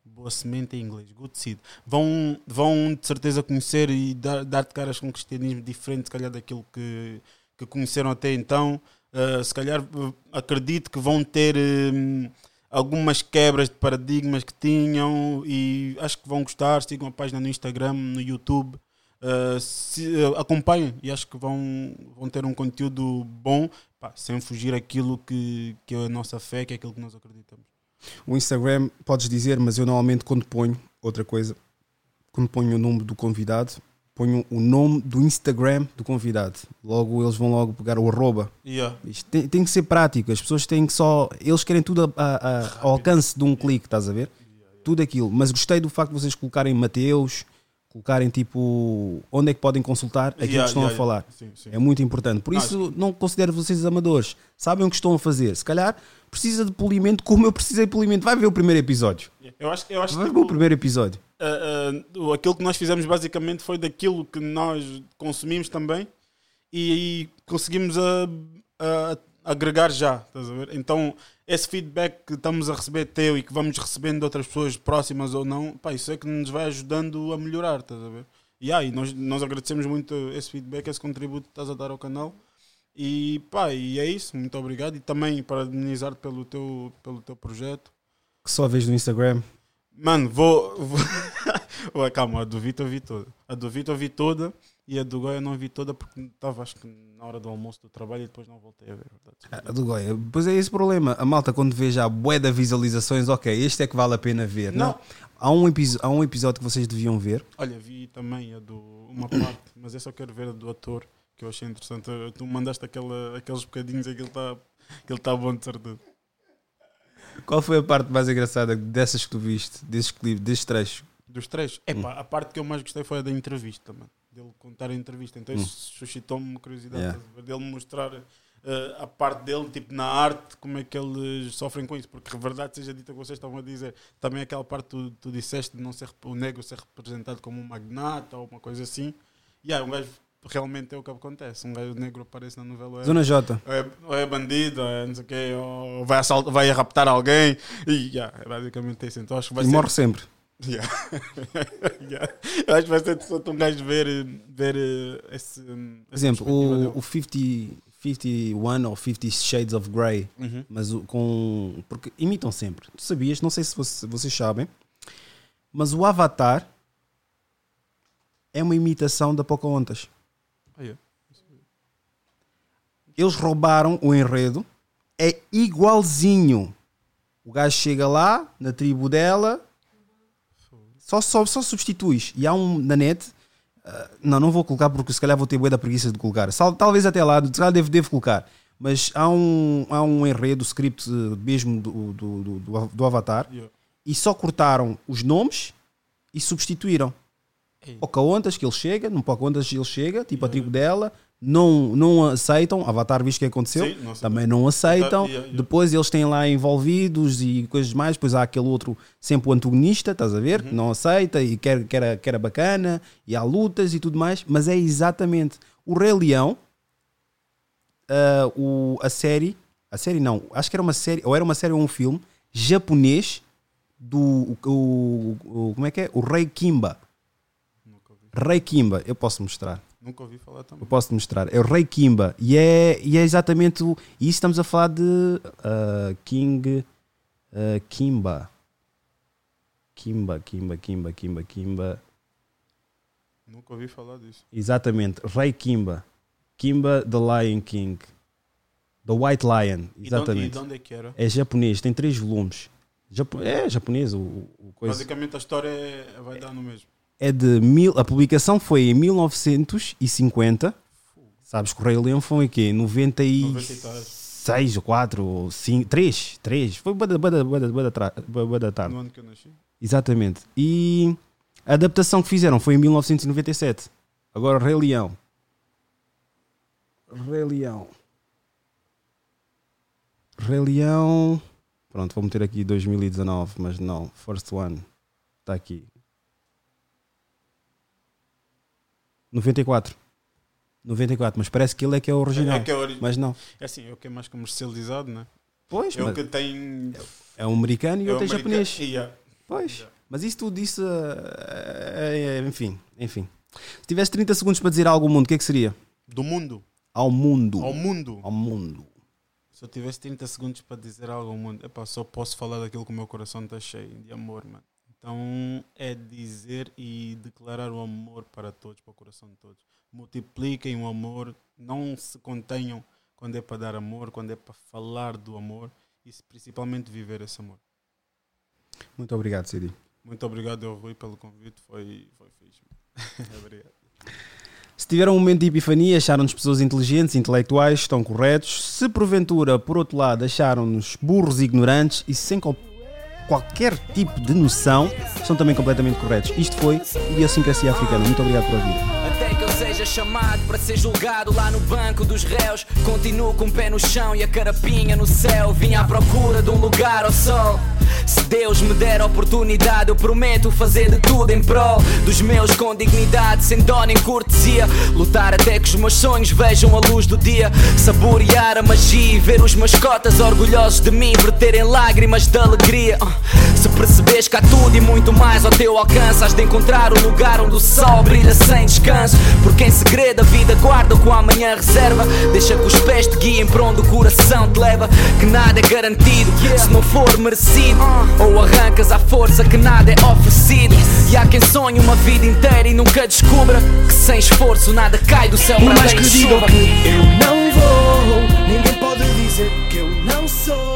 Speaker 3: Boa semente em inglês, Good Seed. Vão, vão de certeza conhecer e dar- dar-te caras com um cristianismo diferente, se calhar, daquilo que, que conheceram até então. Uh, se calhar, uh, acredito que vão ter um, algumas quebras de paradigmas que tinham e acho que vão gostar. Sigam a página no Instagram, no YouTube. Uh, se, uh, acompanhem e acho que vão, vão ter um conteúdo bom, pá, sem fugir aquilo que, que é a nossa fé, que é aquilo que nós acreditamos.
Speaker 2: O Instagram, podes dizer, mas eu normalmente quando ponho outra coisa, quando ponho o nome do convidado, ponho o nome do Instagram do convidado. Logo eles vão logo pegar o arroba. Isto tem, tem que ser prático, as pessoas têm que só. Eles querem tudo a- a- a- ao alcance de um clique, estás a ver? Tudo aquilo. Mas gostei do facto de vocês colocarem Mateus, colocarem tipo onde é que podem consultar aquilo
Speaker 3: Yeah,
Speaker 2: que estão
Speaker 3: yeah,
Speaker 2: a falar.
Speaker 3: Sim, sim.
Speaker 2: É muito importante. Por isso, não considero vocês amadores. Sabem o que estão a fazer. Se calhar precisa de polimento como eu precisei de polimento. Vai ver o primeiro episódio.
Speaker 3: Eu acho, eu acho
Speaker 2: Vai ver o primeiro episódio.
Speaker 3: uh, uh, aquilo que nós fizemos basicamente foi daquilo que nós consumimos também e aí conseguimos a, a- agregar já, estás a ver? Então, esse feedback que estamos a receber teu e que vamos recebendo de outras pessoas próximas ou não, pá, isso é que nos vai ajudando a melhorar, estás a ver? E nós, nós agradecemos muito esse feedback, esse contributo que estás a dar ao canal. E pá, e é isso, muito obrigado. E também parabenizar-te pelo teu, pelo teu projeto.
Speaker 2: Que só vês no Instagram.
Speaker 3: Mano, vou. vou... Ué, calma, a do Vitor eu vi toda. A do Vitor eu vi toda e a do Goya eu não vi toda porque estava, acho que, na hora do almoço do trabalho e depois não voltei a ver. verdade.
Speaker 2: A do Goya. Pois é esse problema. A malta, quando vê já bué de visualizações, ok, este é que vale a pena ver. Não.
Speaker 3: Não.
Speaker 2: Há, um há um episódio que vocês deviam ver.
Speaker 3: Olha, vi também a do. Uma parte, mas eu só quero ver a do ator que eu achei interessante. Tu mandaste aquela, aqueles bocadinhos e que ele está ele tá bom de certeza.
Speaker 2: Qual foi a parte mais engraçada dessas que tu viste, desses clipes, desses trechos?
Speaker 3: Dos três. Epá, a parte que eu mais gostei foi a da entrevista, mano. Dele contar a entrevista. Então isso suscitou-me curiosidade
Speaker 2: Yeah.
Speaker 3: dele mostrar eh, a parte dele, tipo na arte, como é que eles sofrem com isso. Porque a verdade seja dita que vocês estavam a dizer, também aquela parte que tu, tu disseste de não ser o negro ser representado como um magnata ou uma coisa assim. E yeah, um gajo realmente é o que acontece. Um gajo negro aparece na novela. é-
Speaker 2: Zona J.
Speaker 3: ou é, ou é bandido, ou é não sei o quê, ou vai, assalt, vai raptar alguém. E yeah, é basicamente isso. Então acho que vai
Speaker 2: E
Speaker 3: ser.
Speaker 2: morre sempre.
Speaker 3: Yeah. Yeah. Eu acho que vai ser interessante um gajo ver, ver eh, esse. hum,
Speaker 2: Por exemplo, o, o 50, 51 ou 50 Shades of Grey.
Speaker 3: Uhum.
Speaker 2: mas com. Porque imitam sempre. Tu sabias, não sei se você- vocês sabem, mas o Avatar é uma imitação da Pocahontas.
Speaker 3: Ah, yeah.
Speaker 2: Eles roubaram o enredo, é igualzinho. O gajo chega lá, na tribo dela, só, só, só substituis. E há um na net, ah, não, não vou colocar porque se calhar vou ter bué da preguiça de colocar. Talvez até lá, se calhar devo, devo colocar. Mas há um, há um enredo, script eh, mesmo do, do, do, do- Avatar,
Speaker 3: Yeah.
Speaker 2: e só cortaram os nomes e substituíram.
Speaker 3: Ei.
Speaker 2: Pocahontas que ele chega, no Pocahontas ele chega, tipo a tribo dela, não, não aceitam, Avatar visto o que aconteceu,
Speaker 3: Sim, não aceitam.
Speaker 2: também não aceitam,
Speaker 3: Yeah, yeah.
Speaker 2: depois eles têm lá envolvidos e coisas mais, depois há aquele outro, sempre o antagonista, estás a
Speaker 3: Uhum.
Speaker 2: ver, que não aceita e quer, que, era, que era bacana, e há lutas e tudo mais, mas é exatamente o Rei Leão, ah, o, a série, a série não, acho que era uma série, ou era uma série ou um filme japonês do, o, o- o- como é que é? O Rei Kimba. Rei Kimba, eu posso mostrar.
Speaker 3: Nunca ouvi falar também.
Speaker 2: Eu posso te mostrar. É o Rei Kimba. E é, e é exatamente o. E isso estamos a falar de ah, King ah, Kimba. Kimba, Kimba, Kimba, Kimba, Kimba.
Speaker 3: Nunca ouvi falar disso.
Speaker 2: Exatamente. Rei Kimba. Kimba the Lion King. The White Lion.
Speaker 3: E onde, e
Speaker 2: Exatamente.
Speaker 3: de onde é que era?
Speaker 2: É japonês, tem três volumes. Japo- é japonês o, o coisa.
Speaker 3: Basicamente a história é- vai dar no mesmo.
Speaker 2: É de mil, a publicação foi em 1950. Sabes que o Rei Leão foi em quê?
Speaker 3: 90 e
Speaker 2: 96 ou 4 ou 5, 3, 3. Foi bada, bada, bada, bada, bada tarde.
Speaker 3: No ano que eu nasci.
Speaker 2: Exatamente. E a adaptação que fizeram foi em 1997. Agora Rei Leão. Rei Leão. Rei Leão. Pronto, vou meter aqui 2019, mas não. First One. Está aqui. 94. 94, mas parece que ele é que é o original.
Speaker 3: É, que é, ori-
Speaker 2: Mas não.
Speaker 3: é assim, é o que é mais comercializado, né?
Speaker 2: Pois,
Speaker 3: É o que tem.
Speaker 2: é um americano e
Speaker 3: é
Speaker 2: outro é japonês.
Speaker 3: Yeah.
Speaker 2: Pois.
Speaker 3: Yeah.
Speaker 2: Mas isso tudo, isso. é, é, enfim, enfim. Se tivesse 30 segundos para dizer algo ao mundo, o que é que seria?
Speaker 3: Do mundo.
Speaker 2: Ao mundo.
Speaker 3: Ao mundo.
Speaker 2: Ao mundo.
Speaker 3: Se eu tivesse 30 segundos para dizer algo ao mundo, epá, só posso falar daquilo que o meu coração está cheio de amor, mano. Então é dizer e declarar o amor para todos, para o coração de todos. Multipliquem o amor, não se contenham quando é para dar amor, quando é para falar do amor e principalmente viver esse amor.
Speaker 2: Muito obrigado, Siri.
Speaker 3: Muito obrigado, eu Rui, pelo convite, foi, foi fixe. obrigado.
Speaker 2: Se tiveram um momento de epifania, acharam-nos pessoas inteligentes, intelectuais, estão corretos. Se porventura, por outro lado, acharam-nos burros ignorantes e sem qual- qualquer tipo de noção, são também completamente corretos. Isto foi Idiosincrasia Africana. Muito obrigado por ouvir.
Speaker 6: Até que eu seja chamado para ser julgado lá no banco dos réus. Continuo com o pé no chão e a carapinha no céu. Vim à procura de um lugar ao sol. Se Deus me der oportunidade, eu prometo fazer de tudo em prol dos meus com dignidade, sem dó nem cortesia. Lutar até que os meus sonhos vejam a luz do dia. Saborear a magia e ver os mascotas orgulhosos de mim verterem lágrimas de alegria. Ah, Se percebes que há tudo e muito mais ao teu alcance, has de encontrar o lugar onde o sol brilha sem descanso. Porque em segredo a vida guarda o que o amanhã reserva. Deixa que os pés te guiem para onde o coração te leva. Que nada é garantido se não for merecido. Ou arrancas à força que nada é oferecido. E há quem sonhe uma vida inteira e nunca descubra que sem esforço nada cai do céu para
Speaker 7: mais que digam
Speaker 6: chuva.
Speaker 7: que eu não vou, ninguém pode dizer que eu não sou.